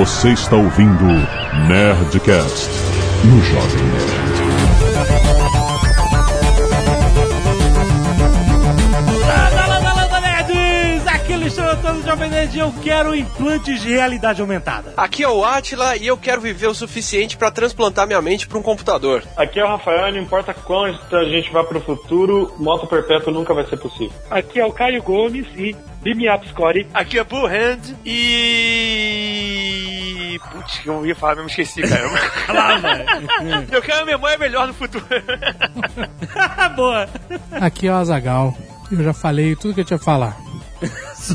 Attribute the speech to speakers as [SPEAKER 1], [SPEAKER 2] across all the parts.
[SPEAKER 1] Você está ouvindo Nerdcast no Jovem
[SPEAKER 2] Jovem Nerd e eu quero implantes de realidade aumentada.
[SPEAKER 3] Aqui é o Atila e eu quero viver o suficiente pra transplantar minha mente pra um computador.
[SPEAKER 4] Aqui é o Rafael, não importa quanto a gente vá pro futuro, moto perpétuo nunca vai ser possível.
[SPEAKER 5] Aqui é o Caio Gomes e Beam Me Up Scotty.
[SPEAKER 3] Aqui é Bull Hand e. Putz, eu ia falar, mesmo esqueci, cara. eu quero a memória melhor no futuro.
[SPEAKER 2] Boa!
[SPEAKER 6] Aqui é o Azagal. Eu já falei tudo que eu tinha que falar.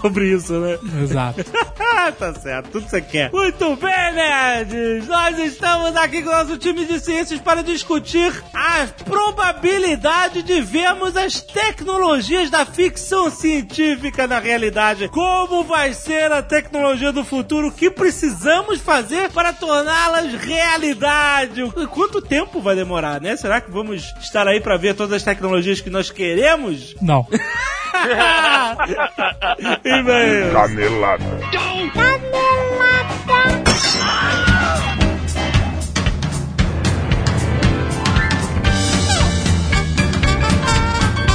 [SPEAKER 2] Sobre isso, né?
[SPEAKER 6] Exato.
[SPEAKER 2] tá certo, tudo que você quer. Muito bem, nerds! Nós estamos aqui com o nosso time de ciências para discutir a probabilidade de vermos as tecnologias da ficção científica na realidade. Como vai ser a tecnologia do futuro? O que precisamos fazer para torná-las realidade? Quanto tempo vai demorar, né? Será que vamos estar aí para ver todas as tecnologias que nós queremos?
[SPEAKER 6] Não.
[SPEAKER 2] E-mail.
[SPEAKER 1] Canelada.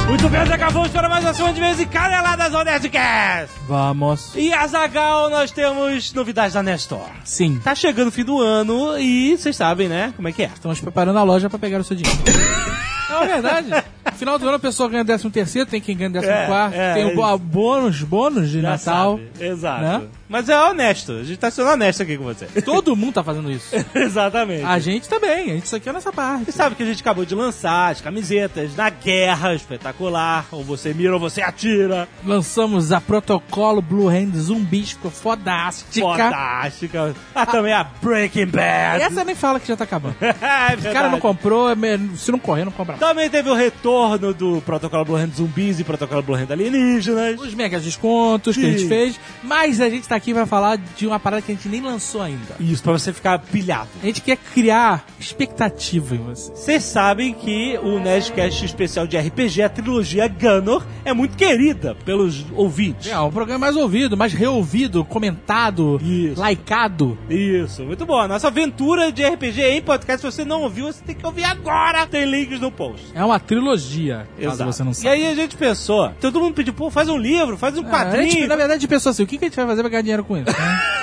[SPEAKER 2] Muito bem, acabamos para mais uma semana de vez e caneladas ao Nerdcast.
[SPEAKER 6] Vamos.
[SPEAKER 2] E Azagal, nós temos novidades da Nestor.
[SPEAKER 6] Sim.
[SPEAKER 2] Tá chegando o fim do ano e vocês sabem, né? Como é que é?
[SPEAKER 6] Estamos preparando a loja pra pegar o seu dinheiro. Não, é verdade. No final do ano a pessoa ganha 13 terceiro, tem quem ganha 14
[SPEAKER 2] É,
[SPEAKER 6] quarto,
[SPEAKER 2] é,
[SPEAKER 6] tem
[SPEAKER 2] é
[SPEAKER 6] o bo- bônus, bônus de Natal.
[SPEAKER 2] sabe. Exato.
[SPEAKER 6] né?
[SPEAKER 2] Mas é honesto. A gente tá sendo honesto aqui com você.
[SPEAKER 6] Todo mundo tá fazendo isso.
[SPEAKER 2] Exatamente.
[SPEAKER 6] A gente também, a gente só quer nessa parte.
[SPEAKER 2] Você sabe que a gente acabou de lançar as camisetas na guerra espetacular. Ou você mira ou você atira.
[SPEAKER 6] Lançamos a protocolo Blue Hand Zumbis, ficou fodástica.
[SPEAKER 2] Fantástica. Ah, também a Breaking Bad.
[SPEAKER 6] Essa nem fala que já tá acabando.
[SPEAKER 2] é
[SPEAKER 6] O cara
[SPEAKER 2] verdade.
[SPEAKER 6] não comprou, é se não correr, não compra. mais.
[SPEAKER 2] Também teve o retorno do protocolo Blue Hand Zumbis e protocolo Blue Hand Alienígenas.
[SPEAKER 6] Os mega descontos que a
[SPEAKER 2] Sim.
[SPEAKER 6] gente fez, mas a gente tá aqui pra falar de uma parada que a gente nem lançou ainda.
[SPEAKER 2] Isso, pra você ficar pilhado.
[SPEAKER 6] A gente quer criar expectativa em você.
[SPEAKER 2] Vocês sabem que o Nerdcast especial de RPG, a trilogia Gunnor, é muito querida pelos ouvintes.
[SPEAKER 6] É, o programa mais ouvido, mais reouvido, comentado,
[SPEAKER 2] Isso.
[SPEAKER 6] likeado.
[SPEAKER 2] Isso, muito bom. A nossa aventura de RPG em podcast, se você não ouviu, você tem que ouvir agora. Tem links no post.
[SPEAKER 6] É uma trilogia, caso você não
[SPEAKER 2] E
[SPEAKER 6] sabe.
[SPEAKER 2] aí a gente pensou, todo mundo pediu, pô, faz um livro, faz um
[SPEAKER 6] É, a gente,
[SPEAKER 2] quadrinho.
[SPEAKER 6] na verdade, pensou assim, o que que a gente vai fazer pra ganhar dinheiro com isso? né?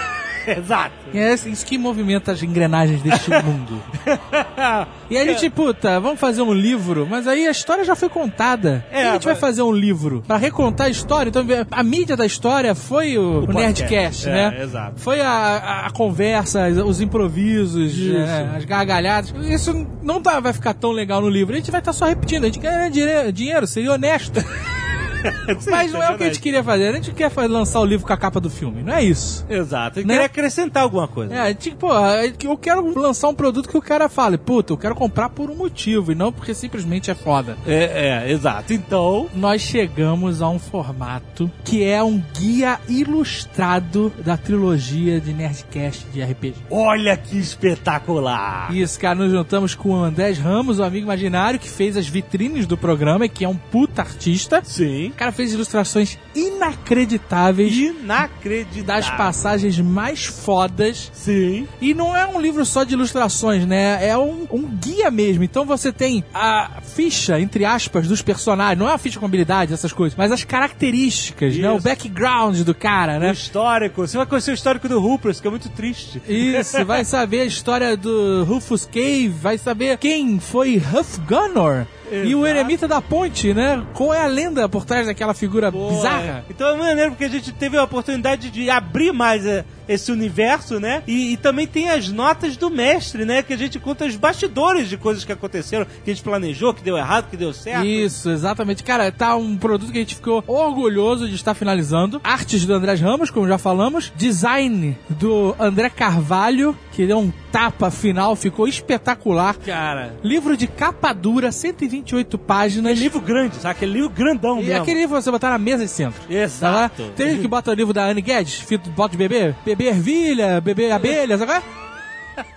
[SPEAKER 2] Exato.
[SPEAKER 6] É isso que movimenta as engrenagens deste mundo. E aí a gente, puta, vamos fazer um livro, mas aí a história já foi contada.
[SPEAKER 2] É,
[SPEAKER 6] e a gente vai
[SPEAKER 2] mas-
[SPEAKER 6] fazer um livro pra recontar a história. Então a mídia da história foi o, o
[SPEAKER 2] podcast.
[SPEAKER 6] Nerdcast,
[SPEAKER 2] É,
[SPEAKER 6] né?
[SPEAKER 2] exato.
[SPEAKER 6] Foi a, a- a conversa, os improvisos, né, as gargalhadas. Isso não tá- vai ficar tão legal no livro. A gente vai estar só repetindo. A gente ganha dinheiro, dinheiro seria honesto. Mas não é o que a gente queria fazer. A gente quer lançar o livro com a capa do filme. Não é isso.
[SPEAKER 2] Exato. Eu
[SPEAKER 6] Né?
[SPEAKER 2] queria acrescentar alguma coisa.
[SPEAKER 6] É, tipo, pô, eu quero lançar um produto que o cara fale, puta, eu quero comprar por um motivo e não porque simplesmente é foda.
[SPEAKER 2] É, é, exato. Então,
[SPEAKER 6] Nós chegamos a um formato que é um guia ilustrado da trilogia de Nerdcast de RPG.
[SPEAKER 2] olha que espetacular.
[SPEAKER 6] Isso, cara, nos juntamos com o Andrés Ramos, o amigo imaginário, que fez as vitrines do programa e que é um puta artista.
[SPEAKER 2] Sim.
[SPEAKER 6] O cara fez ilustrações inacreditáveis
[SPEAKER 2] Inacreditável.
[SPEAKER 6] das passagens mais fodas
[SPEAKER 2] Sim.
[SPEAKER 6] E não é um livro só de ilustrações, né? É um, um guia mesmo. Então você tem a ficha, entre aspas, dos personagens. Não é uma ficha com habilidade, essas coisas, mas as características, né? O
[SPEAKER 2] Isso.
[SPEAKER 6] background do cara,
[SPEAKER 2] O
[SPEAKER 6] né?
[SPEAKER 2] histórico. Você vai conhecer o histórico do Rupert, que é muito triste.
[SPEAKER 6] Isso, vai saber a história do Rufus Cave, vai saber quem foi Huff Gunner. E o. Eremita da Ponte, né? Qual é a lenda por trás daquela figura
[SPEAKER 2] Pô,
[SPEAKER 6] bizarra?
[SPEAKER 2] é. Então é maneiro porque a gente teve a oportunidade de abrir mais é, esse universo, né? E, e também tem as notas do mestre, né? Que a gente conta os bastidores de coisas que aconteceram, que a gente planejou, que deu errado, que deu certo.
[SPEAKER 6] Isso, exatamente. Cara, tá um produto que a gente ficou orgulhoso de estar finalizando. Artes do André Ramos, como já falamos. Design do André Carvalho, que deu um tapa final, ficou espetacular.
[SPEAKER 2] Cara.
[SPEAKER 6] Livro de capa dura, 128 páginas.
[SPEAKER 2] É livro grande, sabe? Aquele livro grandão
[SPEAKER 6] E
[SPEAKER 2] mesmo.
[SPEAKER 6] aquele livro você botar na mesa e centro.
[SPEAKER 2] Exato.
[SPEAKER 6] Tá? Tem gente que bota o livro da Anne Guedes, fito bota de bebê, bebê ervilha, bebê abelha, sabe?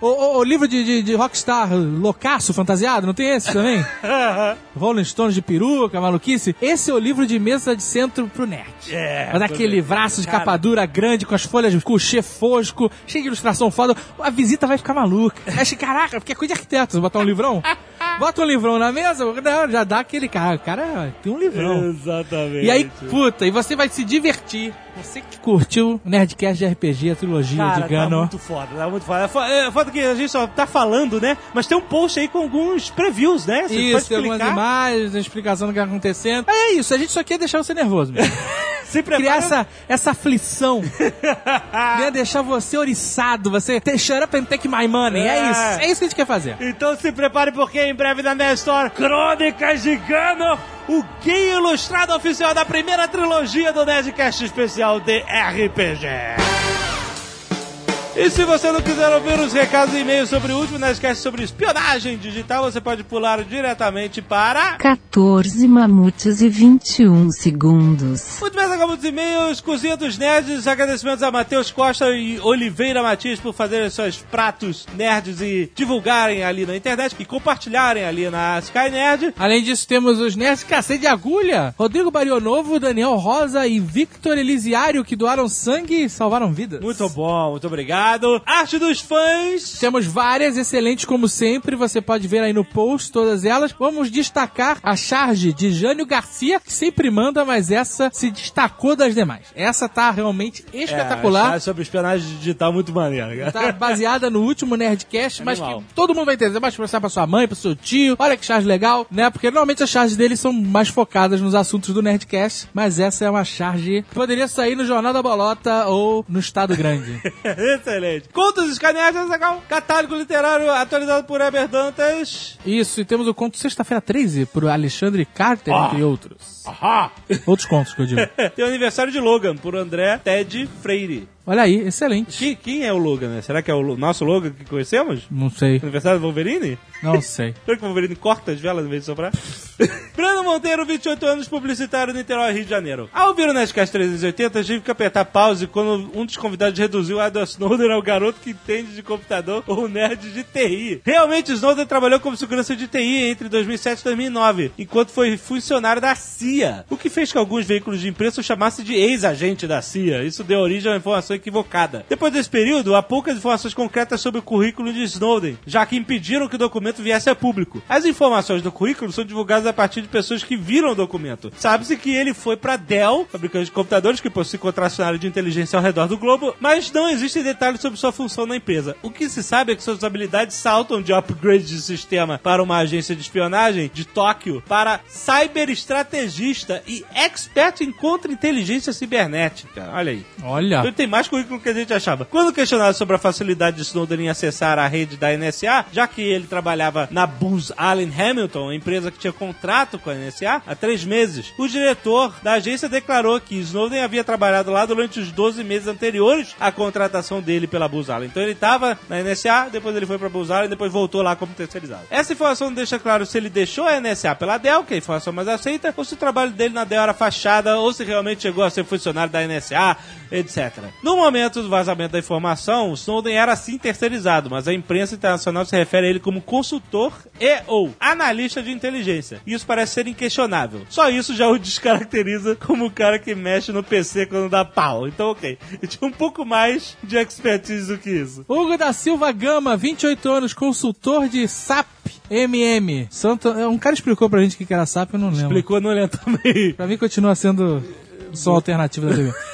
[SPEAKER 6] O, o, o livro de, de, de rockstar loucaço, fantasiado, não tem esse também? Rolling Stones de peruca, maluquice. Esse é o livro de mesa de centro pro nerd.
[SPEAKER 2] É,
[SPEAKER 6] Mas aquele livraço de capa dura grande, com as folhas couchê fosco, cheio de ilustração foda. A visita vai ficar maluca. Acho, caraca, porque é coisa de arquiteto. Botar um livrão? Bota um livrão na mesa, não, já dá aquele cara. O cara tem um livrão.
[SPEAKER 2] Exatamente.
[SPEAKER 6] E aí, puta, e você vai se divertir. Você que curtiu o Nerdcast de RPG, a trilogia
[SPEAKER 2] Cara,
[SPEAKER 6] de Gano.
[SPEAKER 2] tá muito foda, tá muito foda. É É foda que a gente só tá falando, né? Mas tem um post aí com alguns previews, né? Você
[SPEAKER 6] Isso, tem algumas imagens, explicação do que tá acontecendo. Mas é isso, a gente só quer deixar você nervoso mesmo.
[SPEAKER 2] Se prepara.
[SPEAKER 6] Criar essa, essa aflição. Ia deixar você oriçado, você ter shut up and take my money. É,
[SPEAKER 2] É.
[SPEAKER 6] isso, é isso que a gente quer fazer.
[SPEAKER 2] Então se prepare porque em breve na Nestor Crônicas de Gano, o guia ilustrado oficial da primeira trilogia do Nerdcast especial de RPG. E se você não quiser ouvir os recados e e-mails sobre o último Nerdcast sobre espionagem digital, você pode pular diretamente para...
[SPEAKER 7] 14 mamutes e 21 segundos.
[SPEAKER 2] Muito bem, acabamos os e-mails, Cozinha dos Nerds, agradecimentos a Matheus Costa e Oliveira Matias por fazerem seus pratos nerds e divulgarem ali na internet e compartilharem ali na Sky Nerd.
[SPEAKER 6] Além disso, temos os nerds Cacete de Agulha, Rodrigo Barionovo, Daniel Rosa e Victor Elisiário, que doaram sangue e salvaram vidas.
[SPEAKER 2] Muito bom, muito obrigado. Arte dos fãs.
[SPEAKER 6] Temos várias excelentes, como sempre. Você pode ver aí no post todas elas. Vamos destacar a charge de Jânio Garcia, que sempre manda, mas essa se destacou das demais. Essa tá realmente espetacular.
[SPEAKER 2] É, sobre espionagem digital muito maneiro. cara.
[SPEAKER 6] Tá baseada no último Nerdcast, mas
[SPEAKER 2] Animal.
[SPEAKER 6] que todo mundo vai entender. Você pode mostrar pra sua mãe, pro seu tio. Olha que charge legal, né? Porque normalmente as charges deles são mais focadas nos assuntos do Nerdcast, mas essa é uma charge que poderia sair no Jornal da Bolota ou no Estado Grande.
[SPEAKER 2] Excelente. Contos escaneados, legal. Catálogo literário atualizado por Heber Dantas.
[SPEAKER 6] Isso, e temos o conto Sexta-feira 13, por Alexandre Carter, entre outros.
[SPEAKER 2] Ahá.
[SPEAKER 6] Outros contos que eu digo.
[SPEAKER 2] Tem o aniversário de Logan, por André Ted Freire.
[SPEAKER 6] Olha aí, excelente.
[SPEAKER 2] Que, quem é o Logan, né? Será que é o nosso Logan que conhecemos?
[SPEAKER 6] Não sei,
[SPEAKER 2] Aniversário do Wolverine?
[SPEAKER 6] não sei.
[SPEAKER 2] Será que o Wolverine corta as velas em vez de soprar? Breno Monteiro, 28 anos, publicitário, Niterói, Rio de Janeiro. Ao ouvir o Nerdcast 380, tive que apertar pause quando um dos convidados reduziu a Edward Snowden ao garoto que entende de computador ou nerd de TI. Realmente, Snowden trabalhou como segurança de TI entre 2007 e 2009, enquanto foi funcionário da CIA, o que fez que alguns veículos de imprensa o chamassem de ex-agente da CIA. Isso deu origem a uma informação equivocada. Depois desse período, há poucas informações concretas sobre o currículo de Snowden, já que impediram que o documento viesse a público. As informações do currículo são divulgadas a partir de pessoas que viram o documento. Sabe-se que ele foi para Dell, fabricante de computadores que possui contracionário de inteligência ao redor do globo, mas não existem detalhes sobre sua função na empresa. O que se sabe é que suas habilidades saltam de upgrade de sistema para uma agência de espionagem de Tóquio para cyberestrategista e expert em contra-inteligência cibernética. Olha aí.
[SPEAKER 6] Olha.
[SPEAKER 2] Ele tem mais currículo que a gente achava. Quando questionado sobre a facilidade de Snowden em acessar a rede da NSA, já que ele trabalhava na Booz Allen Hamilton, empresa que tinha contrato com a NSA, há três meses, o diretor da agência declarou que Snowden havia trabalhado lá durante os 12 meses anteriores à contratação dele pela Booz Allen. Então ele estava na NSA, depois ele foi para Booz Allen, depois voltou lá como terceirizado. Essa informação não deixa claro se ele deixou a NSA pela Dell, que é a informação mais aceita, ou se o trabalho dele na Dell era fachada, ou se realmente chegou a ser funcionário da NSA, etc. No momento do vazamento da informação, Snowden era sim terceirizado, mas a imprensa internacional se refere a ele como consultor e ou analista de inteligência. E isso parece ser inquestionável. Só isso já o descaracteriza como o cara que mexe no PC quando dá pau. Então, ok. Ele tinha um pouco mais de expertise do que isso.
[SPEAKER 6] Hugo da Silva Gama, 28 anos, consultor de SAP MM. Santo, um cara explicou pra gente o que era SAP, eu não lembro.
[SPEAKER 2] Explicou no Leão também.
[SPEAKER 6] Pra mim continua sendo o som alternativo da TV.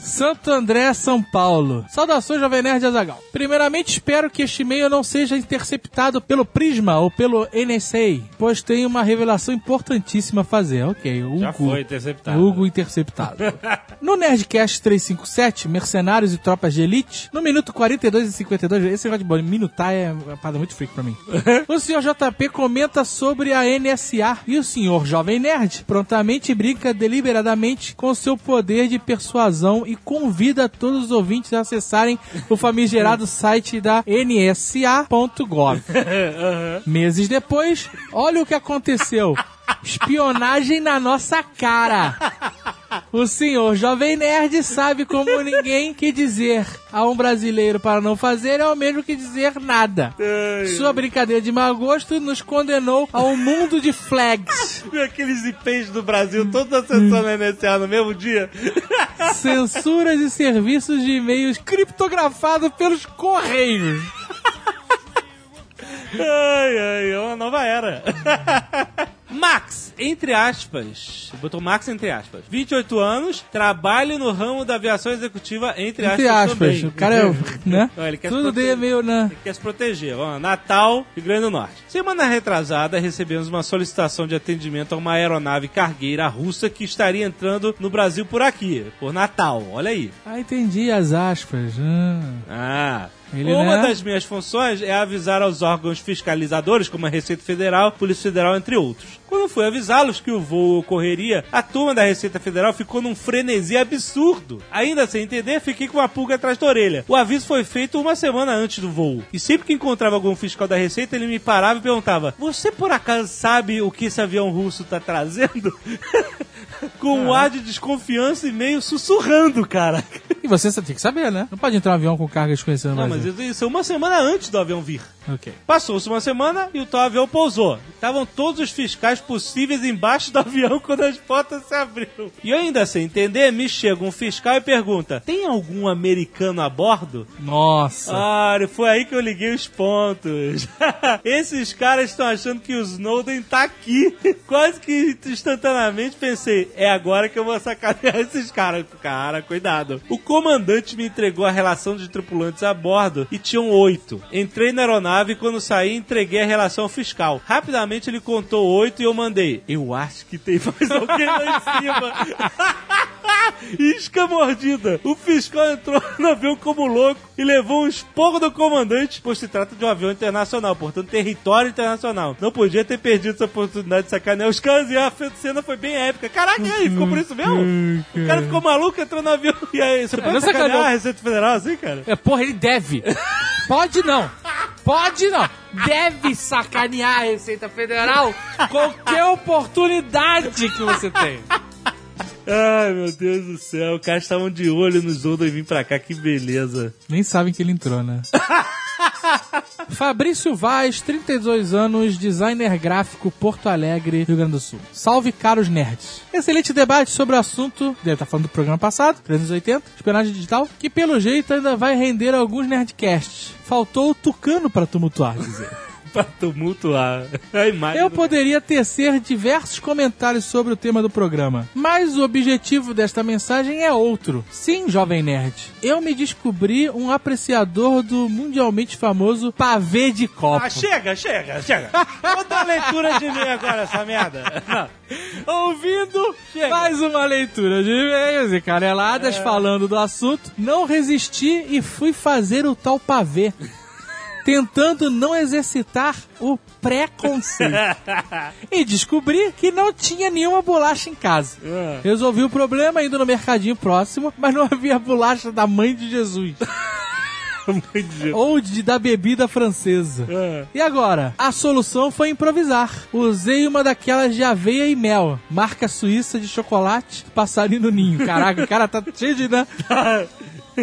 [SPEAKER 6] Santo André, São Paulo. Saudações, Jovem Nerd Azagal. Primeiramente, espero que este e-mail não seja interceptado pelo Prisma ou pelo NSA, pois tem uma revelação importantíssima a fazer. Ok, o
[SPEAKER 2] Já
[SPEAKER 6] Hugo.
[SPEAKER 2] foi interceptado.
[SPEAKER 6] Hugo interceptado. no Nerdcast 357, Mercenários e Tropas de Elite, no minuto 42 e 52, esse negócio de bola, minutar é uma parada muito freak pra mim. o senhor JP comenta sobre a NSA e o senhor Jovem Nerd prontamente brinca deliberadamente com seu poder de persuasão e convida todos os ouvintes a acessarem o famigerado site da nsa.gov. Meses depois, olha o que aconteceu. Espionagem na nossa cara. O senhor Jovem Nerd sabe como ninguém que dizer a um brasileiro para não fazer é o mesmo que dizer nada. Sua brincadeira de mau gosto nos condenou a um mundo de flags.
[SPEAKER 2] Viu aqueles IPs do Brasil todos acessando a NSA no mesmo dia?
[SPEAKER 6] Censuras e serviços de e-mails criptografados pelos correios.
[SPEAKER 2] Ai, ai, é uma nova era. Max, entre aspas, botou Max entre aspas, 28 anos, trabalho no ramo da aviação executiva entre,
[SPEAKER 6] Entre aspas,
[SPEAKER 2] também.
[SPEAKER 6] o cara é, né?
[SPEAKER 2] Não, ele quer
[SPEAKER 6] Tudo dele é meio, né?
[SPEAKER 2] Ele quer se proteger. Lá, Natal, Rio Grande do Norte. Semana retrasada, recebemos uma solicitação de atendimento a uma aeronave cargueira russa que estaria entrando no Brasil por aqui, por Natal. Olha aí.
[SPEAKER 6] Ah, entendi as aspas. Ah.
[SPEAKER 2] Ah.
[SPEAKER 6] Ele,
[SPEAKER 2] Uma
[SPEAKER 6] né?
[SPEAKER 2] das minhas funções é avisar aos órgãos fiscalizadores, como a Receita Federal, Polícia Federal, entre outros. Quando fui avisá-los que o voo ocorreria, a turma da Receita Federal ficou num frenesi absurdo. Ainda sem entender, fiquei com uma pulga atrás da orelha. O aviso foi feito uma semana antes do voo. E sempre que encontrava algum fiscal da Receita, ele me parava e perguntava: Você por acaso sabe o que esse avião russo tá trazendo? com um ar de desconfiança e meio sussurrando, cara.
[SPEAKER 6] E você tem que saber, né? Não pode entrar um avião com carga desconhecida no
[SPEAKER 2] Não, mas
[SPEAKER 6] Brasil.
[SPEAKER 2] isso, isso é uma semana antes do avião vir.
[SPEAKER 6] Ok.
[SPEAKER 2] Passou-se uma semana e o tal avião pousou. Estavam todos os fiscais possíveis embaixo do avião quando as portas se abriram. E eu ainda sem entender, me chega um fiscal e pergunta: Tem algum americano a bordo?
[SPEAKER 6] Nossa.
[SPEAKER 2] Ah, foi aí que eu liguei os pontos. Esses caras estão achando que o Snowden tá aqui. Quase que instantaneamente pensei, é agora que eu vou sacanear esses caras. Cara, cuidado. O comandante me entregou a relação de tripulantes a bordo e tinham oito. Entrei na aeronave e quando saí entreguei a relação fiscal. Rapidamente ele contou oito e eu mandei. Eu acho que tem mais alguém lá em cima. Isca mordida. O fiscal entrou no avião como louco e levou um esporro do comandante, pois se trata de um avião internacional, portanto, território internacional. Não podia ter perdido essa oportunidade de sacanear os caras e a cena foi bem épica. Caraca, e aí, ficou por isso mesmo? O cara ficou maluco, entrou no avião. E aí, você pode
[SPEAKER 6] não
[SPEAKER 2] sacanear
[SPEAKER 6] sacaneou.
[SPEAKER 2] a Receita Federal assim, cara?
[SPEAKER 6] É, porra, ele deve. Pode não. Pode não. Deve sacanear a Receita Federal qualquer oportunidade que você tem.
[SPEAKER 2] Ai, meu Deus do céu. Os caras estavam de olho no Zodo e vim pra cá, que beleza.
[SPEAKER 6] Nem sabem que ele entrou, né? Fabrício Vaz, 32 anos, designer gráfico, Porto Alegre, Rio Grande do Sul. Salve, caros nerds. Excelente debate sobre o assunto, deve estar falando do programa passado, 380, espionagem digital, que pelo jeito ainda vai render alguns nerdcasts. Faltou o Tucano para tumultuar, dizer.
[SPEAKER 2] Pra tumultuar. A imagem
[SPEAKER 6] Eu poderia tecer diversos comentários sobre o tema do programa, mas o objetivo desta mensagem é outro. Sim, jovem nerd, eu me descobri um apreciador do mundialmente famoso pavê de copo.
[SPEAKER 2] Ah, chega, chega, chega. Vou dar leitura de mim agora, essa merda.
[SPEAKER 6] Ouvindo
[SPEAKER 2] Chega.
[SPEAKER 6] mais uma leitura de e-mails e caneladas falando do assunto, não resisti e fui fazer o tal pavê. Tentando não exercitar o preconceito. e descobri que não tinha nenhuma bolacha em casa.
[SPEAKER 2] Ah.
[SPEAKER 6] Resolvi o problema indo no mercadinho próximo, mas não havia bolacha da mãe de Jesus. ou de, da bebida francesa.
[SPEAKER 2] Ah.
[SPEAKER 6] E agora? A solução foi improvisar. Usei uma daquelas de aveia e mel, marca suíça de chocolate, passarinho no ninho. Caraca, o cara tá cheio de. Né?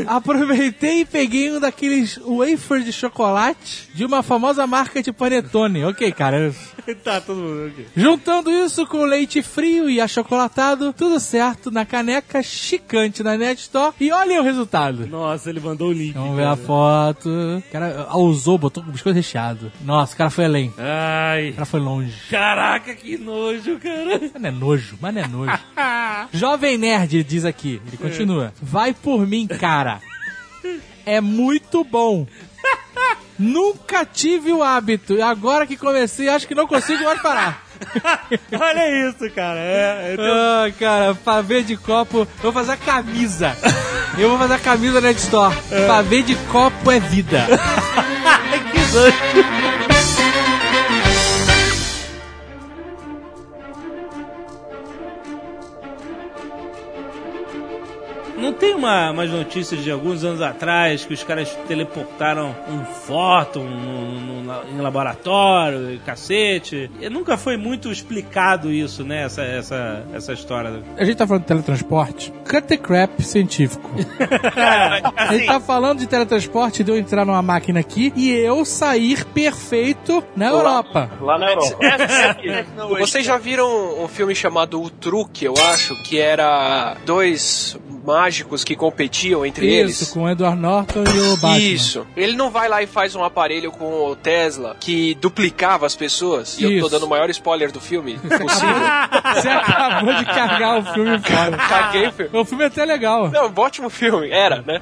[SPEAKER 6] Aproveitei e peguei um daqueles wafer de chocolate de uma famosa marca de panetone. Ok, cara.
[SPEAKER 2] tá, todo mundo aqui.
[SPEAKER 6] Juntando isso com leite frio e achocolatado, tudo certo na caneca chicante na Net Store. E olhem o resultado.
[SPEAKER 2] Nossa, ele mandou o link.
[SPEAKER 6] Vamos ver a foto. O cara usou, botou com biscoito recheado. Nossa, o cara foi além. O
[SPEAKER 2] Ai.
[SPEAKER 6] cara foi longe.
[SPEAKER 2] Caraca, que nojo, cara.
[SPEAKER 6] Mas não é nojo, mas não é nojo. Jovem Nerd, diz aqui. Ele continua. Vai por mim, cara. É muito bom. Nunca tive o hábito. E agora que comecei, acho que não consigo mais parar.
[SPEAKER 2] Olha isso, cara. É, é
[SPEAKER 6] Ah, cara, pavê de copo. Eu vou fazer a camisa. Eu vou fazer a camisa na Store. Pavê de copo é vida.
[SPEAKER 2] que nojo. Não tem uma, umas notícias de alguns anos atrás que os caras teleportaram um fóton no, no, em laboratório, cacete. E nunca foi muito explicado isso, né? Essa, essa, essa história.
[SPEAKER 6] A gente tá falando de teletransporte. Cut the crap científico. a gente tá falando de teletransporte de eu entrar numa máquina aqui e eu sair perfeito na Europa.
[SPEAKER 4] Lá na Europa.
[SPEAKER 8] Vocês já viram um filme chamado O Truque, eu acho, que era dois mágicos que competiam entre
[SPEAKER 6] Isso,
[SPEAKER 8] eles?
[SPEAKER 6] com o Edward Norton e o Batman.
[SPEAKER 8] Isso. Ele não vai lá e faz um aparelho com o Tesla que duplicava as pessoas. E eu tô
[SPEAKER 6] Isso.
[SPEAKER 8] dando o maior spoiler do filme possível.
[SPEAKER 6] Você acabou de carregar o filme fora.
[SPEAKER 8] Caguei, filho.
[SPEAKER 6] O filme é até legal.
[SPEAKER 8] Não, um ótimo filme, era, né?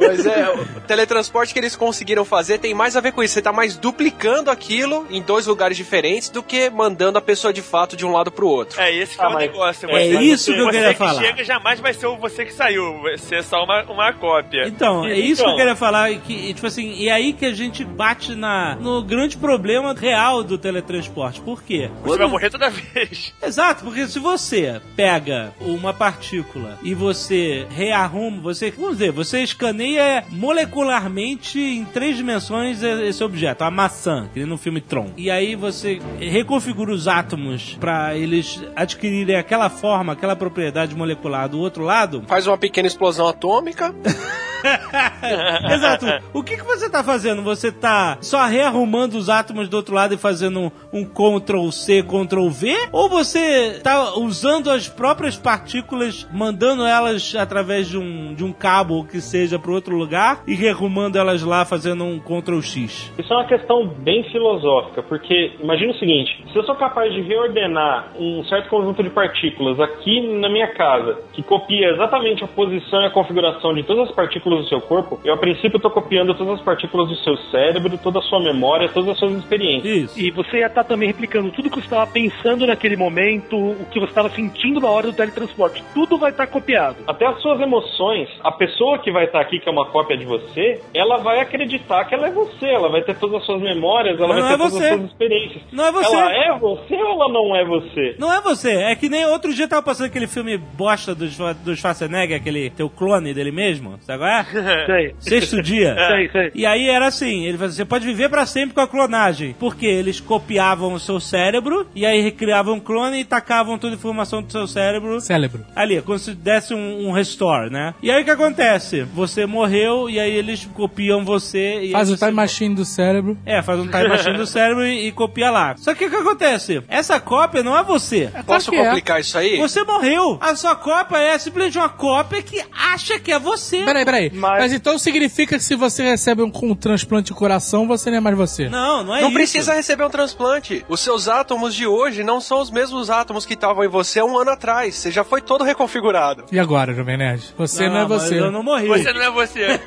[SPEAKER 8] Mas é, o teletransporte que eles conseguiram fazer tem mais a ver com isso. Você tá mais duplicando aquilo em dois lugares diferentes do que mandando a pessoa de fato de um lado pro outro.
[SPEAKER 3] É esse que
[SPEAKER 4] Ah,
[SPEAKER 3] é o
[SPEAKER 4] mas-
[SPEAKER 3] negócio.
[SPEAKER 2] É
[SPEAKER 3] Você-
[SPEAKER 2] isso que eu
[SPEAKER 3] você
[SPEAKER 2] queria
[SPEAKER 3] que
[SPEAKER 2] falar.
[SPEAKER 3] chega jamais vai ser o você que saiu, vai ser só uma, uma cópia.
[SPEAKER 2] Então, é isso que eu
[SPEAKER 4] Então.
[SPEAKER 2] queria falar. Que, e, tipo assim, e aí que a gente bate na, no grande problema real do teletransporte. Por quê?
[SPEAKER 3] Você vai morrer toda vez.
[SPEAKER 2] Exato, porque se você pega uma partícula e você rearruma, você, vamos dizer, você escaneia molecularmente em três dimensões esse objeto, a maçã, que nem no filme Tron. E aí você reconfigura os átomos para eles adquirirem aquela forma, aquela propriedade molecular do outro lado.
[SPEAKER 8] Faz uma pequena explosão atômica.
[SPEAKER 2] Exato. O que, que você tá fazendo? Você tá só rearrumando os átomos do outro lado e fazendo um, um Ctrl C, Ctrl V? Ou você tá usando as próprias partículas, mandando elas através de um, de um cabo que seja para outro lugar e rearrumando elas lá fazendo um Ctrl X?
[SPEAKER 4] Isso é uma questão bem filosófica, porque imagina o seguinte: se eu sou capaz de reordenar um certo conjunto de partículas aqui na minha casa, que copia exatamente a posição e a configuração de todas as partículas do seu corpo, eu a princípio estou copiando todas as partículas do seu cérebro, toda a sua memória, todas as suas experiências.
[SPEAKER 2] Isso.
[SPEAKER 5] E você ia estar também replicando tudo que você estava pensando naquele momento, o que você estava sentindo na hora do teletransporte. Tudo vai estar copiado.
[SPEAKER 4] Até as suas emoções, a pessoa que vai estar aqui, que é uma cópia de você, ela vai acreditar que ela é você, ela vai ter todas as suas memórias, ela
[SPEAKER 2] Mas
[SPEAKER 4] vai
[SPEAKER 2] não
[SPEAKER 4] ter
[SPEAKER 2] é
[SPEAKER 4] todas
[SPEAKER 2] você.
[SPEAKER 4] as suas experiências.
[SPEAKER 2] Não é você.
[SPEAKER 4] Ela é você ou ela não é você?
[SPEAKER 2] Não é você, é que nem outro dia tava passando aquele filme bosta do, do Schwarzenegger, aquele teu clone dele mesmo, sabe qual é?
[SPEAKER 5] Sei.
[SPEAKER 2] Sexto dia.
[SPEAKER 5] Sei, sei.
[SPEAKER 2] E aí era assim, ele falou, você pode viver pra sempre com a clonagem. Porque eles copiavam o seu cérebro e aí recriavam um clone e tacavam toda a informação do seu cérebro
[SPEAKER 6] Cérebro.
[SPEAKER 2] ali, como se desse um, um restore, né? E aí o que acontece? Você morreu e aí eles copiam você e
[SPEAKER 6] Faz o
[SPEAKER 2] você-
[SPEAKER 6] time machine do cérebro.
[SPEAKER 2] É, faz um time machine do cérebro e, e copia lá. Só que o que acontece? Essa cópia não é você.
[SPEAKER 8] Posso
[SPEAKER 6] que é.
[SPEAKER 8] complicar isso aí?
[SPEAKER 2] Você morreu. A sua cópia é simplesmente uma cópia que acha que é você.
[SPEAKER 6] Peraí, peraí. Mas...
[SPEAKER 4] Mas-
[SPEAKER 6] então significa que se você recebe um, um transplante de coração, você não é mais você.
[SPEAKER 2] Não, não é
[SPEAKER 8] Não
[SPEAKER 2] isso.
[SPEAKER 8] precisa receber um transplante. Os seus átomos de hoje não são os mesmos átomos que estavam em você um ano atrás. Você já foi todo reconfigurado.
[SPEAKER 6] E agora, Jovem Nerd? Você não, é
[SPEAKER 2] mas
[SPEAKER 6] você.
[SPEAKER 2] eu não morri.
[SPEAKER 3] Você não é você.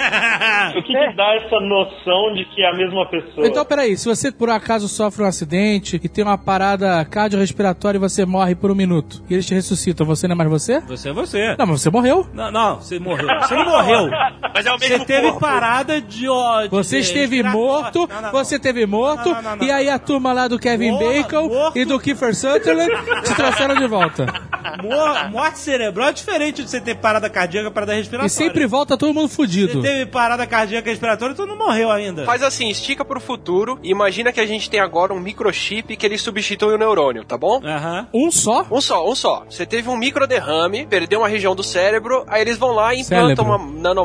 [SPEAKER 4] O que, que dá essa noção de que é a mesma pessoa?
[SPEAKER 6] Então, peraí, se você por acaso sofre um acidente e tem uma parada cardiorrespiratória e você morre por um minuto e eles te ressuscitam, você não é mais você?
[SPEAKER 2] Você é você.
[SPEAKER 6] Não, mas você morreu.
[SPEAKER 2] Não, não, você morreu. Você não morreu.
[SPEAKER 3] Mas é o
[SPEAKER 2] Você
[SPEAKER 3] mesmo
[SPEAKER 2] teve
[SPEAKER 3] corpo.
[SPEAKER 2] parada de ódio.
[SPEAKER 6] Você esteve morto, você teve morto,
[SPEAKER 2] Não, não, não, não.
[SPEAKER 6] e aí a turma lá do Kevin
[SPEAKER 2] Morra,
[SPEAKER 6] Bacon
[SPEAKER 2] morto.
[SPEAKER 6] e do Kiefer Sutherland te trouxeram de volta.
[SPEAKER 2] Mor- morte cerebral é diferente de você ter parada cardíaca, parada respiratória.
[SPEAKER 6] E sempre volta todo mundo
[SPEAKER 2] Você
[SPEAKER 6] fudido.
[SPEAKER 2] teve parada cardíaca respiratória, tu não morreu ainda.
[SPEAKER 8] Faz assim, estica pro futuro e imagina que a gente tem agora um microchip que ele substitui o neurônio, tá bom?
[SPEAKER 2] Aham.
[SPEAKER 6] Um só?
[SPEAKER 8] Um só, um só. Você teve um microderrame, perdeu uma região do cérebro, aí eles vão lá e implantam
[SPEAKER 6] Cérebro.
[SPEAKER 8] uma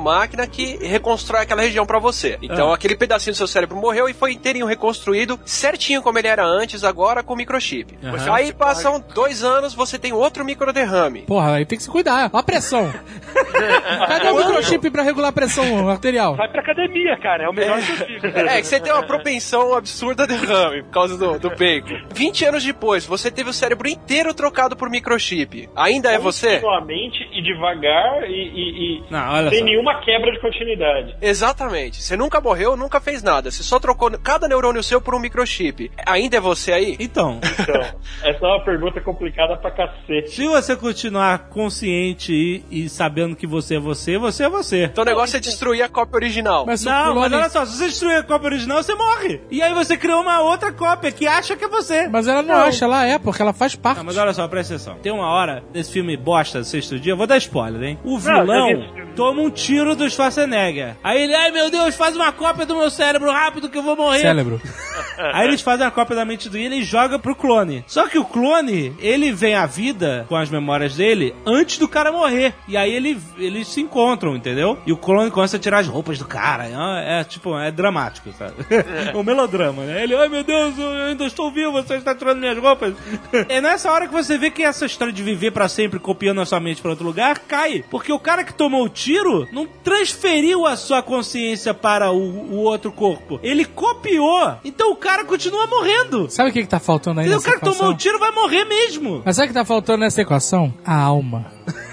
[SPEAKER 8] nanomáquina que reconstrói aquela região pra você. Então
[SPEAKER 2] Ah.
[SPEAKER 8] aquele pedacinho do seu cérebro morreu e foi inteirinho reconstruído, certinho como ele era antes, agora com microchip.
[SPEAKER 2] Aham.
[SPEAKER 8] Aí passam dois anos, você tem outro microderrame.
[SPEAKER 6] Porra, aí tem que se cuidar. A pressão. Cadê o microchip pra regular a pressão arterial?
[SPEAKER 5] Vai pra academia, cara. É o melhor possível.
[SPEAKER 8] É, que você tem uma propensão absurda a derrame por causa do, do bacon. 20 anos depois, você teve o cérebro inteiro trocado por microchip. Ainda é você?
[SPEAKER 4] Continuamente e devagar e, e- e
[SPEAKER 2] Não, olha
[SPEAKER 4] sem
[SPEAKER 2] só.
[SPEAKER 4] nenhuma quebra de continuidade.
[SPEAKER 8] Exatamente. Você nunca morreu, nunca fez nada. Você só trocou cada neurônio seu por um microchip. Ainda é você aí?
[SPEAKER 2] Então,
[SPEAKER 4] Então, essa é uma pergunta complicada pra cacete.
[SPEAKER 2] se você continuar consciente e, e sabendo que você é você, você é você.
[SPEAKER 8] Então o negócio é destruir a cópia original.
[SPEAKER 6] Mas
[SPEAKER 2] Não, mas olha só, se você destruir a cópia original, você morre. E aí você criou uma outra cópia que acha que é você.
[SPEAKER 6] Mas ela não, acha, ela é, porque ela faz parte.
[SPEAKER 2] Não, mas olha só, presta atenção. Tem uma hora, nesse filme bosta, sexto dia, eu vou dar spoiler, hein? O
[SPEAKER 5] Não,
[SPEAKER 2] vilão,
[SPEAKER 5] filme.
[SPEAKER 2] toma um tiro do Schwarzenegger. Aí ele, ai meu Deus, faz uma cópia do meu cérebro rápido que eu vou morrer.
[SPEAKER 6] Cérebro.
[SPEAKER 2] Aí eles fazem a cópia da mente do Ian e joga pro clone. Só que o clone, ele vem à vida com as memórias dele antes do cara morrer. E aí ele, eles se encontram, entendeu? E o clone começa a tirar as roupas do cara. É, é, tipo, é dramático, sabe? É um melodrama, né? Ele, ai meu Deus, eu ainda estou vivo, você está tirando minhas roupas. É nessa hora que você vê que essa história de viver pra sempre copiando a sua mente pra outro lugar cai. Porque o cara que tomou o tiro não transferiu a sua consciência para o, o outro corpo. Ele copiou. Então o cara continua morrendo.
[SPEAKER 6] Sabe o que, que tá faltando aí
[SPEAKER 2] E o cara que
[SPEAKER 6] equação?
[SPEAKER 2] tomou o tiro vai morrer mesmo.
[SPEAKER 6] Mas sabe o que tá faltando nessa equação? A alma.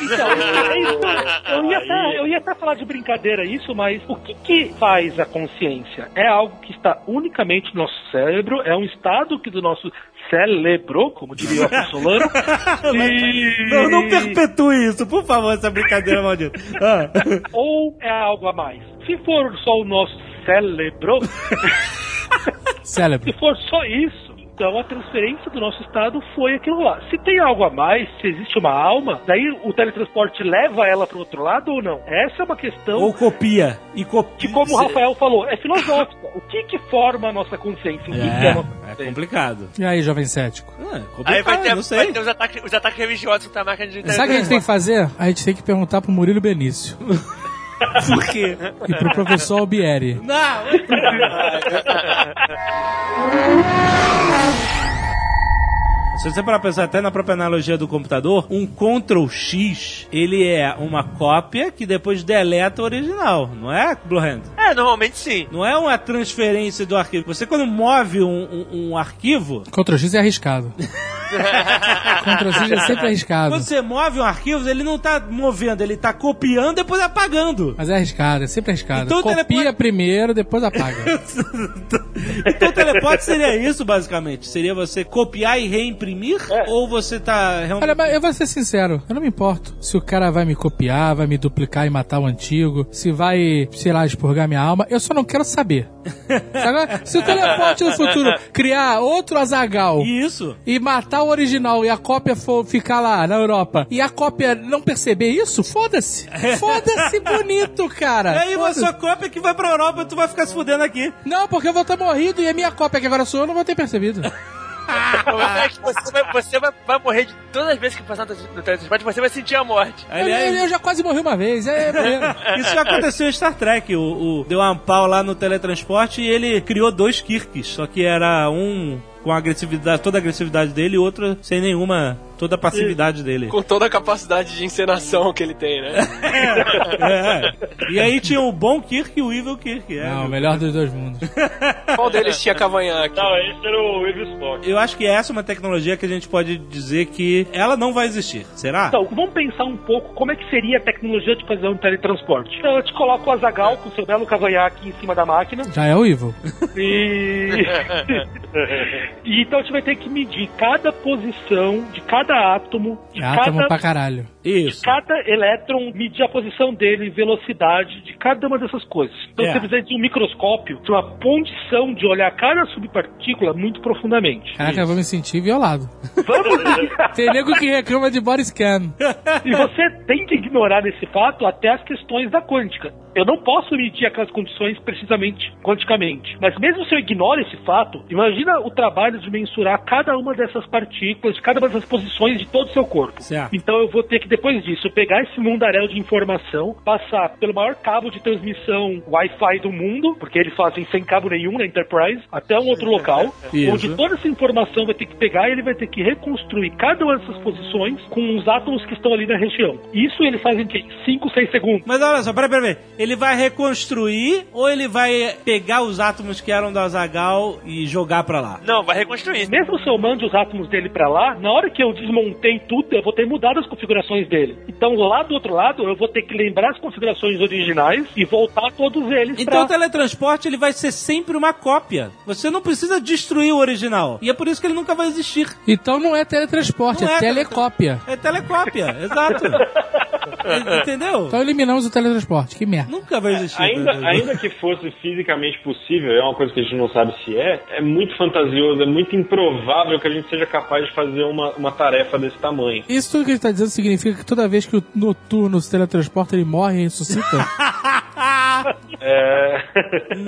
[SPEAKER 4] Então, é isso. eu, ia até, eu ia até falar de brincadeira isso, mas o que, que faz a consciência? É algo que está unicamente no nosso cérebro, é um estado que do nosso cérebro, como diria o Solano, e...
[SPEAKER 2] Não, não perpetue isso, por favor, essa brincadeira maldita. Ah.
[SPEAKER 4] ou é algo a mais? Se for só o nosso cérebro,
[SPEAKER 6] Cérebro.
[SPEAKER 4] se for só isso, então a transferência do nosso estado foi aquilo lá. Se tem algo a mais, se existe uma alma, daí o teletransporte leva ela para o outro lado ou não? Essa é uma questão
[SPEAKER 2] Ou copia. E copia.
[SPEAKER 4] que, como o Rafael falou, é filosófica. O que que forma a nossa consciência? O que, que é a nossa
[SPEAKER 2] É, é
[SPEAKER 4] consciência?
[SPEAKER 2] complicado.
[SPEAKER 6] E aí, jovem cético?
[SPEAKER 2] Ah, é
[SPEAKER 3] Aí
[SPEAKER 2] complicado,
[SPEAKER 3] vai ter,
[SPEAKER 2] não sei.
[SPEAKER 3] vai ter os, ataques, os ataques religiosos contra a máquina de
[SPEAKER 6] Sabe o que a gente tem que fazer? A gente tem que perguntar pro Murilo Benício
[SPEAKER 2] Por quê?
[SPEAKER 6] e pro professor Albieri.
[SPEAKER 2] Não! Se você parar pra pensar até na própria analogia do computador, um Ctrl X, ele é uma cópia que depois deleta o original, não é, Blue Hand?
[SPEAKER 3] É, normalmente sim.
[SPEAKER 2] Não é uma transferência do arquivo. Você quando move um, um- um arquivo,
[SPEAKER 6] Ctrl X é arriscado. Ctrl X é sempre arriscado.
[SPEAKER 2] quando você move um arquivo, ele não tá movendo, ele tá copiando e depois apagando.
[SPEAKER 6] Mas é arriscado, é sempre arriscado.
[SPEAKER 2] Então
[SPEAKER 6] Copia primeiro, depois apaga.
[SPEAKER 2] então o teleporte seria isso, basicamente. Seria você copiar e reimprimir? Ou você tá realmente...
[SPEAKER 6] Olha, mas eu vou ser sincero, eu não me importo se o cara vai me copiar, vai me duplicar e matar o antigo, se vai, sei lá, expurgar minha alma, eu só não quero saber. Agora, se o teleporte no futuro criar outro Azagal
[SPEAKER 2] Isso.
[SPEAKER 6] e matar o original e a cópia for ficar lá na Europa e a cópia não perceber isso, foda-se. Foda-se bonito, cara.
[SPEAKER 2] E aí a sua cópia que vai pra Europa tu vai ficar se fudendo aqui.
[SPEAKER 6] Não, porque eu vou ter morrido e a minha cópia que agora sou eu não vou ter percebido.
[SPEAKER 3] É que você, vai, você vai, vai morrer de todas as vezes que passar no teletransporte, você vai sentir a morte.
[SPEAKER 6] Eu,
[SPEAKER 2] Aliás,
[SPEAKER 6] eu já quase morri uma vez, é morrendo.
[SPEAKER 2] Isso já aconteceu em Star Trek. O, o- deu um pau lá no teletransporte e ele criou dois Kirks. Só que era um com a agressividade, toda a agressividade dele e outro sem nenhuma, toda a passividade dele.
[SPEAKER 8] Com toda a capacidade de encenação que ele tem, né?
[SPEAKER 2] É. E aí tinha o bom Kirk e o evil Kirk. É.
[SPEAKER 6] Não, o melhor dos dois mundos.
[SPEAKER 8] Qual deles tinha cavanhaque?
[SPEAKER 9] Não, esse era o Evil Spock.
[SPEAKER 2] Eu acho que essa é uma tecnologia que a gente pode dizer que ela não vai existir. Será?
[SPEAKER 4] Então, vamos pensar um pouco como é que seria a tecnologia de fazer um teletransporte. Então, eu te coloco o Azagal com seu belo cavanhaque em cima da máquina
[SPEAKER 6] Já é o Evil.
[SPEAKER 4] e... e então a gente vai ter que medir cada posição de cada átomo, de
[SPEAKER 6] átomo
[SPEAKER 4] cada
[SPEAKER 6] pra caralho.
[SPEAKER 2] Isso.
[SPEAKER 4] cada elétron medir a posição dele, velocidade de cada uma dessas coisas. Então
[SPEAKER 2] É.
[SPEAKER 4] você precisa de um microscópio, de uma condição de olhar cada subpartícula muito profundamente.
[SPEAKER 6] Caraca, eu vou me sentir violado.
[SPEAKER 4] Vamos
[SPEAKER 6] Tem nego que reclama de body scan.
[SPEAKER 4] E você tem que ignorar nesse fato até as questões da quântica. Eu não posso medir aquelas condições precisamente quanticamente. Mas mesmo se eu ignoro esse fato, imagina o trabalho de mensurar cada uma dessas partículas, cada uma dessas posições de todo o seu corpo.
[SPEAKER 2] Certo.
[SPEAKER 4] Então eu vou ter que, depois disso, pegar esse mundaréu de informação, passar pelo maior cabo de transmissão Wi-Fi do mundo, porque eles fazem sem cabo nenhum na Enterprise, até um outro local,
[SPEAKER 2] Isso.
[SPEAKER 4] onde toda essa informação vai ter que pegar e ele vai ter que reconstruir cada uma dessas posições com os átomos que estão ali na região. Isso ele faz em quê? 5, 6 segundos.
[SPEAKER 2] Mas olha só, peraí, peraí, peraí. Ele vai reconstruir ou ele vai pegar os átomos que eram do Azagal e jogar pra lá?
[SPEAKER 3] Não, vai reconstruir.
[SPEAKER 4] Mesmo se eu mande os átomos dele pra lá, na hora que eu desmontei tudo, eu vou ter mudado as configurações dele. Então lá do outro lado, eu vou ter que lembrar as configurações originais e voltar todos eles
[SPEAKER 2] Então o
[SPEAKER 4] pra...
[SPEAKER 2] teletransporte ele vai ser sempre uma cópia. Você não precisa destruir o original. E é por isso que ele nunca vai existir.
[SPEAKER 6] Então não é teletransporte,
[SPEAKER 2] Não
[SPEAKER 6] é,
[SPEAKER 2] é
[SPEAKER 6] telecópia.
[SPEAKER 2] É telecópia, exato. Entendeu?
[SPEAKER 6] Então eliminamos o teletransporte. Que merda.
[SPEAKER 2] Nunca vai existir.
[SPEAKER 4] Ainda, ainda que fosse fisicamente possível, é uma coisa que a gente não sabe se é, é muito fantasioso, é muito improvável que a gente seja capaz de fazer uma, uma tarefa desse tamanho.
[SPEAKER 6] Isso tudo que ele tá dizendo significa que toda vez que o noturno se teletransporta, ele morre e ressuscita?
[SPEAKER 4] É.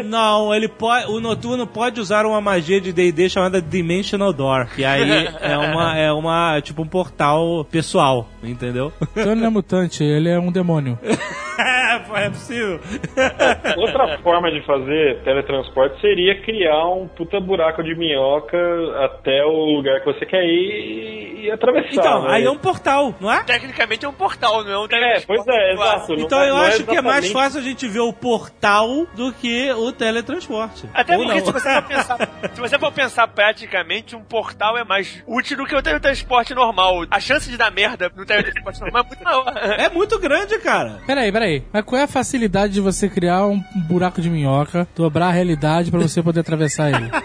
[SPEAKER 2] Não, ele pode. O noturno pode usar uma magia de D&D chamada Dimensional Door, que aí é uma é uma tipo um portal pessoal, entendeu?
[SPEAKER 6] então ele não é mutante, ele é um demônio.
[SPEAKER 2] é, pô, é possível.
[SPEAKER 4] Outra forma de fazer teletransporte seria criar um puta buraco de minhoca até o lugar que você quer ir e atravessar.
[SPEAKER 2] Então,
[SPEAKER 4] né?
[SPEAKER 2] aí é um portal, não é?
[SPEAKER 3] Tecnicamente é um portal, não é um
[SPEAKER 4] É, pois é, exato.
[SPEAKER 2] Então
[SPEAKER 4] Não-
[SPEAKER 2] eu
[SPEAKER 4] não é
[SPEAKER 2] acho que é mais fácil a gente ver o portal do que o teletransporte.
[SPEAKER 3] Até
[SPEAKER 2] Ou
[SPEAKER 3] porque se você, for pensar, se você for pensar praticamente, um portal é mais útil do que o teletransporte normal. A chance de dar merda no teletransporte normal é muito maior.
[SPEAKER 2] É muito grande, cara.
[SPEAKER 6] Peraí, peraí. Mas qual é a facilidade de você criar um buraco de minhoca, dobrar a realidade pra você poder atravessar ele?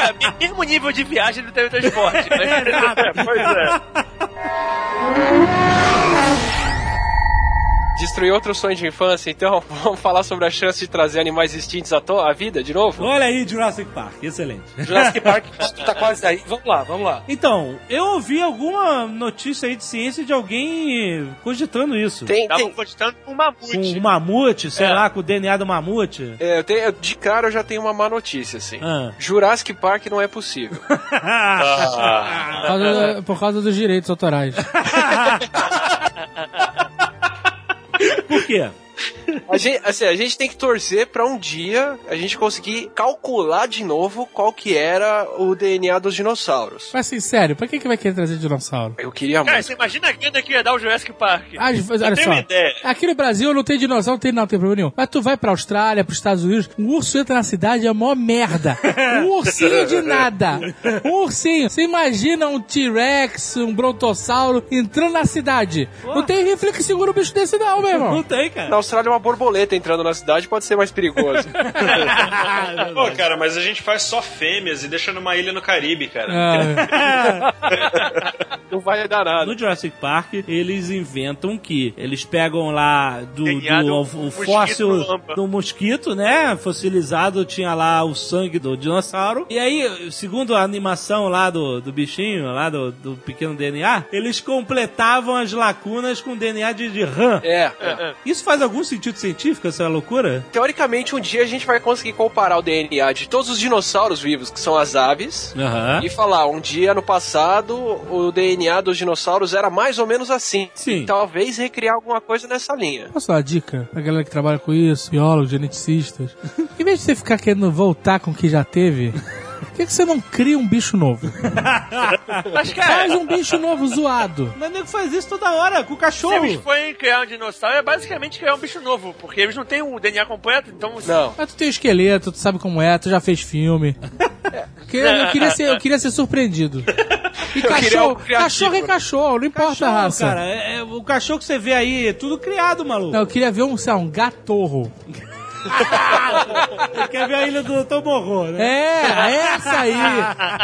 [SPEAKER 3] É, mesmo nível de viagem do teletransporte. né?
[SPEAKER 4] Pois é.
[SPEAKER 8] Destruir outro sonho de infância, então vamos falar sobre a chance de trazer animais extintos à, à vida de novo?
[SPEAKER 2] Olha aí, Jurassic Park, excelente.
[SPEAKER 5] Jurassic Park tá quase aí. Vamos lá, vamos lá.
[SPEAKER 2] Então, eu ouvi alguma notícia aí de ciência de alguém cogitando isso.
[SPEAKER 8] Tem,
[SPEAKER 3] Estavam
[SPEAKER 8] tem.
[SPEAKER 3] cogitando um mamute.
[SPEAKER 2] Com um mamute, sei
[SPEAKER 3] É.
[SPEAKER 2] lá, com o DNA do mamute.
[SPEAKER 8] É, eu tenho- de cara eu já tenho uma má notícia, assim.
[SPEAKER 2] Ah.
[SPEAKER 8] Jurassic Park não é possível.
[SPEAKER 6] Por causa, por causa dos direitos autorais.
[SPEAKER 2] Por quê?
[SPEAKER 8] A gente, assim, a gente tem que torcer pra um dia a gente conseguir calcular de novo qual que era o DNA dos dinossauros.
[SPEAKER 6] Mas assim, sério, pra que, que vai querer trazer dinossauro?
[SPEAKER 8] Eu queria
[SPEAKER 3] Cara,
[SPEAKER 8] muito.
[SPEAKER 3] você imagina a grana que ia dar o Jurassic Park.
[SPEAKER 6] Ah,
[SPEAKER 3] Eu
[SPEAKER 6] olha
[SPEAKER 3] tenho
[SPEAKER 6] só.
[SPEAKER 3] uma ideia.
[SPEAKER 6] Aqui no Brasil não tem dinossauro, não tem, não tem problema nenhum. Mas tu vai pra Austrália, pros Estados Unidos, um urso entra na cidade é mó merda. Um ursinho de nada. Um ursinho. Você imagina um T-Rex, um brontossauro entrando na cidade. Não tem rifle que segura um bicho desse não, meu
[SPEAKER 2] Não
[SPEAKER 6] irmão.
[SPEAKER 2] tem, cara.
[SPEAKER 8] Na Austrália, uma borboleta entrando na cidade pode ser mais perigoso.
[SPEAKER 9] Pô, cara, mas a gente faz só fêmeas e deixa numa ilha no Caribe, cara.
[SPEAKER 6] Ah,
[SPEAKER 8] não vai dar nada.
[SPEAKER 2] No Jurassic Park, eles inventam que eles pegam lá do, do-
[SPEAKER 3] do
[SPEAKER 2] o,
[SPEAKER 3] mosquito
[SPEAKER 2] fóssil do mosquito, né? Fossilizado, tinha lá o sangue do dinossauro. E aí, segundo a animação lá do, do bichinho, lá do, do pequeno DNA, eles completavam as lacunas com DNA de, de rã.
[SPEAKER 8] É, é.
[SPEAKER 2] Isso faz algum sentido científico, essa loucura?
[SPEAKER 8] Teoricamente, um dia a gente vai conseguir comparar o DNA de todos os dinossauros vivos, que são as aves,
[SPEAKER 2] Aham.
[SPEAKER 8] e falar, um dia no passado, o DNA dos dinossauros era mais ou menos assim.
[SPEAKER 2] Sim.
[SPEAKER 8] E talvez recriar alguma coisa nessa linha.
[SPEAKER 6] Posso dar uma dica pra galera que trabalha com isso, biólogos, geneticistas? Em vez de você ficar querendo voltar com o que já teve, por que, que você não cria um bicho novo?
[SPEAKER 3] Mas,
[SPEAKER 6] Faz
[SPEAKER 3] cara,
[SPEAKER 6] um bicho novo zoado.
[SPEAKER 2] Mas nego faz isso toda hora, com o
[SPEAKER 3] se
[SPEAKER 2] cachorro.
[SPEAKER 3] eles forem criar um dinossauro, é basicamente criar um bicho novo, porque eles não têm o DNA completo, então...
[SPEAKER 8] Não.
[SPEAKER 6] Mas tu tem o esqueleto, tu sabe como é, tu já fez filme. Que- Eu queria ser, eu queria ser surpreendido. E cachorro, cachorro é cachorro, não importa a
[SPEAKER 2] Cachorro,
[SPEAKER 6] raça.
[SPEAKER 2] cara, é- é o cachorro que você vê aí, é tudo criado, maluco.
[SPEAKER 6] Não, eu queria ver um, sei lá, um gatorro.
[SPEAKER 2] Você quer ver a ilha do Tomorrow, né?
[SPEAKER 6] É, essa aí.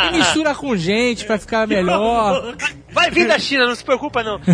[SPEAKER 6] E mistura com gente pra ficar melhor.
[SPEAKER 3] Vai vir da China, não se preocupa não.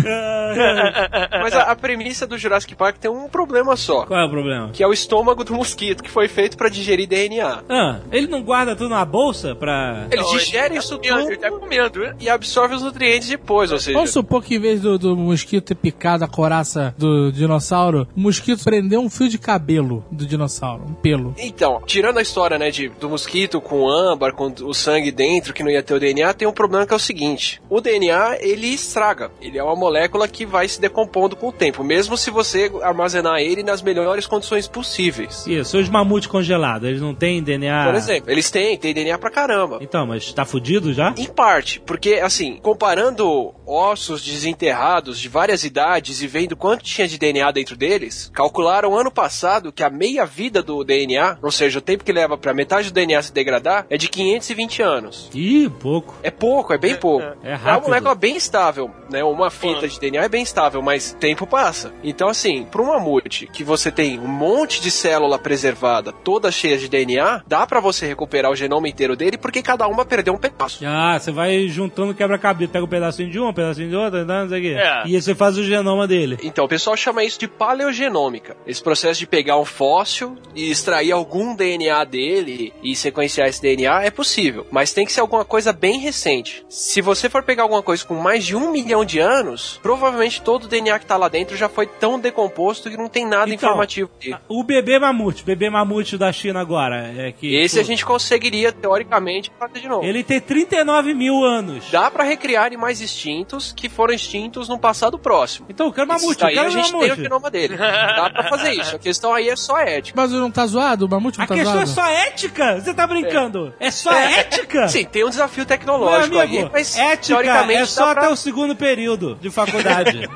[SPEAKER 8] Mas a, a premissa do Jurassic Park tem um problema só.
[SPEAKER 2] Qual é o problema?
[SPEAKER 8] Que é o estômago do mosquito, que foi feito pra digerir DNA.
[SPEAKER 2] Ah, ele não guarda tudo na bolsa pra.
[SPEAKER 8] Ele
[SPEAKER 3] Não,
[SPEAKER 8] digere
[SPEAKER 3] ele
[SPEAKER 8] isso
[SPEAKER 3] tá comendo,
[SPEAKER 8] tudo
[SPEAKER 3] Ele tá comendo, né?
[SPEAKER 8] e absorve os nutrientes depois, ou seja...
[SPEAKER 6] Vamos supor que em vez do, do mosquito ter picado a coraça do dinossauro, o mosquito prendeu um fio de cabelo do dinossauro, um pelo.
[SPEAKER 8] Então, tirando a história, né, de, do mosquito com âmbar, com o sangue dentro, que não ia ter o DNA, tem um problema que é o seguinte: o DNA ele estraga. Ele é uma molécula que vai se decompondo com o tempo, mesmo se você armazenar ele nas melhores condições possíveis.
[SPEAKER 2] Isso, os mamutes congelados, eles não têm DNA.
[SPEAKER 8] Por exemplo, eles têm, tem DNA pra caramba.
[SPEAKER 2] Então, mas tá fudido já?
[SPEAKER 8] Em parte, porque assim, comparando ossos desenterrados de várias idades e vendo quanto tinha de DNA dentro deles, calcularam ano passado que a meia vida do DNA, ou seja, o tempo que leva pra metade do DNA se degradar, é de 520 anos.
[SPEAKER 2] Ih, pouco.
[SPEAKER 8] É pouco, é bem pouco.
[SPEAKER 2] É
[SPEAKER 8] uma
[SPEAKER 2] rápido.
[SPEAKER 8] molécula bem estável, né? Uma fita de DNA é bem estável, mas tempo passa. Então, assim, para um mamute que você tem um monte de célula preservada, toda cheia de DNA, dá para você recuperar o genoma inteiro dele, porque cada uma perdeu um pedaço.
[SPEAKER 2] Ah, você vai juntando quebra-cabeça, pega um pedacinho de um, um pedacinho de outro, não sei o quê.
[SPEAKER 3] É.
[SPEAKER 2] E aí você faz o genoma dele.
[SPEAKER 8] Então, o pessoal chama isso de paleogenômica. Esse processo de pegar um fóssil e extrair algum DNA dele e sequenciar esse DNA é possível, mas tem que ser alguma coisa bem recente. Se você for pegar alguma coisa com mais de um milhão de anos, provavelmente todo o DNA que tá lá dentro já foi tão decomposto que não tem nada
[SPEAKER 2] Então,
[SPEAKER 8] informativo.
[SPEAKER 2] O bebê mamute, bebê mamute da China agora. É que,
[SPEAKER 8] Esse a gente conseguiria, teoricamente, fazer de novo.
[SPEAKER 2] Ele tem 39 mil anos.
[SPEAKER 8] Dá pra recriar animais extintos que foram extintos no passado próximo.
[SPEAKER 2] Então eu quero mamute, eu
[SPEAKER 8] daí
[SPEAKER 2] quero
[SPEAKER 8] a gente
[SPEAKER 2] mamute.
[SPEAKER 8] tem o genoma dele. Dá pra fazer isso. A questão aí é só ética.
[SPEAKER 6] Mas não tá zoado? O mamute não
[SPEAKER 2] A
[SPEAKER 6] tá
[SPEAKER 2] questão é
[SPEAKER 6] zoado?
[SPEAKER 2] só ética? Você tá brincando? É, só ética?
[SPEAKER 8] Sim, tem um desafio
[SPEAKER 2] Meu
[SPEAKER 8] tecnológico
[SPEAKER 2] amigo,
[SPEAKER 8] ali, mas
[SPEAKER 2] ética
[SPEAKER 8] teoricamente
[SPEAKER 2] é só
[SPEAKER 8] pra...
[SPEAKER 2] até o segundo período de faculdade.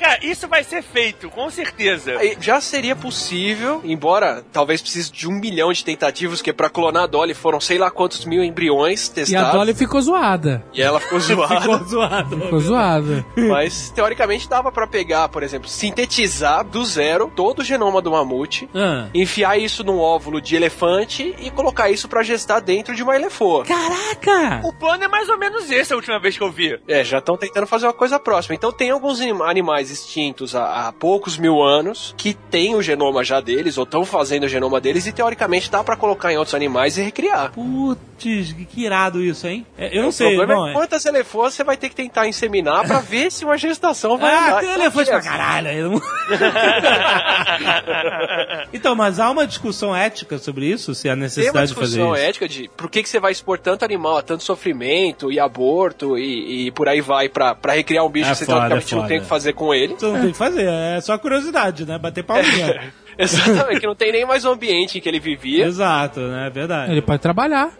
[SPEAKER 3] Cara, isso vai ser feito, com certeza.
[SPEAKER 8] Já seria possível, embora talvez precise de um milhão de tentativas, que pra clonar a Dolly foram sei lá quantos mil embriões
[SPEAKER 6] E a
[SPEAKER 8] testados.
[SPEAKER 6] Dolly ficou zoada.
[SPEAKER 8] E ela ficou zoada.
[SPEAKER 2] Ficou zoado.
[SPEAKER 6] Ficou zoada.
[SPEAKER 8] Mas teoricamente dava pra pegar, por exemplo, sintetizar do zero todo o genoma do mamute,
[SPEAKER 2] Ah.
[SPEAKER 8] enfiar isso num óvulo de elefante e colocar isso pra gestar dentro de uma elefoa.
[SPEAKER 2] Caraca!
[SPEAKER 3] O plano é mais ou menos esse a última vez que eu vi.
[SPEAKER 8] É, já estão tentando fazer uma coisa próxima. Então tem alguns anim- animais extintos há, há poucos mil anos que têm o genoma já deles, ou estão fazendo o genoma deles, e teoricamente dá pra colocar em outros animais e recriar.
[SPEAKER 2] Putz, que irado isso, hein? É, Eu não
[SPEAKER 8] o
[SPEAKER 2] sei,
[SPEAKER 8] problema
[SPEAKER 2] não
[SPEAKER 8] é
[SPEAKER 2] é.
[SPEAKER 8] quantas elefoas você vai ter que tentar inseminar pra ver se uma gestação vai
[SPEAKER 2] Ah,
[SPEAKER 8] dar.
[SPEAKER 2] tem
[SPEAKER 8] Então,
[SPEAKER 2] elefante pra
[SPEAKER 8] assim,
[SPEAKER 2] caralho. aí não- então, mas há uma discussão ética sobre isso, se há
[SPEAKER 8] Tem uma
[SPEAKER 2] necessidade de fazer
[SPEAKER 8] discussão
[SPEAKER 2] isso.
[SPEAKER 8] ética de por que, que você vai expor tanto animal a tanto sofrimento e aborto e, e por aí vai pra, pra recriar um bicho
[SPEAKER 2] É
[SPEAKER 8] que você
[SPEAKER 2] foda,
[SPEAKER 8] teoricamente
[SPEAKER 2] é
[SPEAKER 8] não tem o que fazer com ele.
[SPEAKER 2] Não tem que fazer, é só curiosidade, né? Bater palminha.
[SPEAKER 8] Exatamente, que não tem nem mais o ambiente em que ele vivia.
[SPEAKER 2] Exato, né? É verdade.
[SPEAKER 6] Ele pode trabalhar.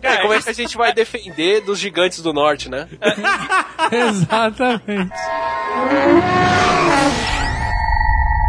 [SPEAKER 8] Cara, como é que a gente vai defender dos gigantes do norte, né?
[SPEAKER 6] Exatamente.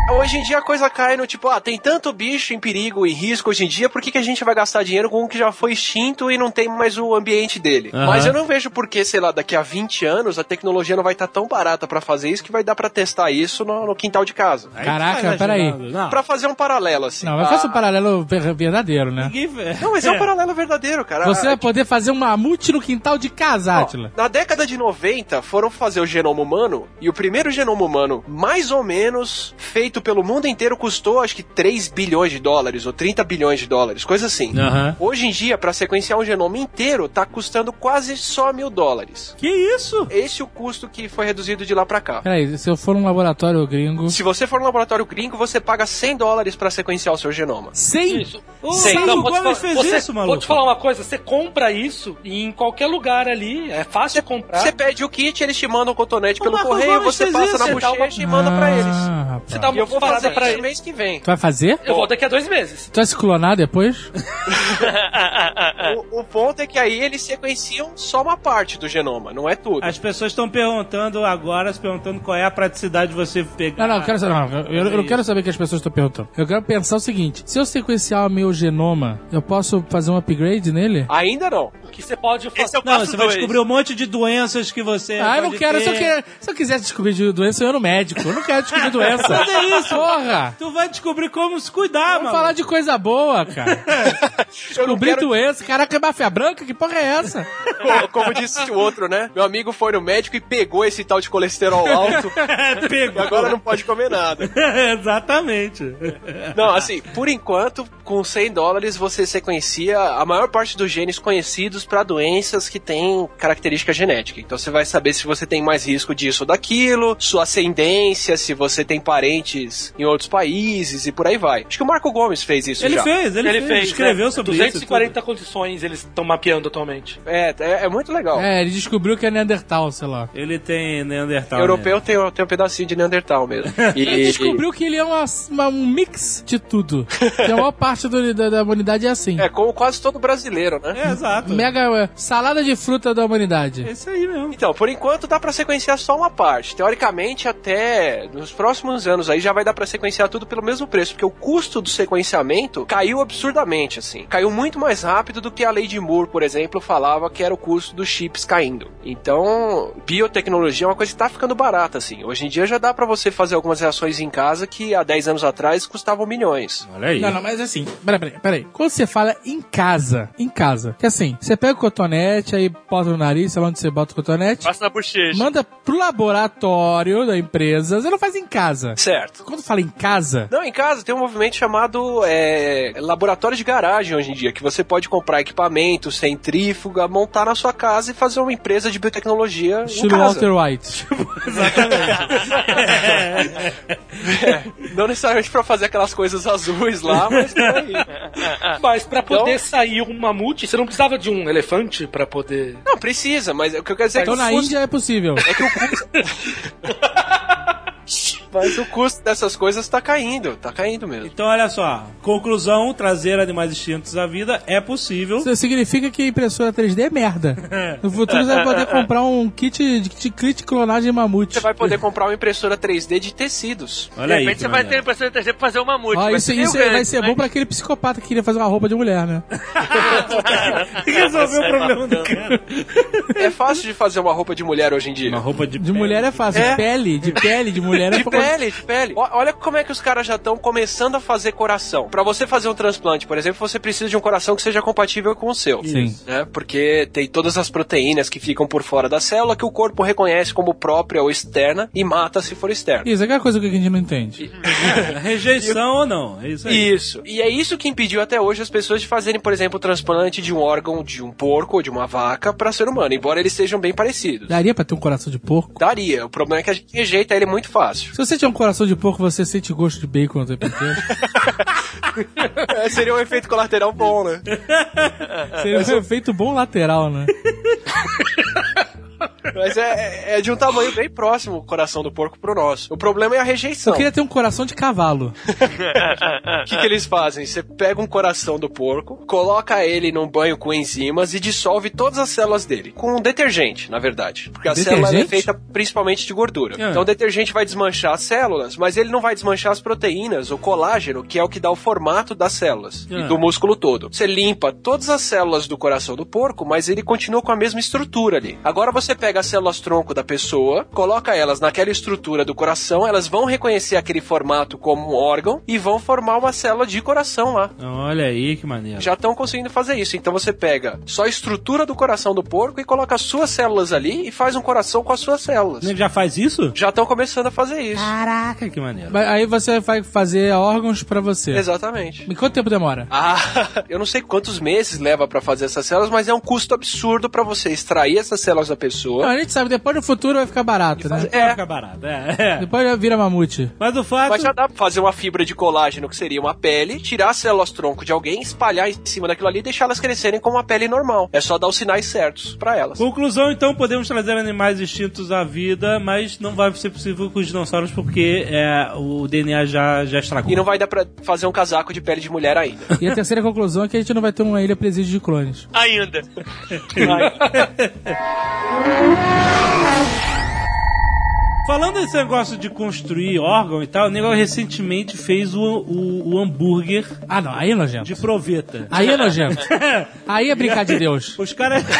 [SPEAKER 8] Hoje em dia a coisa cai no tipo, ah, tem tanto bicho em perigo, em risco hoje em dia, por que, que a gente vai gastar dinheiro com um que já foi extinto e não tem mais o ambiente dele?
[SPEAKER 2] Aham.
[SPEAKER 8] Mas eu não vejo por que, sei lá, daqui a 20 anos a tecnologia não vai estar tão barata pra fazer isso que vai dar pra testar isso no, no quintal de casa.
[SPEAKER 2] Aí
[SPEAKER 6] Caraca,
[SPEAKER 2] tá
[SPEAKER 6] peraí.
[SPEAKER 8] Pra fazer um paralelo, assim.
[SPEAKER 6] Não, mas
[SPEAKER 8] Ah,
[SPEAKER 6] faça um paralelo ver- verdadeiro, né?
[SPEAKER 2] ninguém.
[SPEAKER 8] Não, mas é um paralelo verdadeiro, cara.
[SPEAKER 6] Você vai poder fazer um mamute no quintal de casa, Atila.
[SPEAKER 8] Na década de 90, foram fazer o genoma humano, e o primeiro genoma humano, mais ou menos, feito pelo mundo inteiro, custou acho que 3 bilhões de dólares, ou 30 bilhões de dólares, coisa assim.
[SPEAKER 2] Aham.
[SPEAKER 8] Hoje em dia, pra sequenciar um genoma inteiro, tá custando quase só mil dólares.
[SPEAKER 2] Que isso?
[SPEAKER 8] Esse é o custo que foi reduzido de lá pra cá.
[SPEAKER 6] Peraí, se eu for num laboratório gringo.
[SPEAKER 8] Se você for no laboratório gringo, você paga 100 dólares pra sequenciar o seu genoma.
[SPEAKER 6] 100?
[SPEAKER 5] Isso.
[SPEAKER 2] O Sérgio
[SPEAKER 5] não, vou te
[SPEAKER 2] Gomes fez
[SPEAKER 5] você-
[SPEAKER 2] isso, maluco.
[SPEAKER 5] Vou te falar uma coisa, você compra isso em qualquer lugar ali, é fácil comprar.
[SPEAKER 8] Você pede o kit, eles te mandam o cotonete
[SPEAKER 2] O
[SPEAKER 8] pelo
[SPEAKER 2] Marcos
[SPEAKER 8] correio,
[SPEAKER 2] Gomes
[SPEAKER 8] você passa
[SPEAKER 2] isso,
[SPEAKER 8] na
[SPEAKER 5] uma-
[SPEAKER 8] bochecha e manda pra eles.
[SPEAKER 6] Ah, rapaz.
[SPEAKER 5] Você dá
[SPEAKER 8] eu vou fazer
[SPEAKER 5] pra
[SPEAKER 8] isso
[SPEAKER 5] ele.
[SPEAKER 8] mês que vem.
[SPEAKER 6] Tu vai fazer?
[SPEAKER 5] Eu vou daqui a dois meses.
[SPEAKER 6] Tu vai se clonar depois?
[SPEAKER 8] O, o ponto é que aí eles sequenciam só uma parte do genoma, não é tudo.
[SPEAKER 2] As pessoas estão perguntando agora, se perguntando qual é a praticidade de você pegar.
[SPEAKER 6] Não, não, eu quero saber. Não, eu, eu não quero saber o que as pessoas estão perguntando. Eu quero pensar o seguinte: se eu sequenciar o meu genoma, eu posso fazer um upgrade nele?
[SPEAKER 8] Ainda não.
[SPEAKER 5] O que você pode
[SPEAKER 3] é
[SPEAKER 5] fazer?
[SPEAKER 3] o
[SPEAKER 2] Não, você vai descobrir um monte de doenças que você.
[SPEAKER 6] Ah, eu não quero. Se eu,
[SPEAKER 2] ter.
[SPEAKER 6] quer, se eu quisesse descobrir de doença, eu ia no médico. Eu não quero descobrir doença.
[SPEAKER 2] Isso.
[SPEAKER 6] Porra!
[SPEAKER 2] Tu vai descobrir como se cuidar,
[SPEAKER 6] Vamos
[SPEAKER 2] mano.
[SPEAKER 6] falar de coisa boa, cara. Descobrir
[SPEAKER 8] quero,
[SPEAKER 6] doença. Caraca, é máfia branca? Que porra é essa?
[SPEAKER 8] como, disse o outro, né? Meu amigo foi no médico e pegou esse tal de colesterol alto e
[SPEAKER 2] Pegou.
[SPEAKER 8] agora não pode comer nada.
[SPEAKER 2] Exatamente.
[SPEAKER 8] Não, assim, por enquanto, com 100 dólares você sequencia a maior parte dos genes conhecidos para doenças que têm característica genética. Então você vai saber se você tem mais risco disso ou daquilo, sua ascendência, se você tem em outros países e por aí vai. Acho que o Marco Gomes fez isso
[SPEAKER 2] Ele
[SPEAKER 8] já.
[SPEAKER 2] fez, ele,
[SPEAKER 5] Ele
[SPEAKER 2] fez,
[SPEAKER 5] fez,
[SPEAKER 2] escreveu
[SPEAKER 5] né?
[SPEAKER 2] sobre
[SPEAKER 5] 240
[SPEAKER 2] isso.
[SPEAKER 5] condições eles estão mapeando atualmente.
[SPEAKER 8] É, é, é muito legal.
[SPEAKER 6] É, ele descobriu que é Neandertal, sei lá.
[SPEAKER 2] Ele tem Neandertal.
[SPEAKER 8] Europeu
[SPEAKER 2] né?
[SPEAKER 8] tem, tem um pedacinho de Neandertal mesmo. E,
[SPEAKER 6] Ele descobriu que ele é uma, uma- um mix de tudo. Que a maior parte do- da, da humanidade é assim.
[SPEAKER 8] É, como quase todo brasileiro, né?
[SPEAKER 2] É, exato.
[SPEAKER 6] Mega é, salada de fruta da humanidade.
[SPEAKER 2] É isso aí mesmo.
[SPEAKER 8] Então, por enquanto dá pra sequenciar só uma parte. Teoricamente, até nos próximos anos aí já vai dar pra sequenciar tudo pelo mesmo preço, porque o custo do sequenciamento caiu absurdamente, assim. Caiu muito mais rápido do que a lei de Moore, por exemplo, falava que era o custo dos chips caindo. Então, biotecnologia é uma coisa que tá ficando barata, assim. Hoje em dia já dá pra você fazer algumas reações em casa que há 10 anos atrás custavam milhões.
[SPEAKER 2] Olha aí.
[SPEAKER 6] Não, não, mas assim, peraí, peraí, peraí. Quando você fala em casa, em casa, que assim, você pega o cotonete, aí bota no nariz, sei lá onde você bota o cotonete,
[SPEAKER 3] Passa na bochecha.
[SPEAKER 6] manda pro laboratório da empresa, você não faz em casa.
[SPEAKER 8] Certo.
[SPEAKER 6] Quando fala em casa,
[SPEAKER 8] Não, em casa tem um movimento chamado é, laboratório de garagem hoje em dia, que você pode comprar equipamento, centrífuga, montar na sua casa e fazer uma empresa de biotecnologia
[SPEAKER 6] estilo. Walter White.
[SPEAKER 8] É, não necessariamente pra fazer aquelas coisas azuis lá, mas por aí.
[SPEAKER 5] Mas pra poder
[SPEAKER 8] Então-
[SPEAKER 5] sair um mamute, você não precisava de um elefante pra poder.
[SPEAKER 8] Não, precisa, mas o que eu quero dizer é que
[SPEAKER 6] Então na
[SPEAKER 8] custo-
[SPEAKER 6] Índia é possível.
[SPEAKER 8] É que o. Mas o custo dessas coisas tá caindo, tá caindo mesmo.
[SPEAKER 2] Então, olha só. Conclusão: trazer animais extintos à vida é possível.
[SPEAKER 6] Isso significa que a impressora 3D é merda. No futuro você vai poder comprar um kit de, de kit clonagem de mamute.
[SPEAKER 8] Você vai poder comprar uma impressora 3D de tecidos.
[SPEAKER 2] Olha
[SPEAKER 3] De
[SPEAKER 2] aí.
[SPEAKER 3] repente
[SPEAKER 2] que
[SPEAKER 3] você vai ter de 3D pra fazer um mamute. Vai
[SPEAKER 6] isso isso
[SPEAKER 3] grande,
[SPEAKER 6] vai ser
[SPEAKER 3] né?
[SPEAKER 6] bom pra aquele psicopata que queria fazer uma roupa de mulher, né?
[SPEAKER 2] Resolveu o problema do cara.
[SPEAKER 8] É fácil de fazer uma roupa de mulher hoje em dia.
[SPEAKER 2] Uma roupa de,
[SPEAKER 6] De mulher é fácil.
[SPEAKER 8] É.
[SPEAKER 6] De pele, de pele, de mulher é
[SPEAKER 8] De
[SPEAKER 6] pouco-
[SPEAKER 8] pele, de pele. Ó, Olha como é que os caras já estão começando a fazer coração. Pra você fazer um transplante, por exemplo, você precisa de um coração que seja compatível com o seu.
[SPEAKER 6] Sim.
[SPEAKER 8] Né? Porque tem todas as proteínas que ficam por fora da célula que o corpo reconhece como própria ou externa e mata se for externa.
[SPEAKER 6] Isso, é aquela coisa que a gente não entende.
[SPEAKER 2] Rejeição ou não? É isso aí.
[SPEAKER 8] Isso. E é isso que impediu até hoje as pessoas de fazerem, por exemplo, o transplante de um órgão de um porco ou de uma vaca para ser humano, embora eles sejam bem parecidos.
[SPEAKER 6] Daria pra ter um coração de porco?
[SPEAKER 8] Daria. O problema é que a gente rejeita ele muito fácil.
[SPEAKER 6] Se você tiver um coração de porco, você sente gosto de bacon o tempo inteiro.
[SPEAKER 8] É, seria um efeito colateral bom, né?
[SPEAKER 6] Seria um efeito bom lateral, né?
[SPEAKER 8] Mas é, é de um tamanho bem próximo o coração do porco pro nosso. O problema é a rejeição.
[SPEAKER 6] Eu queria ter um coração de cavalo.
[SPEAKER 8] O que, que eles fazem? Você pega um coração do porco, coloca ele num banho com enzimas e dissolve todas as células dele. Com um detergente, na verdade. Porque a célula é
[SPEAKER 6] Detergente?
[SPEAKER 8] feita principalmente de gordura.
[SPEAKER 2] Ah.
[SPEAKER 8] Então o detergente vai desmanchar as células, mas ele não vai desmanchar as proteínas, o colágeno, que é o que dá o formato das células
[SPEAKER 2] Ah.
[SPEAKER 8] e do músculo todo. Você limpa todas as células do coração do porco, mas ele continua com a mesma estrutura ali. Agora você pega as células tronco da pessoa, coloca elas naquela estrutura do coração, elas vão reconhecer aquele formato como um órgão e vão formar uma célula de coração lá.
[SPEAKER 2] Olha aí que maneiro.
[SPEAKER 8] Já estão conseguindo fazer isso. Então você pega só a estrutura do coração do porco e coloca as suas células ali e faz um coração com as suas células.
[SPEAKER 2] Ele já faz isso?
[SPEAKER 8] Já estão começando a fazer isso.
[SPEAKER 2] Caraca, que maneiro.
[SPEAKER 6] Mas Aí você vai fazer órgãos pra você.
[SPEAKER 8] Exatamente.
[SPEAKER 6] E quanto tempo demora?
[SPEAKER 8] Ah, eu não sei quantos meses leva pra fazer essas células, mas é um custo absurdo pra você extrair essas células da
[SPEAKER 6] Não, a gente sabe, depois no futuro vai ficar barato, né?
[SPEAKER 2] Vai
[SPEAKER 8] É,
[SPEAKER 2] ficar barato. É, é.
[SPEAKER 6] Depois vira mamute.
[SPEAKER 2] Mas o fato.
[SPEAKER 8] mas já dá pra fazer uma fibra de colágeno que seria uma pele, tirar as células tronco de alguém, espalhar em cima daquilo ali e deixar elas crescerem como uma pele normal. É só dar os sinais certos pra elas.
[SPEAKER 2] Conclusão, então, podemos trazer animais extintos à vida, mas não vai ser possível com os dinossauros porque é, o DNA já, já estragou.
[SPEAKER 8] E não vai dar pra fazer um casaco de pele de mulher ainda.
[SPEAKER 6] E a terceira conclusão é que a gente não vai ter uma ilha presídio de clones.
[SPEAKER 3] Ainda. Yeah.
[SPEAKER 2] Falando desse negócio de construir órgão e tal, o negócio recentemente fez o, o, o hambúrguer
[SPEAKER 6] Ah, não, aí é nojento.
[SPEAKER 2] de proveta.
[SPEAKER 6] Aí é nojento. Aí é brincar de Deus.
[SPEAKER 2] Os caras.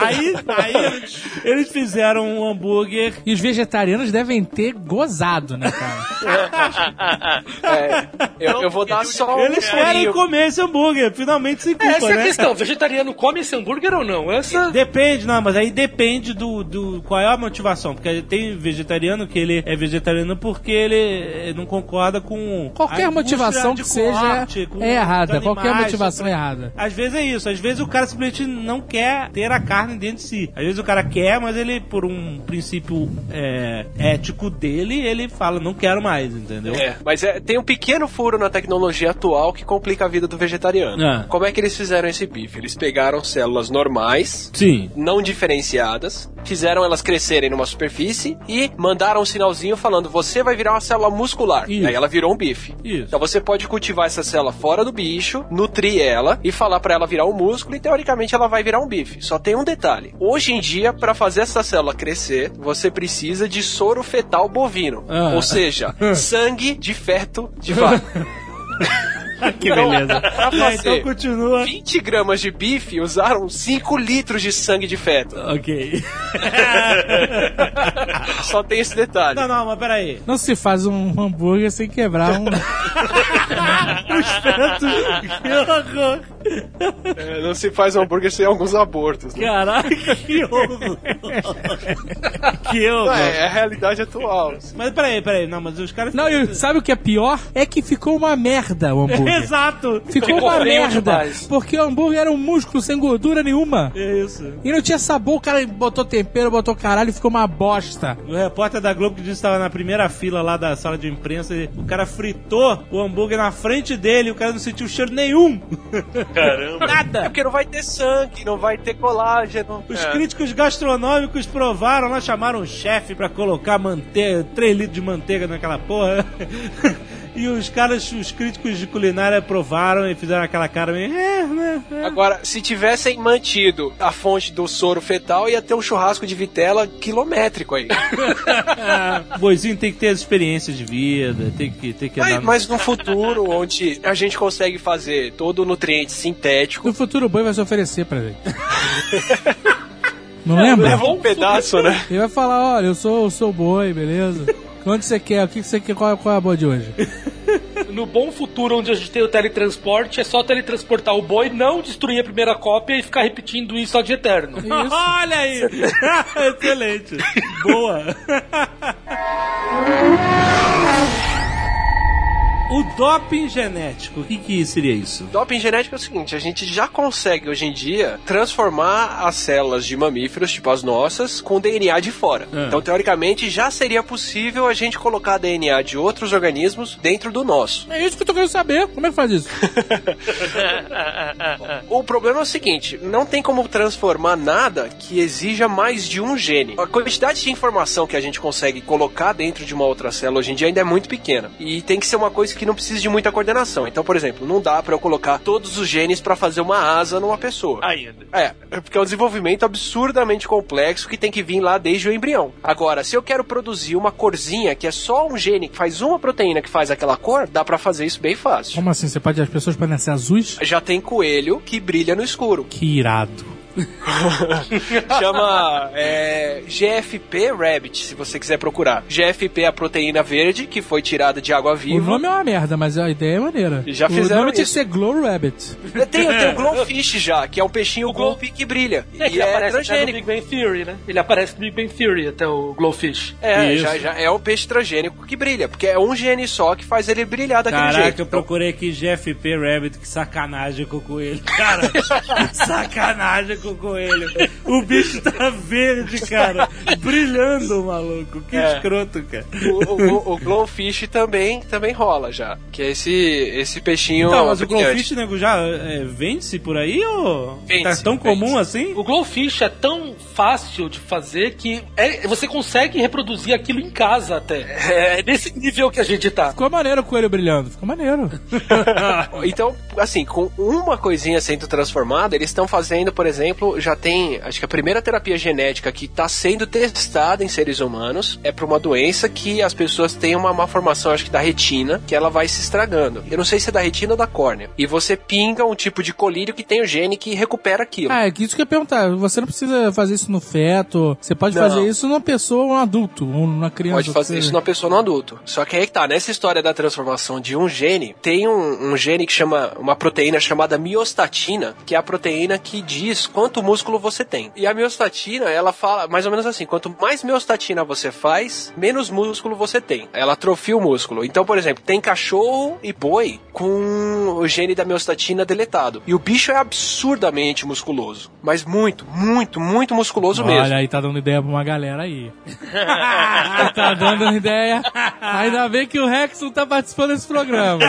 [SPEAKER 2] aí, aí eles, eles fizeram um hambúrguer.
[SPEAKER 6] E os vegetarianos devem ter gozado, né, cara?
[SPEAKER 8] É, eu, eu vou dar só um
[SPEAKER 2] Eles querem comer esse hambúrguer, finalmente se culpa,
[SPEAKER 5] Essa é a
[SPEAKER 2] né?
[SPEAKER 5] questão. Vegetariano come esse hambúrguer ou não? Essa.
[SPEAKER 2] Depende, não, mas aí depende do, do qual é a motivação. Porque tem vegetariano que ele é vegetariano porque ele não concorda com.
[SPEAKER 6] Qualquer motivação que seja
[SPEAKER 2] corte, com
[SPEAKER 6] é errada.
[SPEAKER 2] os
[SPEAKER 6] Qualquer
[SPEAKER 2] animais,
[SPEAKER 6] motivação é errada.
[SPEAKER 2] Às vezes é isso, às vezes o cara simplesmente não quer ter a carne dentro de si. Às vezes o cara quer, mas ele, por um princípio é, ético dele, ele fala, não quero mais, entendeu?
[SPEAKER 8] É, mas é, tem um pequeno furo na tecnologia atual que complica a vida do vegetariano.
[SPEAKER 2] Ah.
[SPEAKER 8] Como é que eles fizeram esse bife? Eles pegaram células normais,
[SPEAKER 2] Sim.
[SPEAKER 8] não diferenciadas, fizeram elas crescerem numa superfície e mandaram um sinalzinho falando: você vai virar uma célula muscular.
[SPEAKER 6] Isso.
[SPEAKER 8] Aí ela virou um bife.
[SPEAKER 6] Isso.
[SPEAKER 8] Então você pode cultivar essa célula fora do bicho, nutrir ela e falar pra ela virar um músculo e teoricamente ela vai virar um bife. Só tem um detalhe. Hoje em dia, pra fazer essa célula crescer, você precisa de soro fetal bovino.
[SPEAKER 6] Ah.
[SPEAKER 8] Ou seja, sangue de feto de vaca.
[SPEAKER 2] Que beleza.
[SPEAKER 8] Pra fazer
[SPEAKER 2] então continua.
[SPEAKER 8] 20 gramas de bife usaram 5 litros de sangue de feto.
[SPEAKER 2] Ok.
[SPEAKER 8] Só tem esse detalhe.
[SPEAKER 2] Não, não, mas peraí.
[SPEAKER 6] Não se faz um hambúrguer sem quebrar um.
[SPEAKER 2] Que horror.
[SPEAKER 8] É, não se faz hambúrguer sem alguns abortos. Né?
[SPEAKER 2] Caraca, que horror. Que
[SPEAKER 8] Não,
[SPEAKER 2] horror.
[SPEAKER 8] é, é a realidade atual.
[SPEAKER 2] Mas peraí, peraí. Não, mas os caras...
[SPEAKER 6] Não, e sabe o que é pior? É que ficou uma merda o hambúrguer.
[SPEAKER 2] Exato.
[SPEAKER 6] Ficou
[SPEAKER 8] Ficou
[SPEAKER 6] uma merda.
[SPEAKER 8] demais.
[SPEAKER 6] Porque o hambúrguer era um músculo sem gordura nenhuma.
[SPEAKER 2] É isso.
[SPEAKER 6] E não tinha sabor, o cara botou tempero, botou caralho e ficou uma bosta.
[SPEAKER 2] O repórter da Globo que disse que estava na primeira fila lá da sala de imprensa e o cara fritou o hambúrguer na frente dele e o cara não sentiu cheiro nenhum.
[SPEAKER 9] Caramba.
[SPEAKER 8] É
[SPEAKER 2] Nada.
[SPEAKER 8] porque não vai ter sangue, não vai ter colágeno.
[SPEAKER 2] Os
[SPEAKER 8] É.
[SPEAKER 2] críticos gastronômicos provaram, lá chamaram um chefe pra colocar manteiga, 3 litros de manteiga naquela porra. E os caras, os críticos de culinária provaram e fizeram aquela cara meio. É, né? é."
[SPEAKER 8] Agora, se tivessem mantido a fonte do soro fetal, ia ter um churrasco de vitela quilométrico aí.
[SPEAKER 2] O boizinho tem que ter as experiências de vida, tem que, tem que andar.
[SPEAKER 8] Mas,
[SPEAKER 2] no-
[SPEAKER 8] mas no futuro, onde a gente consegue fazer todo o nutriente sintético,
[SPEAKER 6] No futuro o boi vai se oferecer pra gente. Não lembra?
[SPEAKER 8] leva um pedaço, né?
[SPEAKER 6] Ele vai falar, olha, eu sou o seu boi, beleza? Onde você quer? O que você quer? Qual, qual é a boa de hoje?
[SPEAKER 5] No bom futuro, onde a gente tem o teletransporte, é só teletransportar o boi, não destruir a primeira cópia e ficar repetindo isso ad eterno.
[SPEAKER 2] Olha aí! Excelente! Boa! O doping genético, o que, que seria isso?
[SPEAKER 8] Doping genético é o seguinte, a gente já consegue hoje em dia transformar as células de mamíferos, tipo as nossas, com DNA de fora.
[SPEAKER 2] É.
[SPEAKER 8] Então, teoricamente, já seria possível a gente colocar DNA de outros organismos dentro do nosso.
[SPEAKER 6] É isso que eu tô querendo saber. Como é que faz isso?
[SPEAKER 8] O problema é o seguinte, não tem como transformar nada que exija mais de um gene. A quantidade de informação que a gente consegue colocar dentro de uma outra célula hoje em dia ainda é muito pequena. E tem que ser uma coisa que não precisa de muita coordenação. Então, por exemplo, não dá pra eu colocar todos os genes pra fazer uma asa numa pessoa.
[SPEAKER 3] Ainda.
[SPEAKER 8] É, é porque é um desenvolvimento absurdamente complexo que tem que vir lá desde o embrião. Agora, se eu quero produzir uma corzinha que é só um gene que faz uma proteína que faz aquela cor, dá pra fazer isso bem fácil.
[SPEAKER 6] Como assim? Você pode, as pessoas podem ser azuis?
[SPEAKER 8] Já tem coelho que brilha no escuro.
[SPEAKER 6] Que irado.
[SPEAKER 8] Chama é, GFP Rabbit, se você quiser procurar. GFP é a proteína verde que foi tirada de água
[SPEAKER 6] O
[SPEAKER 8] viva.
[SPEAKER 6] nome é uma merda, mas a ideia é maneira.
[SPEAKER 8] Já
[SPEAKER 6] o
[SPEAKER 8] fizeram
[SPEAKER 6] nome tinha que ser Glow Rabbit.
[SPEAKER 8] Tem, tem o Glowfish já, que é um peixinho golpe que brilha.
[SPEAKER 5] É
[SPEAKER 8] e
[SPEAKER 5] que
[SPEAKER 8] é
[SPEAKER 5] aparece no
[SPEAKER 8] transgênico.
[SPEAKER 5] Big Bang Theory, né? Ele aparece no Big Bang Theory, até o Glowfish.
[SPEAKER 8] É,
[SPEAKER 2] Isso.
[SPEAKER 8] já, já é um peixe transgênico que brilha, porque é um gene só que faz ele brilhar daquele
[SPEAKER 2] Caraca,
[SPEAKER 8] jeito.
[SPEAKER 2] eu procurei aqui GFP Rabbit, que sacanagem com o coelho. Cara, sacanagem com o coelho. O bicho tá verde, cara. Brilhando, maluco. Que
[SPEAKER 8] É.
[SPEAKER 2] escroto, cara.
[SPEAKER 8] O, o, o Glowfish também, também rola já. Que é esse, esse peixinho.
[SPEAKER 2] Então, mas o. Glowfish, nego, já é, vende-se por aí ou tá tão comum assim?
[SPEAKER 5] O Glowfish é tão fácil de fazer que é- você consegue reproduzir aquilo em casa até. É nesse nível que a gente tá.
[SPEAKER 6] Ficou maneiro o coelho brilhando. Ficou maneiro.
[SPEAKER 8] Então, assim, com uma coisinha sendo transformada, eles estão fazendo, por exemplo, já tem, acho que a primeira terapia genética que está sendo testada em seres humanos é para uma doença que as pessoas têm uma má formação, acho que da retina, que ela vai se estragando. Eu não sei se é da retina ou da córnea. E você pinga um tipo de colírio que tem o gene que recupera aquilo.
[SPEAKER 6] Ah, é isso que eu ia perguntar. Você não precisa fazer isso no feto. Você pode
[SPEAKER 8] Não.
[SPEAKER 6] fazer isso numa pessoa, um adulto, ou numa criança.
[SPEAKER 8] Pode fazer isso numa pessoa no adulto. Só que aí que tá, nessa história da transformação de um gene, tem um, um gene que chama, uma proteína chamada miostatina, que é a proteína que diz quanto músculo você tem. E a miostatina, ela fala mais ou menos assim, quanto mais miostatina você faz, menos músculo você tem. Ela atrofia o músculo. Então, por exemplo, tem cachorro e boi com o gene da miostatina deletado. E o bicho é absurdamente musculoso. Mas muito, muito, muito musculoso mesmo.
[SPEAKER 6] Olha aí, tá dando ideia pra uma galera aí. tá dando ideia. Ainda bem que o Rex não tá participando desse programa.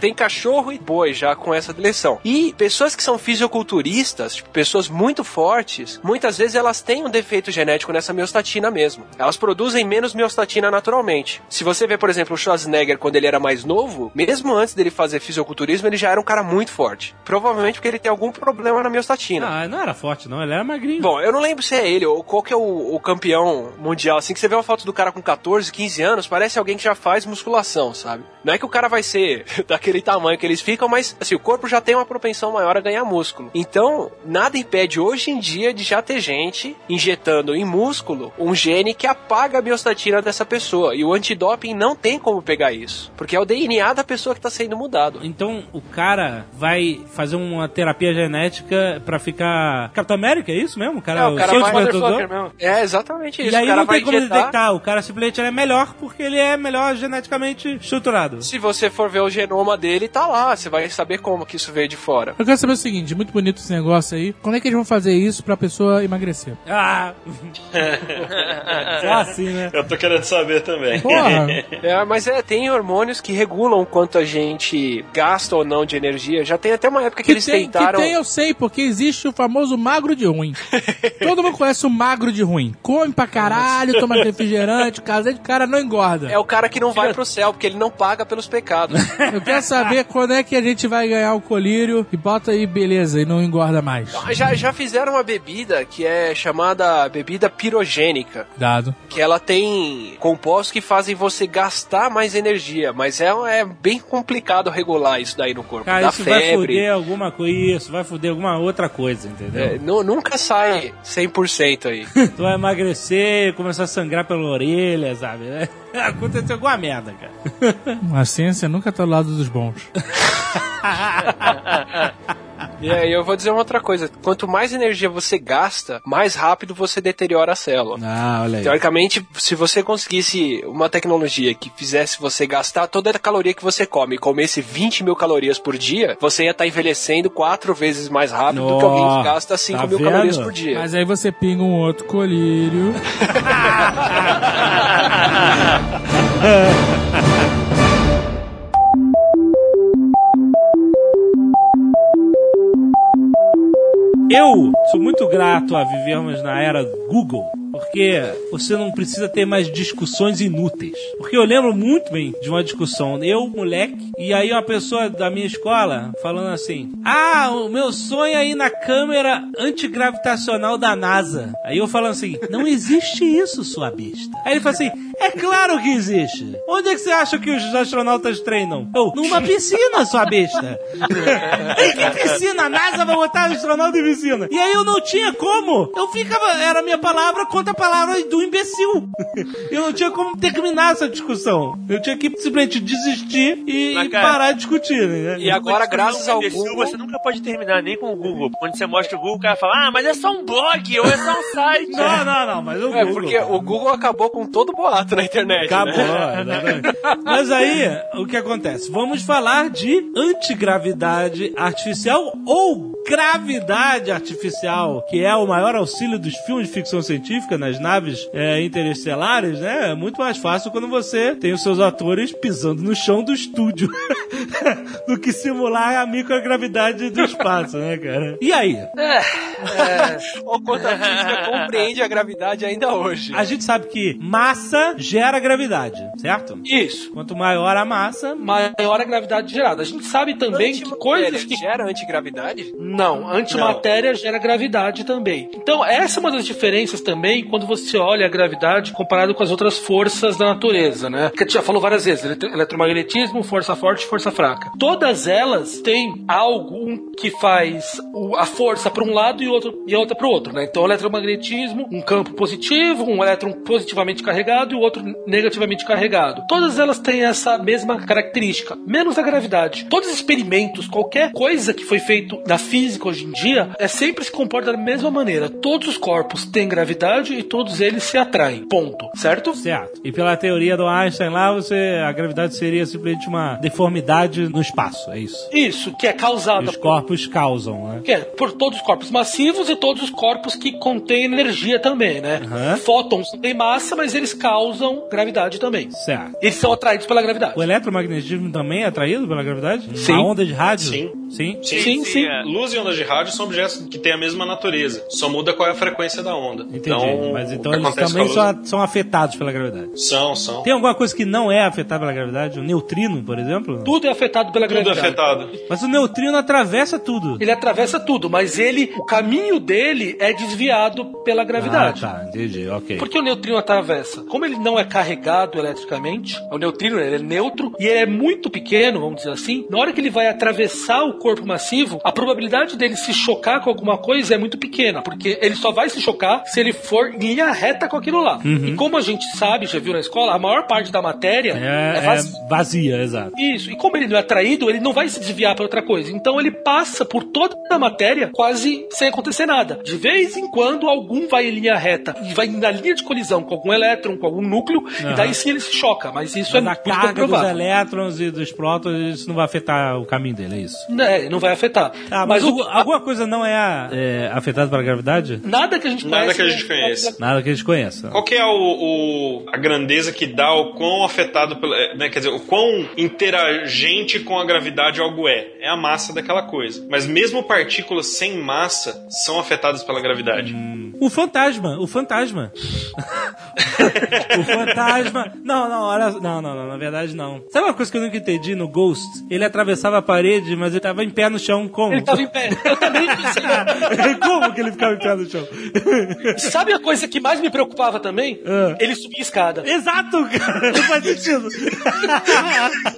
[SPEAKER 8] Tem cachorro e boi já com essa deleção. E pessoas que são fisiculturistas, tipo, pessoas muito fortes, muitas vezes elas têm um defeito genético nessa miostatina mesmo. Elas produzem menos miostatina naturalmente. Se você vê, por exemplo, o Schwarzenegger quando ele era mais novo, mesmo antes dele fazer fisiculturismo, ele já era um cara muito forte. Provavelmente porque ele tem algum problema na miostatina.
[SPEAKER 2] Ah, não era forte, não. Ele era magrinho.
[SPEAKER 8] Bom, eu não lembro se é ele ou qual que é o, o campeão mundial. Assim que você vê uma foto do cara com 14, 15 anos, parece alguém que já faz musculação, sabe? Não é que o cara vai ser daquele tamanho que eles ficam, mas assim, o corpo já tem uma propensão maior a ganhar músculo. Então, nada impede hoje em dia de já ter gente injetando em músculo um gene que apaga a biostatina dessa pessoa. E o antidoping não tem como pegar isso. Porque é o DNA da pessoa que está sendo mudado.
[SPEAKER 2] Então o cara vai fazer uma terapia genética pra ficar. Capitão América, é isso mesmo? O cara,
[SPEAKER 8] É, o cara
[SPEAKER 2] seu
[SPEAKER 8] vai
[SPEAKER 2] despertador?
[SPEAKER 8] mesmo. É, exatamente isso.
[SPEAKER 2] E aí
[SPEAKER 8] o cara
[SPEAKER 2] não tem como
[SPEAKER 8] injetar.
[SPEAKER 2] detectar, o cara simplesmente é melhor porque ele é melhor geneticamente estruturado.
[SPEAKER 8] Se você for ver o genoma dele, tá lá. Você vai saber como que isso veio de fora.
[SPEAKER 6] Eu quero saber o seguinte, muito bonito esse negócio aí. Quando é que eles vão fazer isso pra pessoa emagrecer?
[SPEAKER 2] Ah! Só assim, né?
[SPEAKER 9] Eu tô querendo saber também.
[SPEAKER 6] Porra!
[SPEAKER 8] É, mas é, tem hormônios que regulam quanto a gente gasta ou não de energia. Já tem até uma época que,
[SPEAKER 6] Que
[SPEAKER 8] eles
[SPEAKER 6] tem,
[SPEAKER 8] tentaram.
[SPEAKER 6] que tem, eu sei, porque existe o famoso magro de ruim. Todo mundo conhece o magro de ruim. Come pra caralho, toma refrigerante, o casa de cara não engorda.
[SPEAKER 8] É o cara que não vai pro céu, porque ele não paga pelos pecados.
[SPEAKER 6] Eu quero saber quando é que a gente vai ganhar o colírio e bota aí, beleza, e não engorda mais.
[SPEAKER 8] já, já fizeram uma bebida que é chamada bebida pirogênica.
[SPEAKER 6] Dado.
[SPEAKER 8] Que ela tem compostos que fazem você gastar mais energia, mas é, é bem complicado regular isso daí no corpo.
[SPEAKER 2] Cara,
[SPEAKER 8] Dá
[SPEAKER 2] isso vai
[SPEAKER 8] febre.
[SPEAKER 2] foder alguma coisa, isso, vai foder alguma outra coisa, entendeu?
[SPEAKER 8] É, nu- nunca sai 100% aí.
[SPEAKER 2] Tu vai emagrecer, começar a sangrar pela orelha, sabe? Aconteceu alguma merda, cara.
[SPEAKER 6] A ciência nunca tá do lado dos bons.
[SPEAKER 8] E aí eu vou dizer uma outra coisa: quanto mais energia você gasta, mais rápido você deteriora a célula.
[SPEAKER 6] Ah, olha aí.
[SPEAKER 8] Teoricamente, se você conseguisse uma tecnologia que fizesse você gastar toda a caloria que você come e comesse 20 mil calorias por dia, você ia estar envelhecendo quatro vezes mais rápido do que alguém que gasta 5
[SPEAKER 2] tá
[SPEAKER 8] mil
[SPEAKER 2] vendo?
[SPEAKER 8] calorias por dia.
[SPEAKER 6] Mas aí você pinga um outro colírio.
[SPEAKER 2] Eu sou muito grato a vivermos na era Google, porque você não precisa ter mais discussões inúteis. Porque eu lembro muito bem de uma discussão, eu, moleque, e aí uma pessoa da minha escola falando assim: Ah, o meu sonho é ir na câmera antigravitacional da NASA. Aí eu falando assim: Não existe isso, sua besta. Aí ele falou assim: É claro que existe. Onde é que você acha que os astronautas treinam? Eu, numa piscina, sua besta. em que piscina? A NASA vai botar astronauta em piscina. E aí eu não tinha como. Eu ficava, era a minha palavra contra a palavra do imbecil. Eu não tinha como terminar essa discussão. Eu tinha que simplesmente desistir e,
[SPEAKER 3] Mas,
[SPEAKER 2] e parar de discutir, né?
[SPEAKER 8] E agora, graças
[SPEAKER 3] é
[SPEAKER 8] ao
[SPEAKER 3] imbecil,
[SPEAKER 8] Google.
[SPEAKER 3] Você nunca pode terminar nem com o Google. Quando você mostra o Google, o cara fala, ah, mas é só um blog ou é só um site.
[SPEAKER 2] Não, não, não, mas o
[SPEAKER 8] É,
[SPEAKER 2] Google.
[SPEAKER 8] porque o Google acabou com todo boato na internet.
[SPEAKER 2] Acabou,
[SPEAKER 8] Né?
[SPEAKER 2] exatamente. Mas aí, o que acontece? Vamos falar de antigravidade artificial ou gravidade artificial, que é o maior auxílio dos filmes de ficção científica nas naves é, interestelares, né? É muito mais fácil quando você tem os seus atores pisando no chão do estúdio do que simular a microgravidade do espaço, né, cara? E aí?
[SPEAKER 8] O quanto a física compreende a gravidade ainda hoje.
[SPEAKER 2] A gente sabe que massa gera gravidade, certo?
[SPEAKER 5] Isso.
[SPEAKER 2] Quanto maior a massa,
[SPEAKER 5] Maior a gravidade gerada. A gente sabe também que coisas que.
[SPEAKER 8] gera antigravidade?
[SPEAKER 5] Não, antimatéria gera gravidade também. Então, essa é uma das diferenças também quando você olha a gravidade comparado com as outras forças da natureza, né? Que a gente já falou várias vezes: eletro- eletromagnetismo, força forte força fraca. Todas elas têm algo que faz a força para um lado e, outro, e a outra para o outro, né? Então, eletromagnetismo, um campo positivo, um elétron positivamente carregado e o outro negativamente carregado. Todas elas têm essa mesma característica, menos a gravidade. Todos os experimentos, qualquer coisa que foi feito na física hoje em dia, é sempre se comporta da mesma maneira. Todos os corpos têm gravidade e todos eles se atraem. Ponto. Certo?
[SPEAKER 2] Certo. E pela teoria do Einstein lá, você, a gravidade seria simplesmente uma deformidade no espaço, é isso.
[SPEAKER 5] Isso, que é
[SPEAKER 2] E
[SPEAKER 5] causada
[SPEAKER 2] os corpos causam, né?
[SPEAKER 5] Que é por todos os corpos massivos e todos os corpos que contêm energia também, né?
[SPEAKER 2] Aham.
[SPEAKER 5] Fótons têm massa, mas eles causam gravidade também.
[SPEAKER 2] Certo.
[SPEAKER 5] Eles são atraídos pela gravidade.
[SPEAKER 2] O eletromagnetismo também é atraído pela gravidade?
[SPEAKER 5] Sim.
[SPEAKER 2] A onda de rádio?
[SPEAKER 5] Sim.
[SPEAKER 2] Sim?
[SPEAKER 5] Sim, sim.
[SPEAKER 3] é.
[SPEAKER 9] Luz e ondas de rádio são objetos que têm a mesma natureza. Só muda qual é a frequência da onda.
[SPEAKER 2] Entendi.
[SPEAKER 9] Então,
[SPEAKER 2] Mas então
[SPEAKER 9] o que
[SPEAKER 2] eles também são, são afetados pela gravidade.
[SPEAKER 9] São, são.
[SPEAKER 2] Tem alguma coisa que não é afetada pela gravidade? O neutrino, por exemplo?
[SPEAKER 5] Tudo é afetado pela
[SPEAKER 9] Tudo
[SPEAKER 5] gravidade.
[SPEAKER 9] afetado.
[SPEAKER 2] Mas o neutrino atravessa tudo.
[SPEAKER 5] Ele atravessa tudo, mas ele, o caminho dele é desviado pela gravidade.
[SPEAKER 2] Ah, tá, entendi, ok.
[SPEAKER 5] Por que o neutrino atravessa? Como ele não é carregado eletricamente, o neutrino ele é neutro e ele é muito pequeno, vamos dizer assim, na hora que ele vai atravessar o corpo massivo, a probabilidade dele se chocar com alguma coisa é muito pequena, porque ele só vai se chocar se ele for em linha reta com aquilo lá. E como a gente sabe, já viu na escola, a maior parte da matéria
[SPEAKER 2] É,
[SPEAKER 5] é,
[SPEAKER 2] é
[SPEAKER 5] vazia.
[SPEAKER 2] vazia, exato.
[SPEAKER 5] Isso, e como ele não é atraído, ele não vai se desviar para outra coisa. Então ele passa por toda a matéria quase sem acontecer nada. De vez em quando, algum vai em linha reta e vai na linha de colisão com algum elétron, com algum núcleo,
[SPEAKER 2] Aham.
[SPEAKER 5] e daí sim ele se choca. Mas isso
[SPEAKER 2] Mas
[SPEAKER 5] é muito
[SPEAKER 2] carga dos
[SPEAKER 5] provável.
[SPEAKER 2] elétrons e dos prótons, isso não vai afetar o caminho dele, é isso?
[SPEAKER 5] Né, não vai afetar.
[SPEAKER 2] Ah, mas,
[SPEAKER 5] mas
[SPEAKER 2] o- alguma coisa não é, é afetada pela gravidade?
[SPEAKER 5] nada que a gente
[SPEAKER 9] Nada
[SPEAKER 5] conhece.
[SPEAKER 9] que a gente conheça.
[SPEAKER 2] Nada que a gente conheça.
[SPEAKER 9] Qual que é o, o- a grandeza que dá o quão afetado pela, é, né, quer dizer, o quão interagente com a gravidade algo é? É a massa daquela coisa. Mas mesmo partículas sem massa são afetadas pela gravidade.
[SPEAKER 2] O fantasma, o fantasma. o fantasma. Não, não, olha. Não, não, não, na verdade não. Sabe uma coisa que eu nunca entendi no Ghost? Ele atravessava a parede, mas ele tava em pé no chão. Como?
[SPEAKER 5] Ele tava em pé. Eu também pensei.
[SPEAKER 2] Como que ele ficava em pé no chão?
[SPEAKER 5] Sabe a coisa que mais me preocupava também?
[SPEAKER 2] Ah.
[SPEAKER 5] Ele subia a escada.
[SPEAKER 2] Exato, cara. Não faz sentido.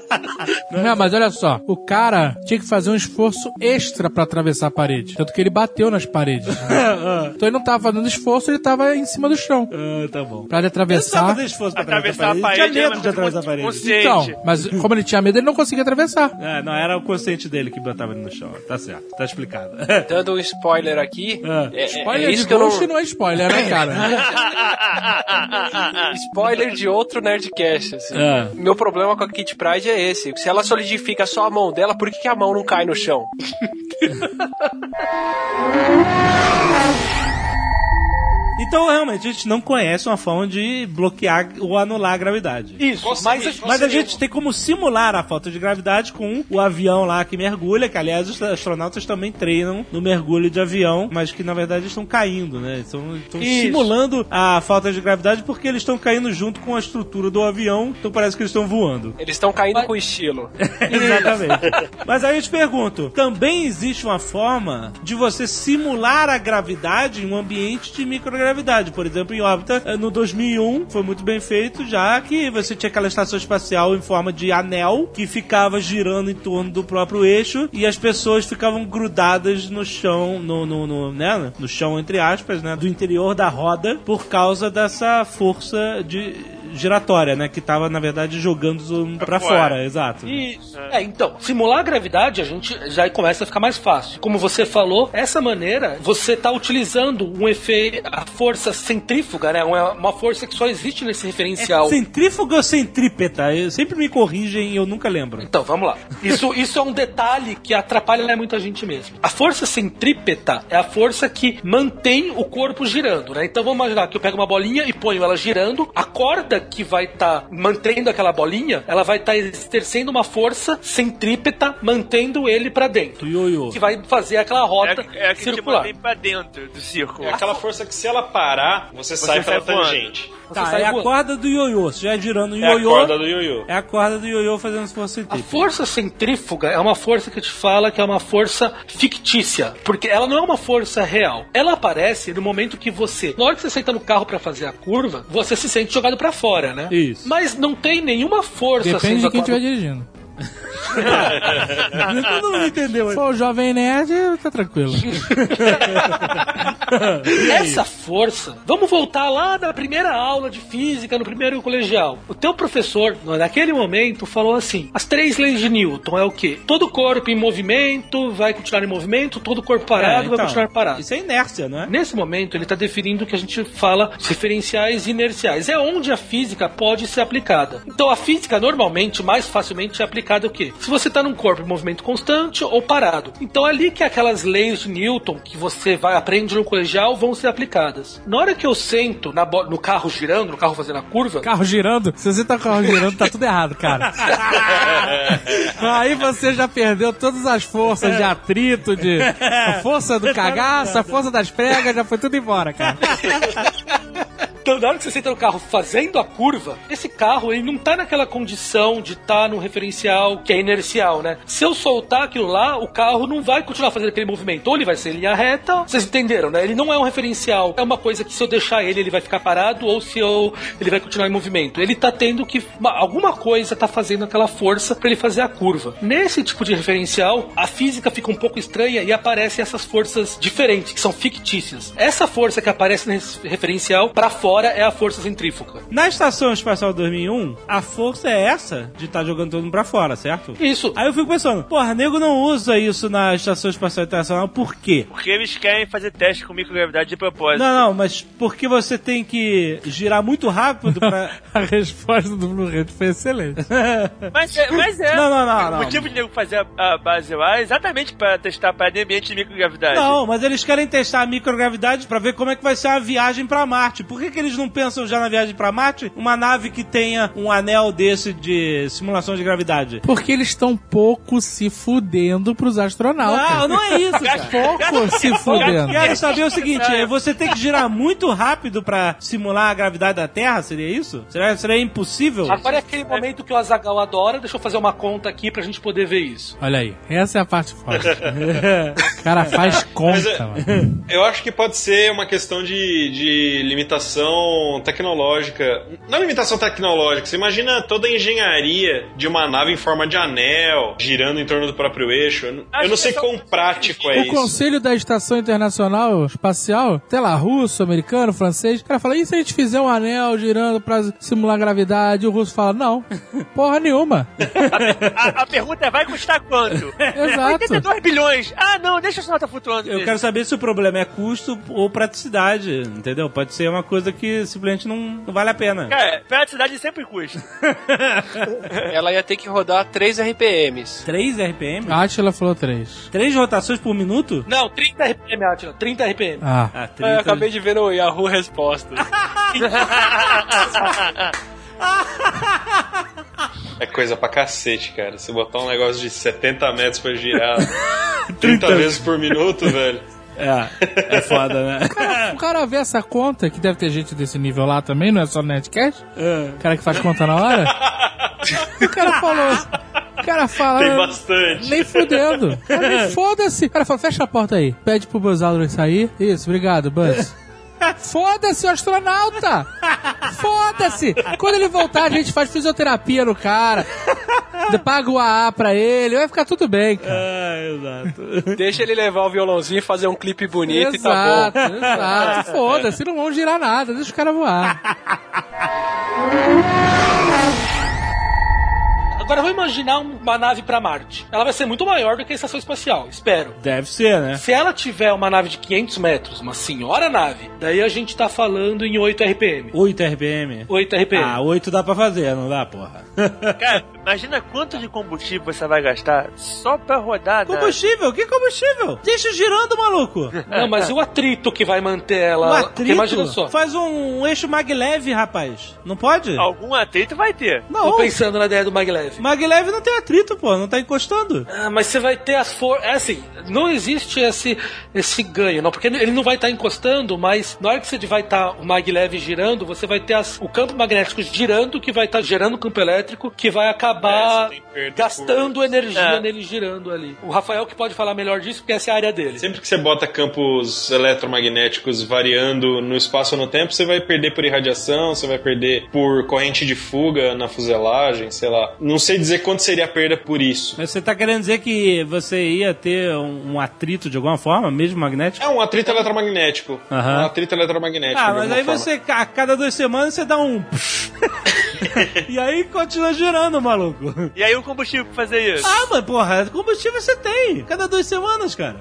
[SPEAKER 6] Não, mas olha só, o cara tinha que fazer um esforço extra pra atravessar a parede. Tanto que ele bateu nas paredes. né? Então ele não tava fazendo esforço, ele tava em cima do chão.
[SPEAKER 2] Ah, tá bom.
[SPEAKER 6] Pra ele
[SPEAKER 2] Ele
[SPEAKER 6] atravessar.
[SPEAKER 2] fazer esforço pra
[SPEAKER 3] Atravessar a
[SPEAKER 2] Ele
[SPEAKER 3] parede
[SPEAKER 2] tinha
[SPEAKER 3] é
[SPEAKER 2] medo de atravessar a parede.
[SPEAKER 3] consciente.
[SPEAKER 6] Então, mas como ele tinha medo, ele não conseguia atravessar.
[SPEAKER 2] É, não, era o consciente dele que botava ele no chão. Tá certo, tá explicado.
[SPEAKER 8] Dando um spoiler aqui.
[SPEAKER 2] Ah.
[SPEAKER 8] É, é-
[SPEAKER 6] Spoiler
[SPEAKER 8] é isso
[SPEAKER 6] de
[SPEAKER 8] que eu não...
[SPEAKER 6] Ghost não é spoiler, né, cara?
[SPEAKER 8] spoiler de outro Nerdcast, assim.
[SPEAKER 2] Ah.
[SPEAKER 8] Meu problema com a Kit Pride é esse. Se ela solidifica só a mão dela, por que, que a mão não cai no chão?
[SPEAKER 2] Então, realmente, a gente não conhece uma forma de bloquear ou anular a gravidade.
[SPEAKER 5] Isso, mas
[SPEAKER 9] qual
[SPEAKER 2] Mas a gente tem como simular a falta de gravidade com o avião lá que mergulha, que aliás os astronautas também treinam no mergulho de avião, mas que na verdade estão caindo, né? Estão, estão simulando a falta de gravidade porque eles estão caindo junto com a estrutura do avião, então parece que eles estão voando.
[SPEAKER 8] Eles estão caindo com estilo.
[SPEAKER 2] Exatamente. Mas aí eu te pergunto: também existe uma forma de você simular a gravidade em um ambiente de microgravidade? Por exemplo, em órbita, eh, no 2001, foi muito bem feito, já que você tinha aquela estação espacial em forma de anel que ficava girando em torno do próprio eixo e as pessoas ficavam grudadas no chão, no, no, no, né, no chão, entre aspas, né, do interior da roda por causa dessa força de giratória, né, que tava, na verdade, jogando pra
[SPEAKER 3] fora.
[SPEAKER 2] fora, exato.
[SPEAKER 5] Isso. É, então, simular a gravidade a gente já começa a ficar mais fácil. Como você falou, essa maneira você está utilizando um efeito, a força centrífuga, né? Uma, uma força que só existe nesse referencial.
[SPEAKER 2] Centrífuga ou centrípeta? Eu sempre me corrigem e eu nunca lembro.
[SPEAKER 5] Então, vamos lá. Isso, isso é um detalhe que atrapalha né, muita gente mesmo. A força centrípeta é a força que mantém o corpo girando, né? Então vamos imaginar que eu pego uma bolinha e ponho ela girando, a corda que vai estar mantendo aquela bolinha, ela vai estar exercendo uma força centrípeta mantendo ele pra dentro.
[SPEAKER 2] Ioiô.
[SPEAKER 5] Que vai fazer aquela rota
[SPEAKER 3] É, é a que te
[SPEAKER 5] circular.
[SPEAKER 3] mantém pra dentro do círculo.
[SPEAKER 9] É aquela força que se ela parar, você, sai
[SPEAKER 3] sai
[SPEAKER 9] pela
[SPEAKER 3] voando.
[SPEAKER 9] tangente.
[SPEAKER 5] Você
[SPEAKER 2] Tá,
[SPEAKER 5] sai
[SPEAKER 2] é a
[SPEAKER 5] voando.
[SPEAKER 2] corda do ioiô. Você já girando o
[SPEAKER 9] É a
[SPEAKER 2] ioiô.
[SPEAKER 9] corda do ioiô.
[SPEAKER 2] É a corda do ioiô fazendo força
[SPEAKER 5] A força centrífuga é uma força que te fala que é uma força fictícia, porque ela não é uma força real. Ela aparece no momento que você, na hora que você senta no carro pra fazer a curva, você se sente jogado pra fora, né?
[SPEAKER 2] Isso.
[SPEAKER 5] Mas não tem nenhuma força
[SPEAKER 6] Depende de quem estiver dirigindo.
[SPEAKER 2] Todo mundo entendeu.
[SPEAKER 6] Se for o jovem nerd, tá tranquilo.
[SPEAKER 5] Essa força, vamos voltar lá na primeira aula de física, no primeiro colegial. O teu professor, naquele momento, falou assim: as três leis de Newton é o quê? Todo corpo em movimento vai continuar em movimento, todo corpo parado
[SPEAKER 2] É,
[SPEAKER 5] vai
[SPEAKER 2] então,
[SPEAKER 5] continuar parado.
[SPEAKER 2] Isso é inércia, não é?
[SPEAKER 5] Nesse momento, ele está definindo o que a gente fala referenciais inerciais. É onde a física pode ser aplicada. Então, a física, normalmente, mais facilmente é aplicada o quê? se você tá num corpo em movimento constante ou parado. Então é ali que aquelas leis de Newton que você vai aprende no colegial vão ser aplicadas. Na hora que eu sento no carro girando, no carro fazendo a curva,
[SPEAKER 6] Carro girando, se você tá com o carro girando, tá tudo errado, cara. Aí você já perdeu todas as forças de atrito, de a força do cagaço, a força das pregas, já foi tudo embora, cara.
[SPEAKER 5] Então, na hora que você senta no carro fazendo a curva, esse carro ele não tá naquela condição de estar num referencial que é inercial, né? Se eu soltar aquilo lá, o carro não vai continuar fazendo aquele movimento. Ou ele vai ser linha reta, vocês entenderam, né? Ele não é um referencial. É uma coisa que se eu deixar ele, ele vai ficar parado, ou se eu ele vai continuar em movimento. Ele tá tendo que. uma- alguma coisa tá fazendo aquela força para ele fazer a curva. Nesse tipo de referencial, a física fica um pouco estranha e aparecem essas forças diferentes, que são fictícias. Essa força que aparece nesse referencial, para fora, é a força centrífuga.
[SPEAKER 2] Na Estação Espacial 2001, a força é essa de estar jogando todo mundo pra fora, certo?
[SPEAKER 5] Isso.
[SPEAKER 2] Aí eu fico pensando, porra, nego não usa isso na Estação Espacial Internacional, por quê?
[SPEAKER 3] Porque eles querem fazer teste com microgravidade de propósito.
[SPEAKER 2] Não, não, mas porque você tem que girar muito rápido pra...
[SPEAKER 6] A resposta do Blu-ray foi excelente.
[SPEAKER 3] Mas é, mas é.
[SPEAKER 2] Não, não, não,
[SPEAKER 3] O
[SPEAKER 2] não.
[SPEAKER 3] motivo de nego fazer a, a base lá é exatamente pra testar para de ambiente de microgravidade.
[SPEAKER 2] Não, mas eles querem testar a microgravidade pra ver como é que vai ser a viagem pra Marte. Por que, que eles não pensam já na viagem pra Marte? Uma nave que tenha um anel desse de simulação de gravidade.
[SPEAKER 6] Porque eles estão pouco se fudendo pros astronautas.
[SPEAKER 2] Não, não é isso, cara.
[SPEAKER 6] Pouco se fudendo.
[SPEAKER 2] Quero saber o seguinte, é, você tem que girar muito rápido pra simular a gravidade da Terra, seria isso? Seria, seria impossível?
[SPEAKER 5] Agora é aquele momento que o Azagal adora. Deixa eu fazer uma conta aqui pra gente poder ver isso.
[SPEAKER 6] Olha aí, essa é a parte forte. O cara faz
[SPEAKER 9] Mas
[SPEAKER 6] conta,
[SPEAKER 9] é-
[SPEAKER 6] mano.
[SPEAKER 9] Eu acho que pode ser uma questão de, de limitação tecnológica. Não limitação tecnológica, você imagina toda a engenharia de uma nave em forma de anel, girando em torno do próprio eixo. Eu não, eu não sei quão prático é
[SPEAKER 6] O
[SPEAKER 9] isso.
[SPEAKER 6] conselho da Estação Internacional Espacial, sei lá, russo, americano, francês, o cara fala, e se a gente fizer um anel girando pra simular gravidade? E o russo fala, não, porra nenhuma.
[SPEAKER 3] A, a pergunta é: vai custar quanto?
[SPEAKER 6] Exato.
[SPEAKER 3] 82 bilhões. Ah, não, deixa o sinal tá flutuando.
[SPEAKER 2] Eu quero saber se o problema é custo ou praticidade, entendeu? Pode ser uma coisa que simplesmente não, não vale a pena.
[SPEAKER 3] Cara, praticidade sempre custa.
[SPEAKER 8] Ela ia ter que rodar 3 RPMs.
[SPEAKER 2] 3 RPM?
[SPEAKER 6] A Atila falou três.
[SPEAKER 2] 3 rotações por minuto?
[SPEAKER 5] Não, 30 RPM, Atila. 30 RPM.
[SPEAKER 6] Ah,
[SPEAKER 2] Ah,
[SPEAKER 8] É,
[SPEAKER 2] 30.
[SPEAKER 8] eu acabei de ver no Yahoo Respostas.
[SPEAKER 9] É coisa pra cacete, cara. Se botar um negócio de 70 metros pra girar 30 vezes por minuto, velho.
[SPEAKER 2] É, é foda, né?
[SPEAKER 6] o cara vê essa conta, que deve ter gente desse nível lá também, não é só no Netcast?
[SPEAKER 2] É.
[SPEAKER 6] O cara que faz conta na hora? o cara falou. O cara fala.
[SPEAKER 9] Tem bastante.
[SPEAKER 6] Nem fudendo. Cara, nem foda-se. O cara fala, fecha a porta aí. Pede pro Buzz Aldrin sair. Isso, obrigado, Buzz. Foda-se, o astronauta! Foda-se! Quando ele voltar, a gente faz fisioterapia no cara. Paga o AA pra ele, vai ficar tudo bem, cara.
[SPEAKER 2] É, exato.
[SPEAKER 8] Deixa ele levar o violãozinho e fazer um clipe bonito e tá
[SPEAKER 6] exato,
[SPEAKER 8] bom.
[SPEAKER 6] exato. Foda-se, não vão girar nada, deixa o cara voar.
[SPEAKER 5] Agora vamos imaginar uma nave pra Marte. Ela vai ser muito maior do que a estação espacial, espero.
[SPEAKER 2] Deve ser, né?
[SPEAKER 5] Se ela tiver uma nave de 500 metros, uma senhora nave, daí a gente tá falando em 8 RPM.
[SPEAKER 2] 8 RPM.
[SPEAKER 5] 8 RPM.
[SPEAKER 2] Ah, 8 dá pra fazer, não dá, porra?
[SPEAKER 3] Cara, imagina quanto de combustível você vai gastar só pra rodar.
[SPEAKER 2] Combustível? Que combustível? Deixa girando, maluco.
[SPEAKER 5] Não, mas e o atrito que vai manter ela?
[SPEAKER 2] O atrito?
[SPEAKER 5] imagina só.
[SPEAKER 2] Faz um eixo maglev, rapaz. Não pode?
[SPEAKER 3] Algum atrito vai ter.
[SPEAKER 2] Não.
[SPEAKER 5] Tô pensando na ideia do maglev.
[SPEAKER 2] Maglev não tem atrito, pô. Não tá encostando.
[SPEAKER 5] Ah, mas você vai ter as forças. É assim, não existe esse, esse ganho, não, porque ele não vai estar encostando, mas na hora que você vai estar o maglev girando, você vai ter as- o campo magnético girando, que vai estar gerando campo elétrico, que vai
[SPEAKER 9] É,
[SPEAKER 5] acabar
[SPEAKER 9] perda
[SPEAKER 5] gastando
[SPEAKER 9] por-
[SPEAKER 5] energia
[SPEAKER 3] É.
[SPEAKER 5] nele girando ali. O Rafael que pode falar melhor disso, porque essa é a área dele.
[SPEAKER 9] Sempre que você bota campos eletromagnéticos variando no espaço ou no tempo, você vai perder por irradiação, você vai perder por corrente de fuga na fuselagem, sei lá. Não sei dizer quanto seria a perda por isso.
[SPEAKER 2] Mas você tá querendo dizer que você ia ter um, um atrito de alguma forma, mesmo magnético?
[SPEAKER 9] É um atrito eletromagnético.
[SPEAKER 2] Aham.
[SPEAKER 9] Um atrito eletromagnético.
[SPEAKER 2] Ah, mas aí
[SPEAKER 9] forma.
[SPEAKER 2] você, a cada duas semanas, você dá um. e aí continua girando, maluco.
[SPEAKER 3] E aí o combustível pra fazer isso?
[SPEAKER 2] Ah, mas porra, combustível você tem. Cada duas semanas, cara.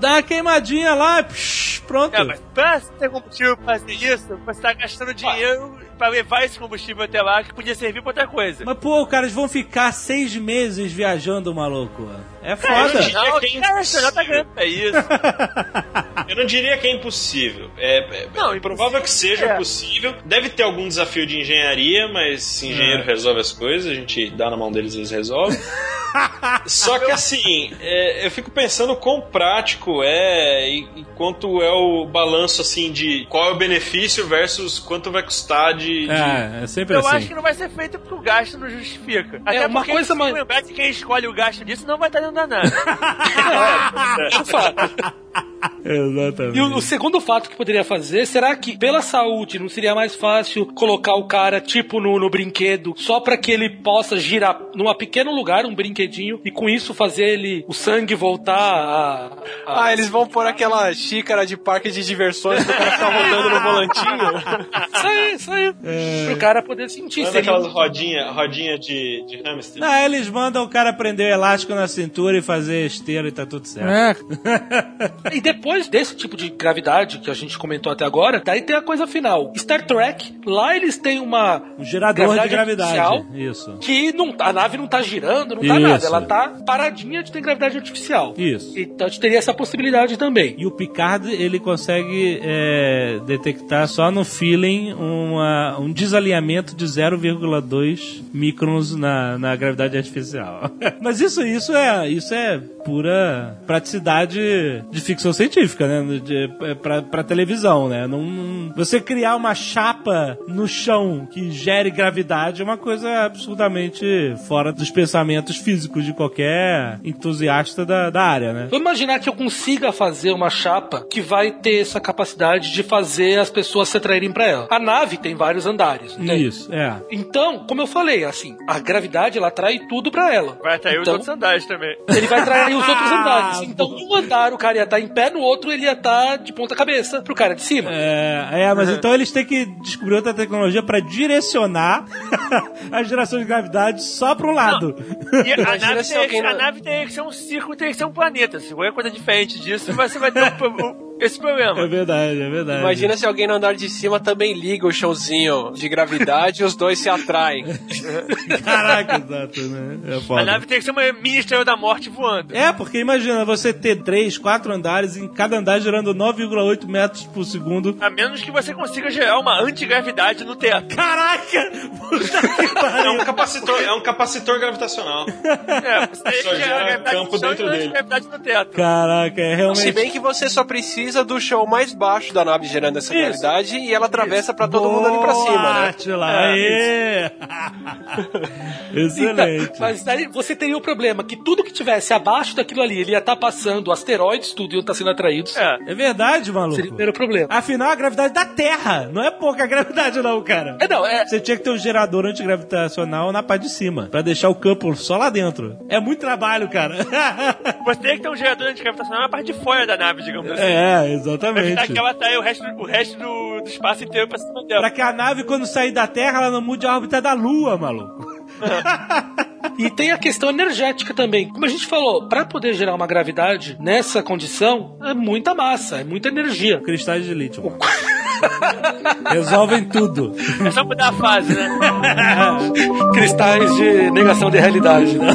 [SPEAKER 2] Dá uma queimadinha lá, psh, pronto.
[SPEAKER 3] É, mas pra ter combustível pra fazer isso, você tá gastando dinheiro pra levar esse combustível até lá, que podia servir pra outra coisa.
[SPEAKER 2] Mas, pô, caras vão ficar seis meses viajando, maluco. É
[SPEAKER 3] Cara,
[SPEAKER 2] foda.
[SPEAKER 9] quem-
[SPEAKER 3] cara, você já tá ganhando pra isso.
[SPEAKER 9] Eu não diria que é impossível. É, é-
[SPEAKER 3] Não,
[SPEAKER 9] é provável que seja
[SPEAKER 3] é.
[SPEAKER 9] possível. Deve ter algum desafio de engenharia, mas engenheiro resolve as coisas, a gente dá na mão deles e eles resolvem. Só que assim, é, eu fico pensando quão prático é e, e quanto é o balanço assim de qual é o benefício versus quanto vai custar de. de-
[SPEAKER 2] É, é sempre
[SPEAKER 3] Eu
[SPEAKER 2] assim.
[SPEAKER 3] acho que não vai ser feito porque o gasto não justifica. Até
[SPEAKER 5] uma
[SPEAKER 3] porque
[SPEAKER 5] coisa
[SPEAKER 3] se
[SPEAKER 5] mais-
[SPEAKER 3] lembrar que quem escolhe o gasto disso não vai estar dentro da nave.
[SPEAKER 5] É um fato.
[SPEAKER 2] Exatamente.
[SPEAKER 5] E o, o segundo fato que poderia fazer, será que pela saúde não seria mais fácil colocar o cara tipo no, no brinquedo, só pra que ele possa girar num pequeno lugar, um brinquedinho, e com isso fazer ele, o sangue voltar a... a-
[SPEAKER 8] Ah, eles vão pôr aquela xícara de parque de diversões pro cara ficar rodando no volantinho.
[SPEAKER 5] Isso aí, isso aí. Pro cara poder sentir.
[SPEAKER 9] Manda
[SPEAKER 5] Seria-
[SPEAKER 9] aquelas rodinhas rodinha de, de hamster.
[SPEAKER 2] Não, eles mandam o cara prender o elástico na cintura e fazer esteira e tá tudo certo.
[SPEAKER 6] É,
[SPEAKER 5] E depois desse tipo de gravidade que a gente comentou até agora, daí tem a coisa final. Star Trek, lá eles têm uma
[SPEAKER 2] Um gerador de gravidade.
[SPEAKER 5] artificial
[SPEAKER 2] Isso.
[SPEAKER 5] que não, a nave não tá girando, não tá
[SPEAKER 2] Isso.
[SPEAKER 5] nada. Ela tá paradinha de ter gravidade artificial.
[SPEAKER 2] Isso.
[SPEAKER 5] Então a gente teria essa possibilidade também.
[SPEAKER 2] E o Picard, ele consegue é, detectar só no feeling uma- um desalinhamento de 0,2 microns na, na gravidade artificial. Mas isso, isso, é, isso é pura praticidade de ficção científica, né? De, é pra, pra televisão, né? Não, não- você criar uma chapa no chão que gere gravidade é uma coisa absurdamente fora dos pensamentos físicos de qualquer entusiasta da, da área, né?
[SPEAKER 5] Vamos imaginar que eu consiga fazer uma chapa que vai ter essa capacidade de fazer as pessoas se atraírem pra ela. A nave tem vários andares. tem?
[SPEAKER 2] Isso, é.
[SPEAKER 5] Então, como eu falei, assim, a gravidade ela atrai tudo pra ela.
[SPEAKER 3] Vai atrair os
[SPEAKER 5] Então,
[SPEAKER 3] outros andares também.
[SPEAKER 5] Ele vai atrair os outros
[SPEAKER 2] Ah,
[SPEAKER 5] andares. Então, num andar o cara ia estar em pé, no outro ele ia estar de ponta cabeça pro cara de cima.
[SPEAKER 2] É, é, mas então eles têm que descobrir outra tecnologia pra direcionar a geração de gravidade só pra um lado.
[SPEAKER 3] E a
[SPEAKER 8] Imagina
[SPEAKER 3] nave, que, a nave teria que ser um círculo, teria que ser um planeta. Se qualquer coisa diferente disso, você vai ter um um- esse
[SPEAKER 2] É
[SPEAKER 3] problema.
[SPEAKER 2] verdade, é verdade.
[SPEAKER 8] Imagina se alguém no andar de cima também liga o chãozinho de gravidade e os dois se atraem.
[SPEAKER 2] Caraca, exato, né? É
[SPEAKER 3] A nave tem que ser uma mini estrela da morte voando.
[SPEAKER 2] É, porque imagina você ter três, quatro andares, em cada andar gerando 9,8 metros por segundo.
[SPEAKER 3] A menos que você consiga gerar uma antigravidade no teto.
[SPEAKER 2] Caraca!
[SPEAKER 9] É um capacitor, é um capacitor gravitacional.
[SPEAKER 3] É, você
[SPEAKER 9] Só
[SPEAKER 3] que gerar
[SPEAKER 9] gera
[SPEAKER 3] gravidade
[SPEAKER 9] campo dentro dele.
[SPEAKER 3] antigravidade no teto.
[SPEAKER 2] Caraca, é
[SPEAKER 8] Se
[SPEAKER 2] realmente.
[SPEAKER 8] bem que você só precisa do chão mais baixo da nave gerando essa
[SPEAKER 5] Isso.
[SPEAKER 8] gravidade e ela atravessa pra todo mundo ali pra cima, né?
[SPEAKER 2] Atila,
[SPEAKER 5] É,
[SPEAKER 2] aê! Excelente.
[SPEAKER 5] Então, mas daí você teria o problema que tudo que tivesse abaixo daquilo ali, ele ia estar passando, asteroides, tudo iam estar sendo atraídos.
[SPEAKER 3] É.
[SPEAKER 2] É verdade,
[SPEAKER 5] Seria o
[SPEAKER 2] maluco.
[SPEAKER 5] primeiro problema.
[SPEAKER 2] Afinal, a gravidade da Terra. Não é pouca gravidade, não, cara.
[SPEAKER 5] É, não, é.
[SPEAKER 2] Você tinha que ter um gerador antigravitacional na parte de cima, pra deixar o campo só lá dentro. É muito trabalho, cara.
[SPEAKER 3] Você teria que ter um gerador antigravitacional na parte de fora da nave, digamos assim.
[SPEAKER 2] é,
[SPEAKER 3] Pra
[SPEAKER 2] exatamente.
[SPEAKER 3] evitar que ela atraia o resto, o resto do, do espaço inteiro pra cima dela.
[SPEAKER 2] Pra que a nave, quando sair da Terra, ela não mude a órbita da Lua, maluco.
[SPEAKER 5] E tem a questão energética também. Como a gente falou, para poder gerar uma gravidade nessa condição, é muita massa, é muita energia.
[SPEAKER 2] Cristais de lítio. mano. Resolvem tudo.
[SPEAKER 3] É só mudar a fase, né?
[SPEAKER 5] Cristais de negação de realidade, né?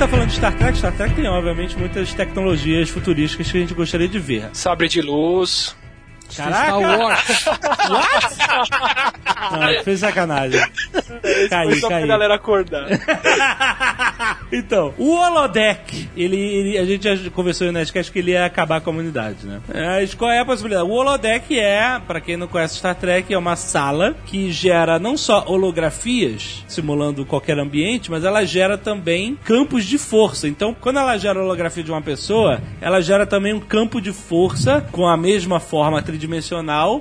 [SPEAKER 2] Como a gente tá falando de Star Trek, Star Trek tem, obviamente, muitas tecnologias futurísticas que a gente gostaria de ver.
[SPEAKER 8] Sabre de luz.
[SPEAKER 2] Caraca!
[SPEAKER 6] Star Wars.
[SPEAKER 2] Não, fez sacanagem. Caí,
[SPEAKER 8] Só pra
[SPEAKER 2] caí.
[SPEAKER 8] galera acordar.
[SPEAKER 2] Então, o holodeck, ele, ele- a gente já conversou no Nerdcast que ele ia acabar com a comunidade, né? Mas qual é a possibilidade? O holodeck é, pra quem não conhece Star Trek, é uma sala que gera não só holografias, simulando qualquer ambiente, mas ela gera também campos de força. Então, quando ela gera a holografia de uma pessoa, ela gera também um campo de força com a mesma forma tridimensional.